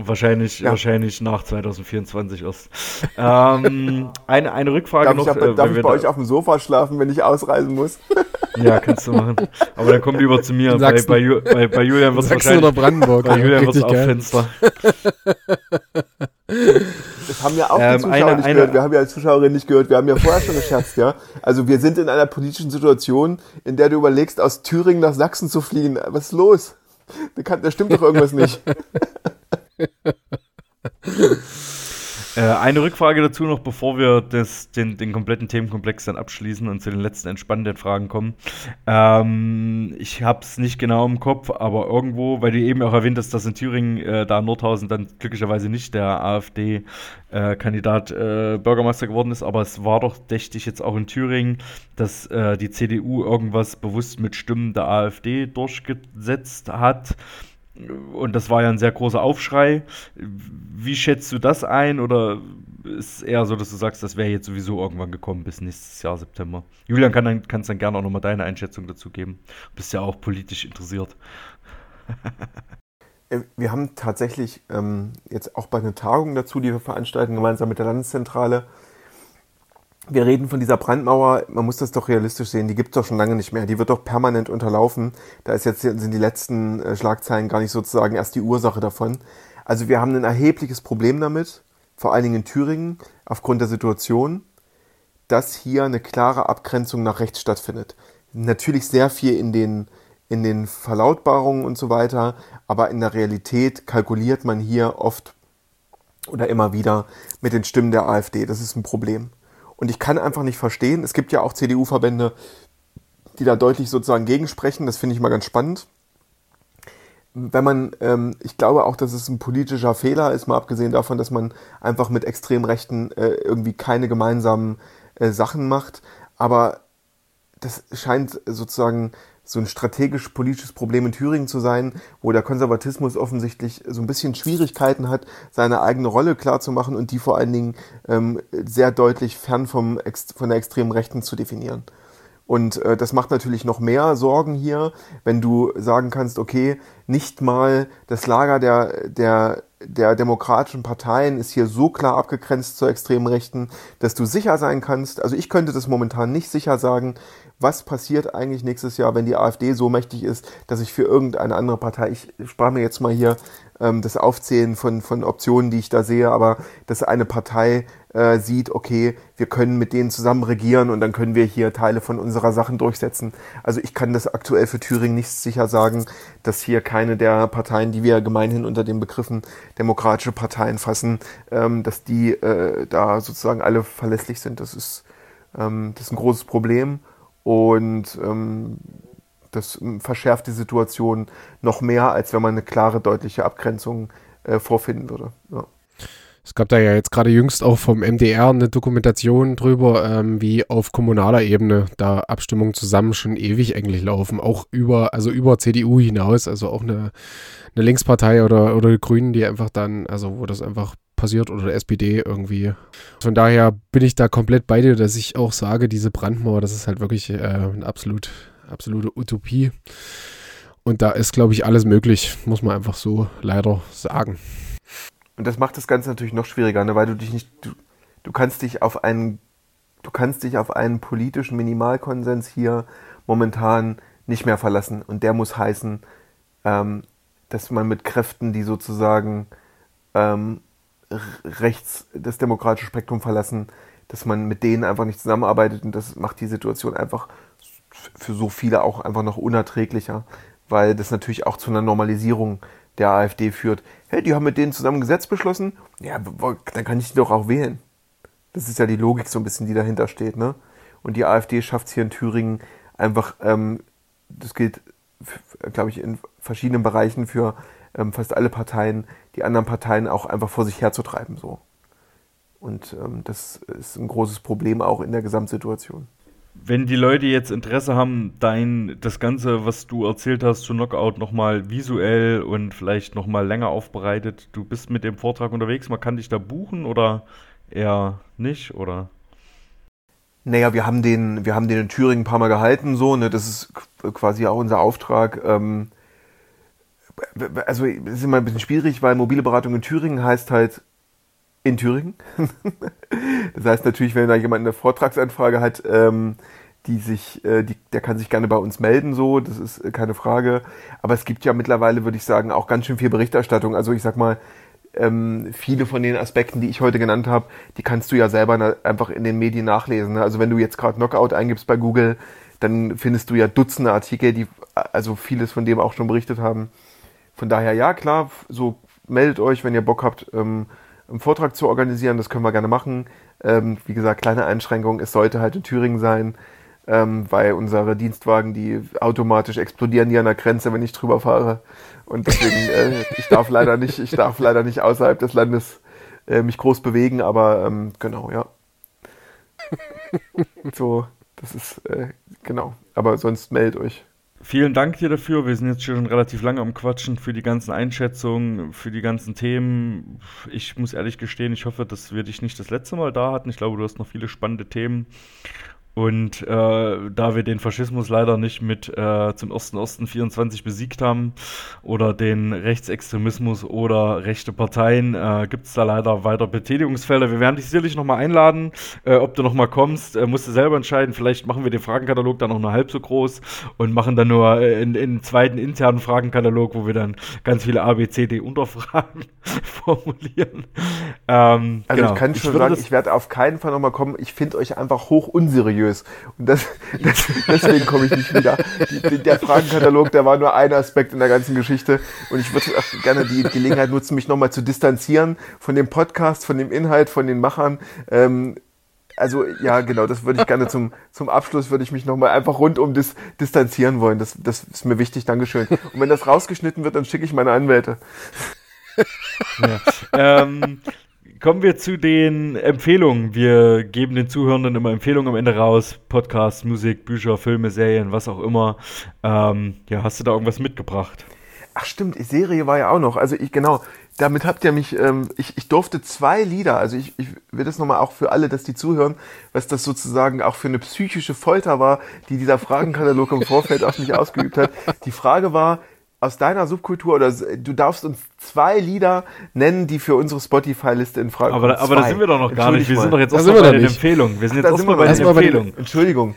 Wahrscheinlich, ja. wahrscheinlich nach 2024 erst. ähm, eine, eine Rückfrage darf noch. Ich, äh, darf ich bei euch auf dem Sofa schlafen, wenn ich ausreisen muss? *laughs* ja, kannst du machen. Aber dann komm lieber zu mir. Bei, bei, bei, bei, Julian wird es wahrscheinlich. oder Brandenburg. Bei Julian wird es auch Fenster. *laughs* Das haben ja auch ähm, die Zuschauer eine, nicht eine, gehört. Wir haben ja als Zuschauerin nicht gehört. Wir haben ja vorher schon gescherzt, ja. Also wir sind in einer politischen Situation, in der du überlegst, aus Thüringen nach Sachsen zu fliehen. Was ist los? Da, kann, da stimmt doch irgendwas nicht. *laughs* Äh, eine Rückfrage dazu noch, bevor wir das, den, den kompletten Themenkomplex dann abschließen und zu den letzten entspannenden Fragen kommen. Ähm, ich habe es nicht genau im Kopf, aber irgendwo, weil du eben auch erwähnt hast, dass in Thüringen, äh, da Nordhausen dann glücklicherweise nicht der AfD-Kandidat äh, Bürgermeister geworden ist, aber es war doch, dächte ich, jetzt auch in Thüringen, dass äh, die CDU irgendwas bewusst mit Stimmen der AfD durchgesetzt hat. Und das war ja ein sehr großer Aufschrei. Wie schätzt du das ein? Oder ist es eher so, dass du sagst, das wäre jetzt sowieso irgendwann gekommen bis nächstes Jahr September? Julian, kann dann, kannst dann gerne auch nochmal deine Einschätzung dazu geben. Du bist ja auch politisch interessiert. *laughs* Äh, wir haben tatsächlich ähm, jetzt auch bei einer Tagung dazu, die wir veranstalten, gemeinsam mit der Landeszentrale, wir reden von dieser Brandmauer, man muss das doch realistisch sehen, die gibt es doch schon lange nicht mehr. Die wird doch permanent unterlaufen. Da ist jetzt, sind die letzten äh, Schlagzeilen gar nicht sozusagen erst die Ursache davon. Also wir haben ein erhebliches Problem damit, vor allen Dingen in Thüringen, aufgrund der Situation, dass hier eine klare Abgrenzung nach rechts stattfindet. Natürlich sehr viel in den, in den Verlautbarungen und so weiter, aber in der Realität kalkuliert man hier oft oder immer wieder mit den Stimmen der AfD. Das ist ein Problem. Und ich kann einfach nicht verstehen, es gibt ja auch CDU-Verbände, die da deutlich sozusagen gegensprechen. Das finde ich mal ganz spannend. Wenn man, ähm, ich glaube auch, dass es ein politischer Fehler ist, mal abgesehen davon, dass man einfach mit Extremrechten äh, irgendwie keine gemeinsamen äh, Sachen macht. Aber das scheint sozusagen so ein strategisch-politisches Problem in Thüringen zu sein, wo der Konservatismus offensichtlich so ein bisschen Schwierigkeiten hat, seine eigene Rolle klarzumachen und die vor allen Dingen ähm, sehr deutlich fern vom, von der extremen Rechten zu definieren. Und äh, das macht natürlich noch mehr Sorgen hier, wenn du sagen kannst, okay, nicht mal das Lager der, der, der demokratischen Parteien ist hier so klar abgegrenzt zur extremen Rechten, dass du sicher sein kannst. Also ich könnte das momentan nicht sicher sagen, was passiert eigentlich nächstes Jahr, wenn die AfD so mächtig ist, dass ich für irgendeine andere Partei, ich spare mir jetzt mal hier ähm, das Aufzählen von, von Optionen, die ich da sehe, aber dass eine Partei äh, sieht, okay, wir können mit denen zusammen regieren und dann können wir hier Teile von unserer Sachen durchsetzen. Also ich kann das aktuell für Thüringen nicht sicher sagen, dass hier keine der Parteien, die wir gemeinhin unter den Begriffen demokratische Parteien fassen, ähm, dass die äh, da sozusagen alle verlässlich sind. Das ist, ähm, das ist ein großes Problem. Und ähm, das verschärft die Situation noch mehr, als wenn man eine klare, deutliche Abgrenzung äh, vorfinden würde. Ja. Es gab da ja jetzt gerade jüngst auch vom MDR eine Dokumentation drüber, ähm, wie auf kommunaler Ebene da Abstimmungen zusammen schon ewig eigentlich laufen, auch über, also über CDU hinaus, also auch eine, eine Linkspartei oder, oder die Grünen, die einfach dann, also wo das einfach passiert oder der SPD irgendwie. Von daher bin ich da komplett bei dir, dass ich auch sage, diese Brandmauer, das ist halt wirklich äh, eine absolut, absolute Utopie. Und da ist, glaube ich, alles möglich, muss man einfach so leider sagen. Und das macht das Ganze natürlich noch schwieriger, ne? weil du dich nicht, du, du kannst dich auf einen, du kannst dich auf einen politischen Minimalkonsens hier momentan nicht mehr verlassen. Und der muss heißen, ähm, dass man mit Kräften, die sozusagen ähm, rechts das demokratische Spektrum verlassen, dass man mit denen einfach nicht zusammenarbeitet und das macht die Situation einfach für so viele auch einfach noch unerträglicher, weil das natürlich auch zu einer Normalisierung der AfD führt. Hey, die haben mit denen zusammen ein Gesetz beschlossen, ja, dann kann ich die doch auch wählen. Das ist ja die Logik so ein bisschen, die dahinter steht, ne? Und die AfD schafft es hier in Thüringen einfach, ähm, das gilt, glaube ich, in verschiedenen Bereichen für ähm, fast alle Parteien, die anderen Parteien auch einfach vor sich herzutreiben. So. Und ähm, das ist ein großes Problem auch in der Gesamtsituation. Wenn die Leute jetzt Interesse haben, dein das Ganze, was du erzählt hast zu Knockout nochmal visuell und vielleicht nochmal länger aufbereitet, du bist mit dem Vortrag unterwegs, man kann dich da buchen oder eher nicht, oder? Naja, wir haben den, wir haben den in Thüringen ein paar Mal gehalten, so, ne, das ist quasi auch unser Auftrag, ähm, also es ist immer ein bisschen schwierig, weil mobile Beratung in Thüringen heißt halt in Thüringen. *laughs* das heißt natürlich, wenn da jemand eine Vortragsanfrage hat, ähm, die sich, äh, die, der kann sich gerne bei uns melden, so, das ist äh, keine Frage. Aber es gibt ja mittlerweile, würde ich sagen, auch ganz schön viel Berichterstattung. Also ich sag mal, ähm, viele von den Aspekten, die ich heute genannt habe, die kannst du ja selber einfach in den Medien nachlesen. Ne? Also wenn du jetzt gerade Knockout eingibst bei Google, dann findest du ja Dutzende Artikel, die also vieles von dem auch schon berichtet haben. Von daher, ja, klar, so meldet euch, wenn ihr Bock habt, ähm, einen Vortrag zu organisieren. Das können wir gerne machen. Ähm, wie gesagt, kleine Einschränkung. Es sollte halt in Thüringen sein, ähm, weil unsere Dienstwagen, die automatisch explodieren die an der Grenze, wenn ich drüber fahre. Und deswegen, äh, ich darf leider nicht, ich darf leider nicht außerhalb des Landes äh, mich groß bewegen, aber ähm, genau, ja. So, das ist, äh, genau. Aber sonst meldet euch. Vielen Dank dir dafür. Wir sind jetzt schon relativ lange am Quatschen für die ganzen Einschätzungen, für die ganzen Themen. Ich muss ehrlich gestehen, ich hoffe, dass wir dich nicht das letzte Mal da hatten. Ich glaube, du hast noch viele spannende Themen. Und äh, da wir den Faschismus leider nicht mit äh, zum 1.1.24 besiegt haben oder den Rechtsextremismus oder rechte Parteien, äh, gibt es da leider weiter Betätigungsfelder. Wir werden dich sicherlich nochmal einladen, äh, ob du nochmal kommst, äh, musst du selber entscheiden. Vielleicht machen wir den Fragenkatalog dann auch nur halb so groß und machen dann nur äh, in, in zweiten internen Fragenkatalog, wo wir dann ganz viele A, B, C, D Unterfragen *laughs* formulieren. Ähm, also genau. ich kann schon ich sagen, ich werde auf keinen Fall nochmal kommen. Ich finde euch einfach hoch unseriös seriös. Und das, *laughs* das deswegen komme ich nicht wieder. Die, der Fragenkatalog, der war nur ein Aspekt in der ganzen Geschichte. Und ich würde gerne die Gelegenheit nutzen, mich nochmal zu distanzieren von dem Podcast, von dem Inhalt, von den Machern. Ähm, also ja, genau, das würde ich gerne zum, zum Abschluss, würde ich mich nochmal einfach rundum dis, distanzieren wollen. Das, das ist mir wichtig, Dankeschön. Und wenn das rausgeschnitten wird, dann schicke ich meine Anwälte. Ja. ähm, Kommen wir zu den Empfehlungen. Wir geben den Zuhörenden immer Empfehlungen am Ende raus. Podcasts, Musik, Bücher, Filme, Serien, was auch immer. Ähm, ja, hast du da irgendwas mitgebracht? Ach stimmt, Serie war ja auch noch. Also ich, genau, damit habt ihr mich, ähm, ich, ich durfte zwei Lieder, also ich, ich will das nochmal auch für alle, dass die zuhören, was das sozusagen auch für eine psychische Folter war, die dieser Fragenkatalog im Vorfeld auf mich ausgeübt hat. Die Frage war, aus deiner Subkultur oder du darfst uns zwei Lieder nennen, die für unsere Spotify-Liste in Frage kommen. Aber, aber da sind wir doch noch gar nicht. Wir sind doch jetzt erstmal bei den Empfehlungen. Wir sind jetzt erstmal bei den Empfehlungen. Entschuldigung.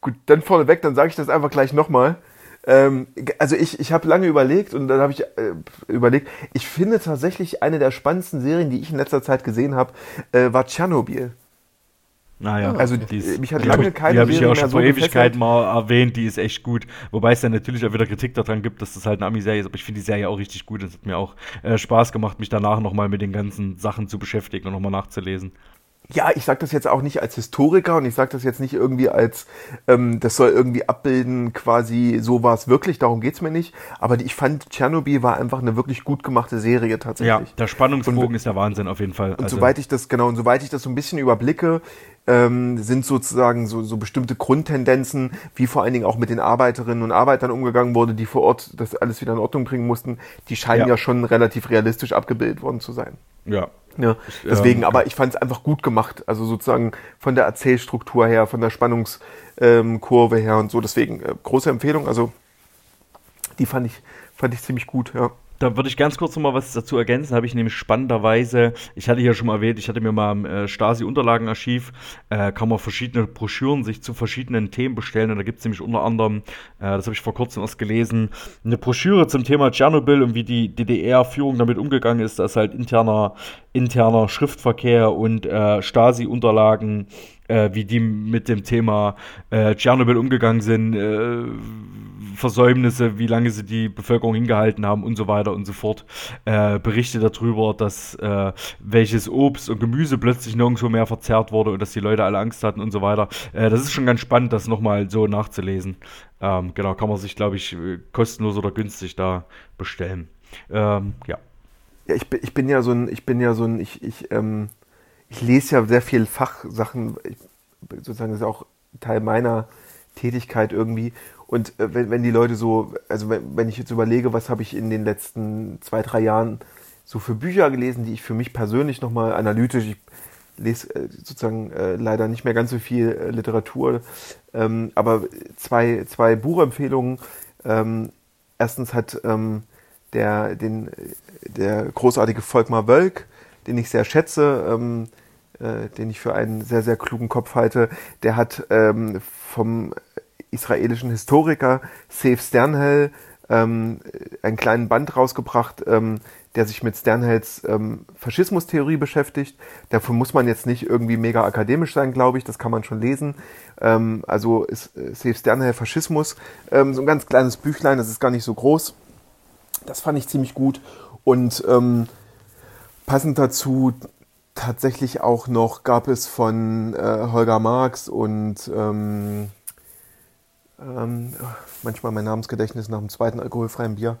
Gut, dann vorneweg, dann sage ich das einfach gleich nochmal. Ähm, also ich, ich habe lange überlegt und dann habe ich äh, überlegt, ich finde tatsächlich eine der spannendsten Serien, die ich in letzter Zeit gesehen habe, äh, war Tschernobyl. Naja, also die ist, mich hat lange keine Die habe ich ja auch schon vor Ewigkeit mal erwähnt, die ist echt gut. Wobei es dann natürlich auch wieder Kritik daran gibt, dass das halt eine Ami-Serie ist, aber ich finde die Serie auch richtig gut. Es hat mir auch äh, Spaß gemacht, mich danach nochmal mit den ganzen Sachen zu beschäftigen und nochmal nachzulesen ja, ich sage das jetzt auch nicht als Historiker und ich sage das jetzt nicht irgendwie als, ähm, das soll irgendwie abbilden, quasi so war es wirklich, darum geht's mir nicht. Aber die, ich fand, Tschernobyl war einfach eine wirklich gut gemachte Serie tatsächlich. Ja, der Spannungsbogen und, ist der Wahnsinn auf jeden Fall. Und also. soweit ich das, genau, und soweit ich das so ein bisschen überblicke, ähm, sind sozusagen so, so bestimmte Grundtendenzen, wie vor allen Dingen auch mit den Arbeiterinnen und Arbeitern umgegangen wurde, die vor Ort das alles wieder in Ordnung bringen mussten, die scheinen ja, ja schon relativ realistisch abgebildet worden zu sein. Ja, ja, deswegen, ähm, aber ich fand es einfach gut gemacht. Also sozusagen von der Erzählstruktur her, von der Spannungskurve ähm, her und so. Deswegen äh, große Empfehlung. Also die fand ich, fand ich ziemlich gut, ja. Da würde ich ganz kurz noch mal was dazu ergänzen. Habe ich nämlich spannenderweise, ich hatte ja schon mal erwähnt, ich hatte mir mal im äh, Stasi-Unterlagenarchiv, äh, kann man verschiedene Broschüren sich zu verschiedenen Themen bestellen. Und da gibt es nämlich unter anderem, äh, das habe ich vor kurzem erst gelesen, eine Broschüre zum Thema Tschernobyl und wie die DDR-Führung damit umgegangen ist. Da ist halt interner, interner Schriftverkehr und äh, Stasi-Unterlagen äh, wie die mit dem Thema Tschernobyl umgegangen sind, Versäumnisse, wie lange sie die Bevölkerung hingehalten haben und so weiter und so fort. Äh, Berichte darüber, dass äh, welches Obst und Gemüse plötzlich nirgendwo mehr verzehrt wurde und dass die Leute alle Angst hatten und so weiter. Äh, das ist schon ganz spannend, das nochmal so nachzulesen. Ähm, genau, kann man sich, glaube ich, kostenlos oder günstig da bestellen. Ähm, ja. Ja, ich ich bin ja so ein, ich bin ja so ein, ich, ich, ähm, ich lese ja sehr viel Fachsachen, ich, sozusagen ist auch Teil meiner Tätigkeit irgendwie. Und äh, wenn, wenn die Leute so, also wenn, wenn ich jetzt überlege, was habe ich in den letzten zwei, drei Jahren so für Bücher gelesen, die ich für mich persönlich nochmal analytisch, ich lese äh, sozusagen äh, leider nicht mehr ganz so viel äh, Literatur, ähm, aber zwei, zwei Buchempfehlungen. Ähm, erstens hat ähm, der, den, der großartige Volkmar Wölk, den ich sehr schätze, ähm, äh, den ich für einen sehr, sehr klugen Kopf halte, der hat ähm, vom israelischen Historiker Seif Sternhell ähm, einen kleinen Band rausgebracht, ähm, der sich mit Sternhells ähm, Faschismustheorie beschäftigt. Dafür muss man jetzt nicht irgendwie mega akademisch sein, glaube ich. Das kann man schon lesen. Ähm, also ist äh, Seif Sternhell Faschismus. Ähm, so ein ganz kleines Büchlein, das ist gar nicht so groß. Das fand ich ziemlich gut. Und ähm, passend dazu tatsächlich auch noch gab es von äh, Holger Marx und ähm, ähm, manchmal mein Namensgedächtnis nach dem zweiten alkoholfreien Bier.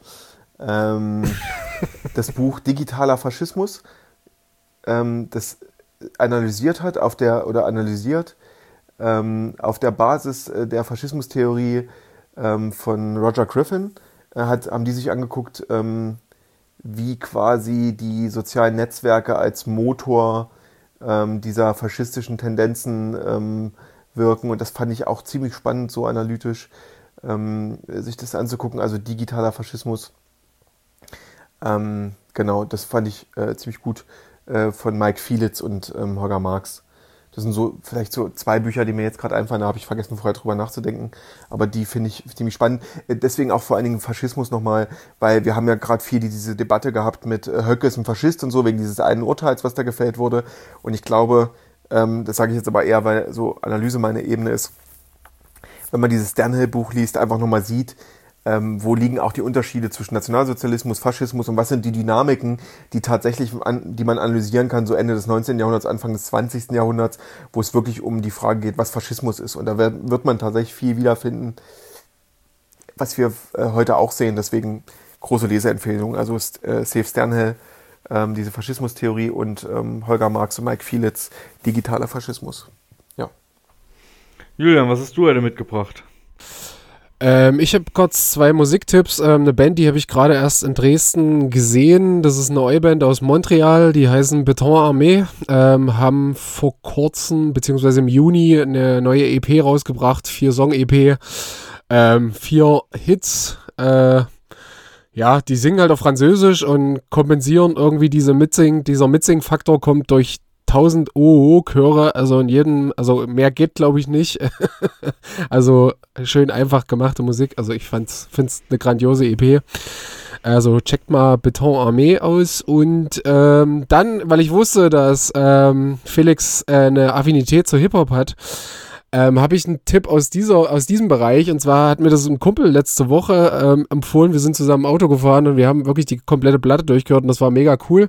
Ähm, *laughs* das Buch Digitaler Faschismus, ähm, das analysiert hat auf der oder analysiert ähm, auf der Basis äh, der Faschismustheorie ähm, von Roger Griffin äh, hat, haben die sich angeguckt, ähm, wie quasi die sozialen Netzwerke als Motor dieser faschistischen Tendenzen wirken. Und das fand ich auch ziemlich spannend, so analytisch ähm, sich das anzugucken. Also digitaler Faschismus. Ähm, genau, das fand ich äh, ziemlich gut äh, von Mike Fielitz und ähm, Holger Marx. Das sind so vielleicht so zwei Bücher, die mir jetzt gerade einfallen, da habe ich vergessen, vorher drüber nachzudenken. Aber die finde ich ziemlich spannend. Äh, deswegen auch vor allen Dingen Faschismus nochmal, weil wir haben ja gerade viel diese Debatte gehabt mit äh, Höcke ist ein Faschist und so, wegen dieses einen Urteils, was da gefällt wurde. Und ich glaube, ähm, das sage ich jetzt aber eher, weil so Analyse meine Ebene ist, wenn man dieses Sternhill-Buch liest, einfach nochmal sieht, ähm, wo liegen auch die Unterschiede zwischen Nationalsozialismus, Faschismus und was sind die Dynamiken, die tatsächlich, an, die man analysieren kann, so Ende des 19. Jahrhunderts, Anfang des 20. Jahrhunderts, wo es wirklich um die Frage geht, was Faschismus ist. Und da wird, wird man tatsächlich viel wiederfinden, was wir äh, heute auch sehen. Deswegen große Leseempfehlung. Also äh, Safe Sternhell, ähm, diese Faschismustheorie und ähm, Holger Marx und Mike Fielitz, digitaler Faschismus. Ja. Julian, was hast du heute mitgebracht? Ähm, ich habe kurz zwei Musiktipps. Ähm, eine Band, die habe ich gerade erst in Dresden gesehen. Das ist eine Neuband aus Montreal, die heißen Beton Armee. Ähm, haben vor kurzem, beziehungsweise im Juni, eine neue EP rausgebracht. Vier Song-EP. Ähm, vier Hits. Äh, ja, die singen halt auf Französisch und kompensieren irgendwie diese Mitsing, dieser Mitsing-Faktor kommt durch 1000 OO-Chöre, also in jedem, also mehr geht glaube ich nicht. *laughs* also schön einfach gemachte Musik. Also ich finde es eine grandiose EP. Also checkt mal Beton Armee aus und ähm, dann, weil ich wusste, dass ähm, Felix äh, eine Affinität zu Hip-Hop hat, ähm, habe ich einen Tipp aus, dieser, aus diesem Bereich. Und zwar hat mir das ein Kumpel letzte Woche ähm, empfohlen. Wir sind zusammen Auto gefahren und wir haben wirklich die komplette Platte durchgehört und das war mega cool.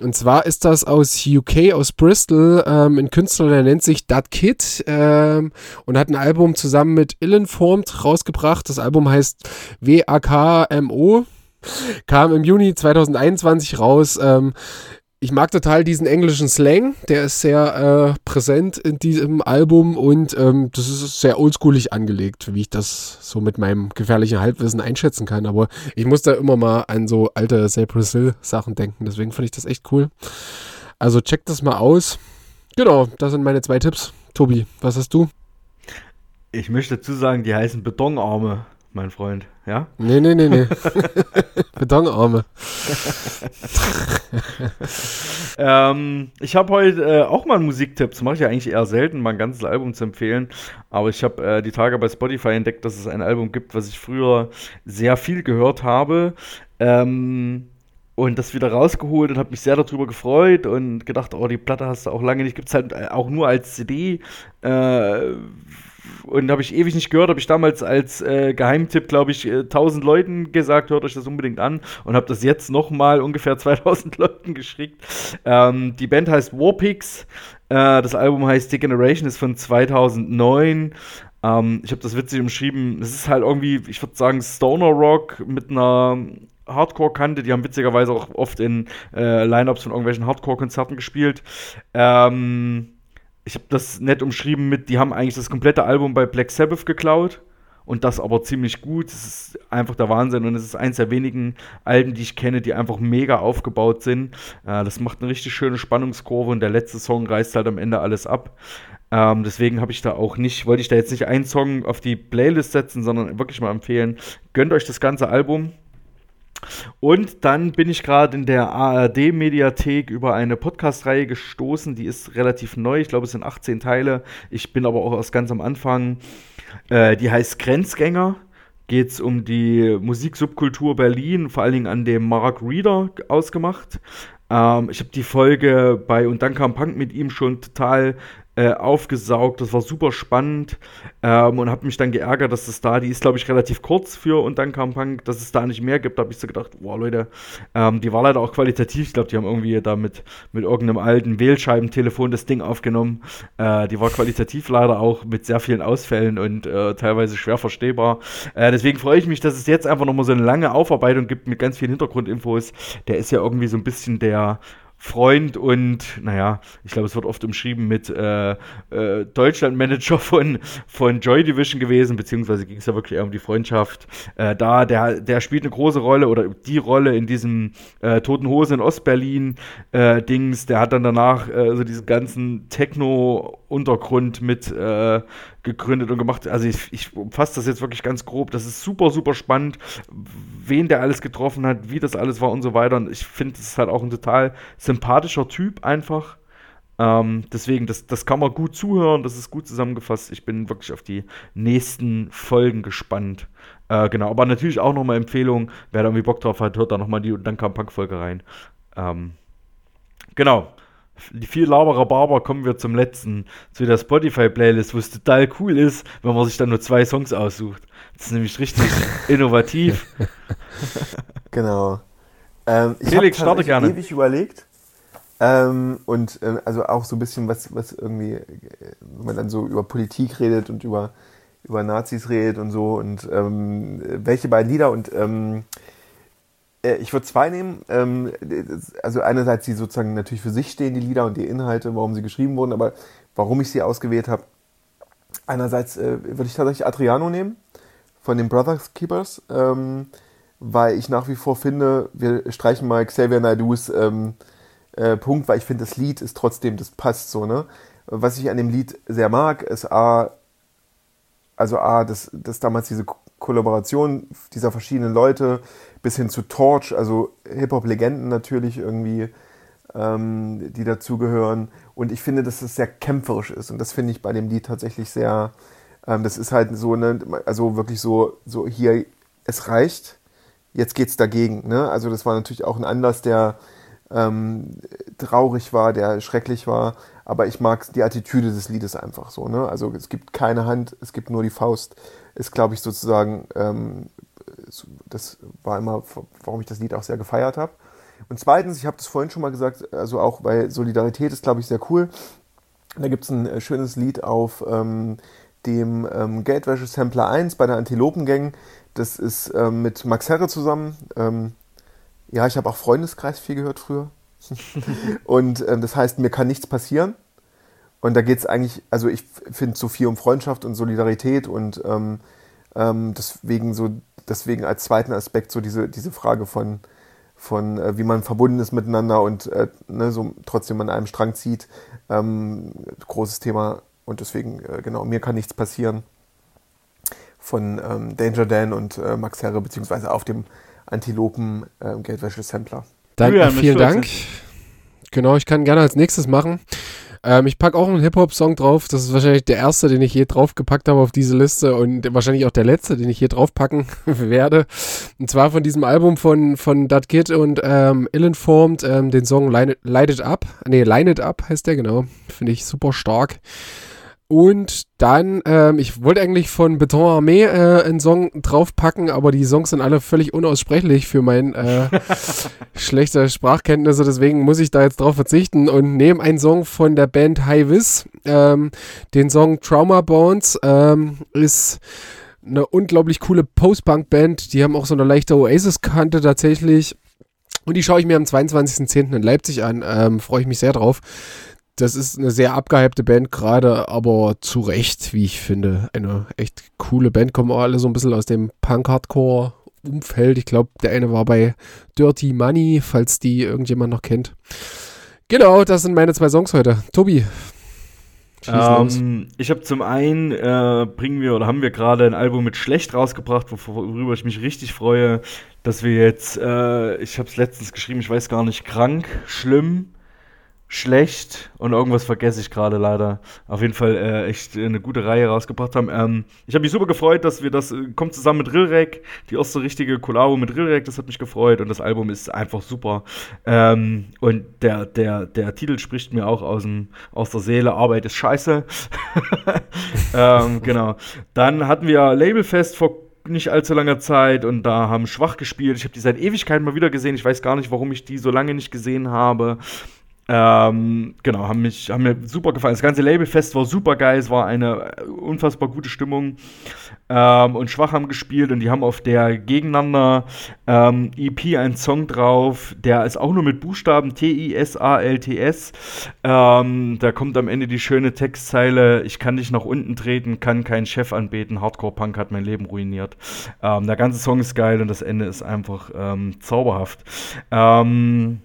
Und zwar ist das aus UK, aus Bristol, ähm, ein Künstler, der nennt sich Dat Kid ähm, und hat ein Album zusammen mit Illinformed rausgebracht. Das Album heißt WAKMO, kam im Juni 2021 raus. Ähm, ich mag total diesen englischen Slang, der ist sehr äh, präsent in diesem Album und ähm, das ist sehr oldschoolig angelegt, wie ich das so mit meinem gefährlichen Halbwissen einschätzen kann. Aber ich muss da immer mal an so alte Cypress Hill Sachen denken, deswegen finde ich das echt cool. Also checkt das mal aus. Genau, das sind meine zwei Tipps. Tobi, was hast du? Ich möchte dazu sagen, die heißen Betonarme mein Freund, ja? Nee, nee, nee, nee. *laughs* Betonarme. *laughs* ähm, ich habe heute äh, auch mal einen Musiktipp. Das mache ich ja eigentlich eher selten, mal ein ganzes Album zu empfehlen. Aber ich habe äh, die Tage bei Spotify entdeckt, dass es ein Album gibt, was ich früher sehr viel gehört habe. Ähm, und das wieder rausgeholt und habe mich sehr darüber gefreut und gedacht, oh, die Platte hast du auch lange nicht. Gibt es halt äh, auch nur als CD. Äh, und habe ich ewig nicht gehört, habe ich damals als äh, Geheimtipp, glaube ich, äh, 1000 Leuten gesagt, hört euch das unbedingt an und habe das jetzt nochmal ungefähr *laughs* 2000 Leuten geschickt. Ähm, die Band heißt Warpix, äh, das Album heißt Degeneration, ist von 2009. Ähm, ich habe das witzig umschrieben, es ist halt irgendwie, ich würde sagen, Stoner Rock mit einer Hardcore-Kante. Die haben witzigerweise auch oft in äh, Lineups von irgendwelchen Hardcore-Konzerten gespielt. Ähm, ich habe das nett umschrieben mit, die haben eigentlich das komplette Album bei Black Sabbath geklaut und das aber ziemlich gut. Es ist einfach der Wahnsinn und es ist eins der wenigen Alben, die ich kenne, die einfach mega aufgebaut sind. Äh, das macht eine richtig schöne Spannungskurve und der letzte Song reißt halt am Ende alles ab. Ähm, deswegen habe ich da auch nicht, wollte ich da jetzt nicht einen Song auf die Playlist setzen, sondern wirklich mal empfehlen, gönnt euch das ganze Album. Und dann bin ich gerade in der ARD-Mediathek über eine Podcast-Reihe gestoßen, die ist relativ neu, ich glaube es sind 18 Teile. Ich bin aber auch erst ganz am Anfang. Äh, die heißt Grenzgänger. Geht es um die Musiksubkultur Berlin, vor allen Dingen an dem Mark Reeder ausgemacht. Ähm, ich habe die Folge bei Und dann kam Punk mit ihm schon total äh, aufgesaugt. Das war super spannend ähm, und habe mich dann geärgert, dass es da, die ist glaube ich relativ kurz für und dann kam Punk, dass es da nicht mehr gibt. Da habe ich so gedacht, boah Leute, ähm, die war leider auch qualitativ. Ich glaube, die haben irgendwie da mit, mit irgendeinem alten Wählscheibentelefon das Ding aufgenommen. Äh, die war qualitativ leider auch mit sehr vielen Ausfällen und äh, teilweise schwer verstehbar. Äh, deswegen freue ich mich, dass es jetzt einfach nochmal so eine lange Aufarbeitung gibt mit ganz vielen Hintergrundinfos. Der ist ja irgendwie so ein bisschen der Freund und, naja, ich glaube, es wird oft umschrieben mit äh, äh, Deutschlandmanager *laughs* von, von Joy Division gewesen, beziehungsweise ging es ja wirklich eher um die Freundschaft. Äh, da, der, der spielt eine große Rolle oder die Rolle in diesem äh, Toten Hose in Ostberlin-Dings. der hat dann danach äh, so diesen ganzen Techno-Untergrund mit äh, gegründet und gemacht. Also ich, ich umfasse das jetzt wirklich ganz grob. Das ist super, super spannend, wen der alles getroffen hat, wie das alles war und so weiter. Und ich finde, das ist halt auch ein total sympathischer Typ einfach. Ähm, deswegen, das, das kann man gut zuhören, das ist gut zusammengefasst. Ich bin wirklich auf die nächsten Folgen gespannt. Äh, genau, aber natürlich auch nochmal Empfehlung, wer da irgendwie Bock drauf hat, hört da nochmal die und dann kam Punk-Folge rein. Ähm, genau viel Laberer Barber kommen wir zum letzten, zu der Spotify-Playlist, wo es total cool ist, wenn man sich dann nur zwei Songs aussucht. Das ist nämlich richtig *laughs* innovativ. *laughs* Genau. Ähm, ich Felix, starte gerne. ewig überlegt. Ähm, und äh, also auch so ein bisschen, was, was irgendwie, äh, wenn man dann so über Politik redet und über, über Nazis redet und so und ähm, welche beiden Lieder und ähm, äh, ich würde zwei nehmen. Ähm, also einerseits die sozusagen natürlich für sich stehen, die Lieder und die Inhalte, warum sie geschrieben wurden, aber warum ich sie ausgewählt habe. Einerseits äh, würde ich tatsächlich Adriano nehmen von den Brothers Keepers, ähm, weil ich nach wie vor finde, wir streichen mal Xavier Naidus ähm, äh, Punkt, weil ich finde, das Lied ist trotzdem, das passt so, ne? Was ich an dem Lied sehr mag, ist A, also A, dass, dass damals diese Kollaboration dieser verschiedenen Leute bis hin zu Torch, also Hip-Hop-Legenden natürlich irgendwie, ähm, die dazugehören. Und ich finde, dass es sehr kämpferisch ist. Und das finde ich bei dem Lied tatsächlich sehr, ähm, das ist halt so, ne, also wirklich so, so hier, es reicht, jetzt geht's dagegen. Ne? Also das war natürlich auch ein Anlass, der ähm, traurig war, der schrecklich war. Aber ich mag die Attitüde des Liedes einfach so. Ne? Also es gibt keine Hand, es gibt nur die Faust. Ist, glaube ich, sozusagen ähm, das war immer, warum ich das Lied auch sehr gefeiert habe. Und zweitens, ich habe das vorhin schon mal gesagt, also auch bei Solidarität ist, glaube ich, sehr cool. Da gibt es ein äh, schönes Lied auf ähm, dem ähm, Geldwäsche-Sampler 1 bei der Antilopengang. Das ist ähm, mit Max Herre zusammen. Ähm, ja, ich habe auch Freundeskreis viel gehört früher. *laughs* und ähm, das heißt, mir kann nichts passieren. Und da geht es eigentlich, also ich finde so viel um Freundschaft und Solidarität und ähm, ähm, deswegen so deswegen als zweiten Aspekt so diese, diese Frage von, von äh, wie man verbunden ist miteinander und äh, ne, so trotzdem an einem Strang zieht. Ähm, großes Thema und deswegen, äh, genau, mir kann nichts passieren von ähm, Danger Dan und äh, Max Herre, beziehungsweise auf dem Antilopen äh, Geldwäsche-Sampler. Danke, ja, vielen Dank. Genau, ich kann gerne als nächstes machen. Ähm, ich packe auch einen Hip-Hop-Song drauf. Das ist wahrscheinlich der erste, den ich je draufgepackt habe auf diese Liste und wahrscheinlich auch der letzte, den ich hier draufpacken *laughs* werde. Und zwar von diesem Album von, von Dat Kid und ähm, Ill-Informed, ähm, den Song Light, Light It Up. Nee, Line It Up heißt der, genau. Finde ich super stark. Und dann, ähm, ich wollte eigentlich von Beton Armee äh, einen Song draufpacken, aber die Songs sind alle völlig unaussprechlich für mein äh, *laughs* schlechte Sprachkenntnisse, deswegen muss ich da jetzt drauf verzichten und nehme einen Song von der Band High Vis. Ähm, den Song Trauma Bones ähm, ist eine unglaublich coole Post-Punk-Band. Die haben auch so eine leichte Oasis-Kante tatsächlich. Und die schaue ich mir am 22.10. in Leipzig an. Ähm, Freue ich mich sehr drauf das ist eine sehr abgehypte Band gerade, aber zu Recht, wie ich finde. Eine echt coole Band, kommen auch alle so ein bisschen aus dem Punk-Hardcore-Umfeld. Ich glaube, der eine war bei Dirty Money, falls die irgendjemand noch kennt. Genau, das sind meine zwei Songs heute. Tobi. Ähm, ich habe zum einen äh, bringen wir oder haben wir gerade ein Album mit schlecht rausgebracht, worüber ich mich richtig freue, dass wir jetzt, äh, ich habe es letztens geschrieben, ich weiß gar nicht, krank, schlimm, schlecht und irgendwas vergesse ich gerade leider. Auf jeden Fall äh, echt eine gute Reihe rausgebracht haben. Ähm, ich habe mich super gefreut, dass wir das, äh, kommt zusammen mit Rillrek, die erste richtige Kollabo mit Rillrek, das hat mich gefreut und das Album ist einfach super. Ähm, und der, der, der Titel spricht mir auch aus, dem, aus der Seele, Arbeit ist scheiße. *laughs* ähm, genau. Dann hatten wir Labelfest vor nicht allzu langer Zeit und da haben Schwach gespielt. Ich habe die seit Ewigkeiten mal wieder gesehen. Ich weiß gar nicht, warum ich die so lange nicht gesehen habe. Ähm, genau, haben, mich, haben mir super gefallen. Das ganze Labelfest war super geil, es war eine unfassbar gute Stimmung. Ähm, und Schwach haben gespielt und die haben auf der Gegeneinander ähm, EP einen Song drauf, der ist auch nur mit Buchstaben T-I-S-A-L-T-S. Ähm, da kommt am Ende die schöne Textzeile: Ich kann dich nach unten treten, kann keinen Chef anbeten, Hardcore-Punk hat mein Leben ruiniert. Ähm, der ganze Song ist geil und das Ende ist einfach ähm, zauberhaft. Ähm,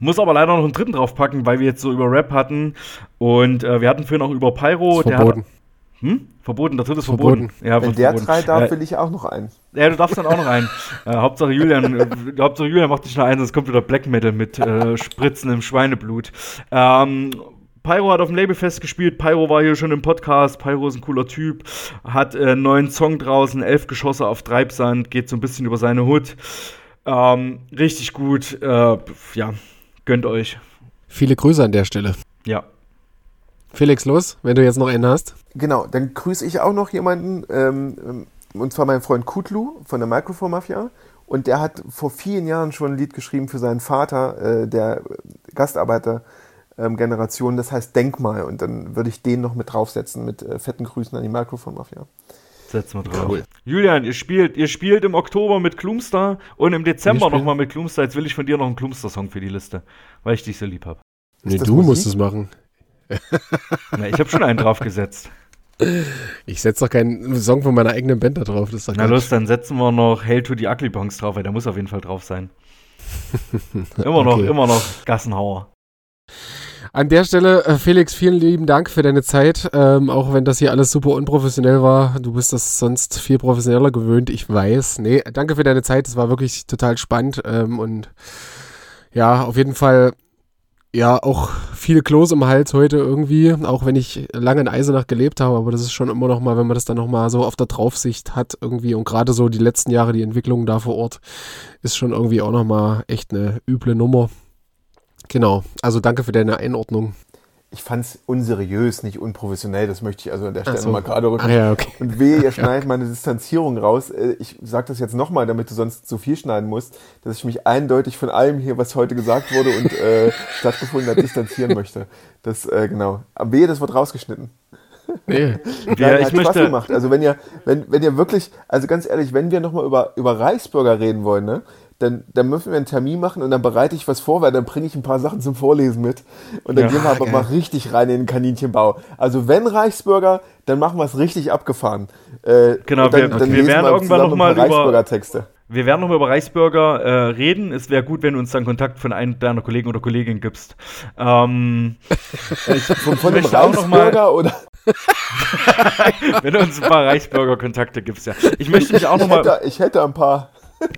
muss aber leider noch einen dritten draufpacken, weil wir jetzt so über Rap hatten. Und äh, wir hatten vorhin auch über Pyro. Der verboten. Hat, hm? Verboten, der dritte ist verboten. verboten. Ja, Wenn der verboten. drei darf, äh, will ich auch noch einen. Ja, du darfst dann auch noch einen. *laughs* äh, Hauptsache Julian, äh, Hauptsache Julian macht dich noch einen, sonst kommt wieder Black Metal mit äh, Spritzen im Schweineblut. Ähm, Pyro hat auf dem Label festgespielt. Pyro war hier schon im Podcast. Pyro ist ein cooler Typ. Hat äh, einen neuen Song draußen, elf Geschosse auf Treibsand, geht so ein bisschen über seine Hut. Ähm, richtig gut. Äh, ja, Gönnt euch. Viele Grüße an der Stelle. Ja. Felix, los, wenn du jetzt noch einen hast. Genau, dann grüße ich auch noch jemanden, ähm, und zwar meinen Freund Kutlu von der Microphone Mafia. Und der hat vor vielen Jahren schon ein Lied geschrieben für seinen Vater, äh, der Gastarbeiter-Generation, ähm, das heißt Denkmal. Und dann würde ich den noch mit draufsetzen mit äh, fetten Grüßen an die Microphone Mafia. Setzen wir drauf. Cool. Julian, ihr spielt, ihr spielt im Oktober mit Klumster und im Dezember nochmal mit Klumster. Jetzt will ich von dir noch einen Klumster-Song für die Liste, weil ich dich so lieb habe. Nee, du Musik? musst es machen. *laughs* Na, ich habe schon einen draufgesetzt. Ich setze doch keinen Song von meiner eigenen Band da drauf. Das ist Na los, dann setzen wir noch Hail to the Ugly Bongs drauf, weil der muss auf jeden Fall drauf sein. *laughs* immer noch, okay. immer noch Gassenhauer. An der Stelle, äh, Felix, vielen lieben Dank für deine Zeit. Ähm, auch wenn das hier alles super unprofessionell war. Du bist das sonst viel professioneller gewöhnt, ich weiß. Nee, danke für deine Zeit. Es war wirklich total spannend. Ähm, und ja, auf jeden Fall, ja, auch viele Klos im Hals heute irgendwie. Auch wenn ich lange in Eisenach gelebt habe. Aber das ist schon immer noch mal, wenn man das dann noch mal so auf der Draufsicht hat irgendwie. Und gerade so die letzten Jahre, die Entwicklung da vor Ort, ist schon irgendwie auch noch mal echt eine üble Nummer. Genau, also danke für deine Einordnung. Ich fand es unseriös, nicht unprofessionell, das möchte ich also an der Stelle so. mal gerade rücken. Ah, ja, okay. Und wehe, ihr *laughs* schneidet meine Distanzierung raus. Äh, ich sage das jetzt nochmal, damit du sonst zu viel schneiden musst, dass ich mich eindeutig von allem hier, was heute gesagt wurde und äh, *laughs* stattgefunden hat, distanzieren möchte. Das, äh, genau. Aber wehe, das wird rausgeschnitten. Nee. *laughs* Nein, ja, ich hat möchte Spaß gemacht. Also wenn ihr, wenn, wenn ihr wirklich, also ganz ehrlich, wenn wir nochmal über, über Reichsbürger reden wollen, ne, dann, dann müssen wir einen Termin machen und dann bereite ich was vor, weil dann bringe ich ein paar Sachen zum Vorlesen mit. Und dann ja, gehen wir aber geil. mal richtig rein in den Kaninchenbau. Also wenn Reichsbürger, dann machen wir es richtig abgefahren. Äh, genau, dann, wir, dann wir werden irgendwann nochmal über Reichsbürger-Texte. Wir werden nochmal über Reichsbürger äh, reden. Es wäre gut, wenn du uns dann Kontakt von einem deiner Kollegen oder Kollegin gibst. Ähm, *laughs* ich, von, von einem Reichsbürger oder? *laughs* wenn du uns ein paar Reichsbürger-Kontakte gibst, ja. Ich möchte mich auch nochmal. Ich hätte ein paar.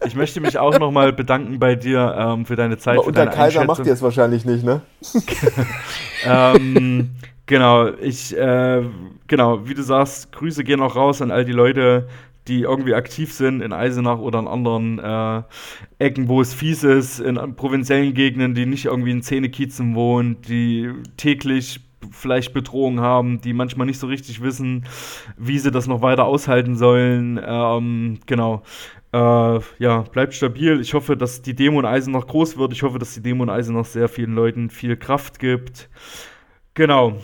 Ich möchte mich auch nochmal bedanken bei dir ähm, für deine Zeit. Aber unter Kaiser macht ihr es wahrscheinlich nicht, ne? *laughs* ähm, genau, ich, äh, genau, wie du sagst, Grüße gehen auch raus an all die Leute, die irgendwie aktiv sind in Eisenach oder in anderen äh, Ecken, wo es fies ist, in provinziellen Gegenden, die nicht irgendwie in Zähnekiezen wohnen, die täglich vielleicht Bedrohungen haben, die manchmal nicht so richtig wissen, wie sie das noch weiter aushalten sollen. Ähm, genau. Äh, ja, bleibt stabil. Ich hoffe, dass die Demo in Eisen noch groß wird. Ich hoffe, dass die Demo in Eisen noch sehr vielen Leuten viel Kraft gibt. Genau.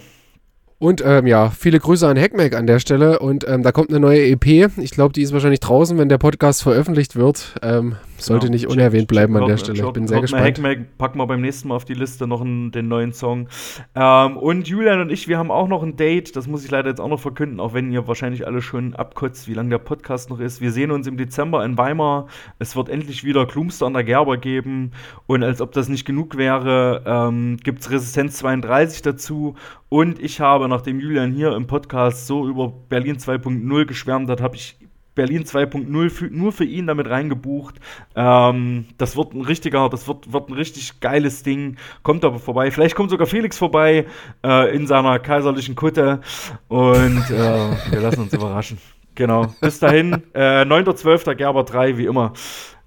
Und ähm, ja, viele Grüße an Hackmack an der Stelle. Und ähm, da kommt eine neue EP. Ich glaube, die ist wahrscheinlich draußen, wenn der Podcast veröffentlicht wird. Ähm, sollte ja, nicht unerwähnt bleiben an der Stelle. Ich bin sehr gespannt. Hackmack packen wir beim nächsten Mal auf die Liste noch einen, den neuen Song. Ähm, und Julian und ich, wir haben auch noch ein Date. Das muss ich leider jetzt auch noch verkünden, auch wenn ihr wahrscheinlich alle schon abkotzt, wie lange der Podcast noch ist. Wir sehen uns im Dezember in Weimar. Es wird endlich wieder Klumster an der Gerber geben. Und als ob das nicht genug wäre, ähm, gibt es Resistenz 32 dazu. Und ich habe, nachdem Julian hier im Podcast so über Berlin 2.0 geschwärmt hat, habe ich Berlin 2.0 nur für ihn damit reingebucht. Ähm, das wird ein richtiger, das wird, wird ein richtig geiles Ding. Kommt aber vorbei. Vielleicht kommt sogar Felix vorbei äh, in seiner kaiserlichen Kutte. Und äh, wir lassen uns überraschen. Genau. Bis dahin, äh, 9.12. Gerber 3, wie immer.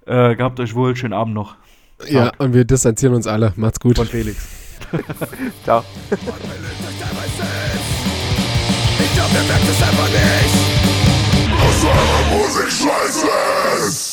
Äh, gehabt euch wohl, schönen Abend noch. Ja, Ciao. und wir distanzieren uns alle. Macht's gut. Von Felix. *laughs* Ciao. Ich glaube, ihr merkt es einfach nicht. Musik scheiße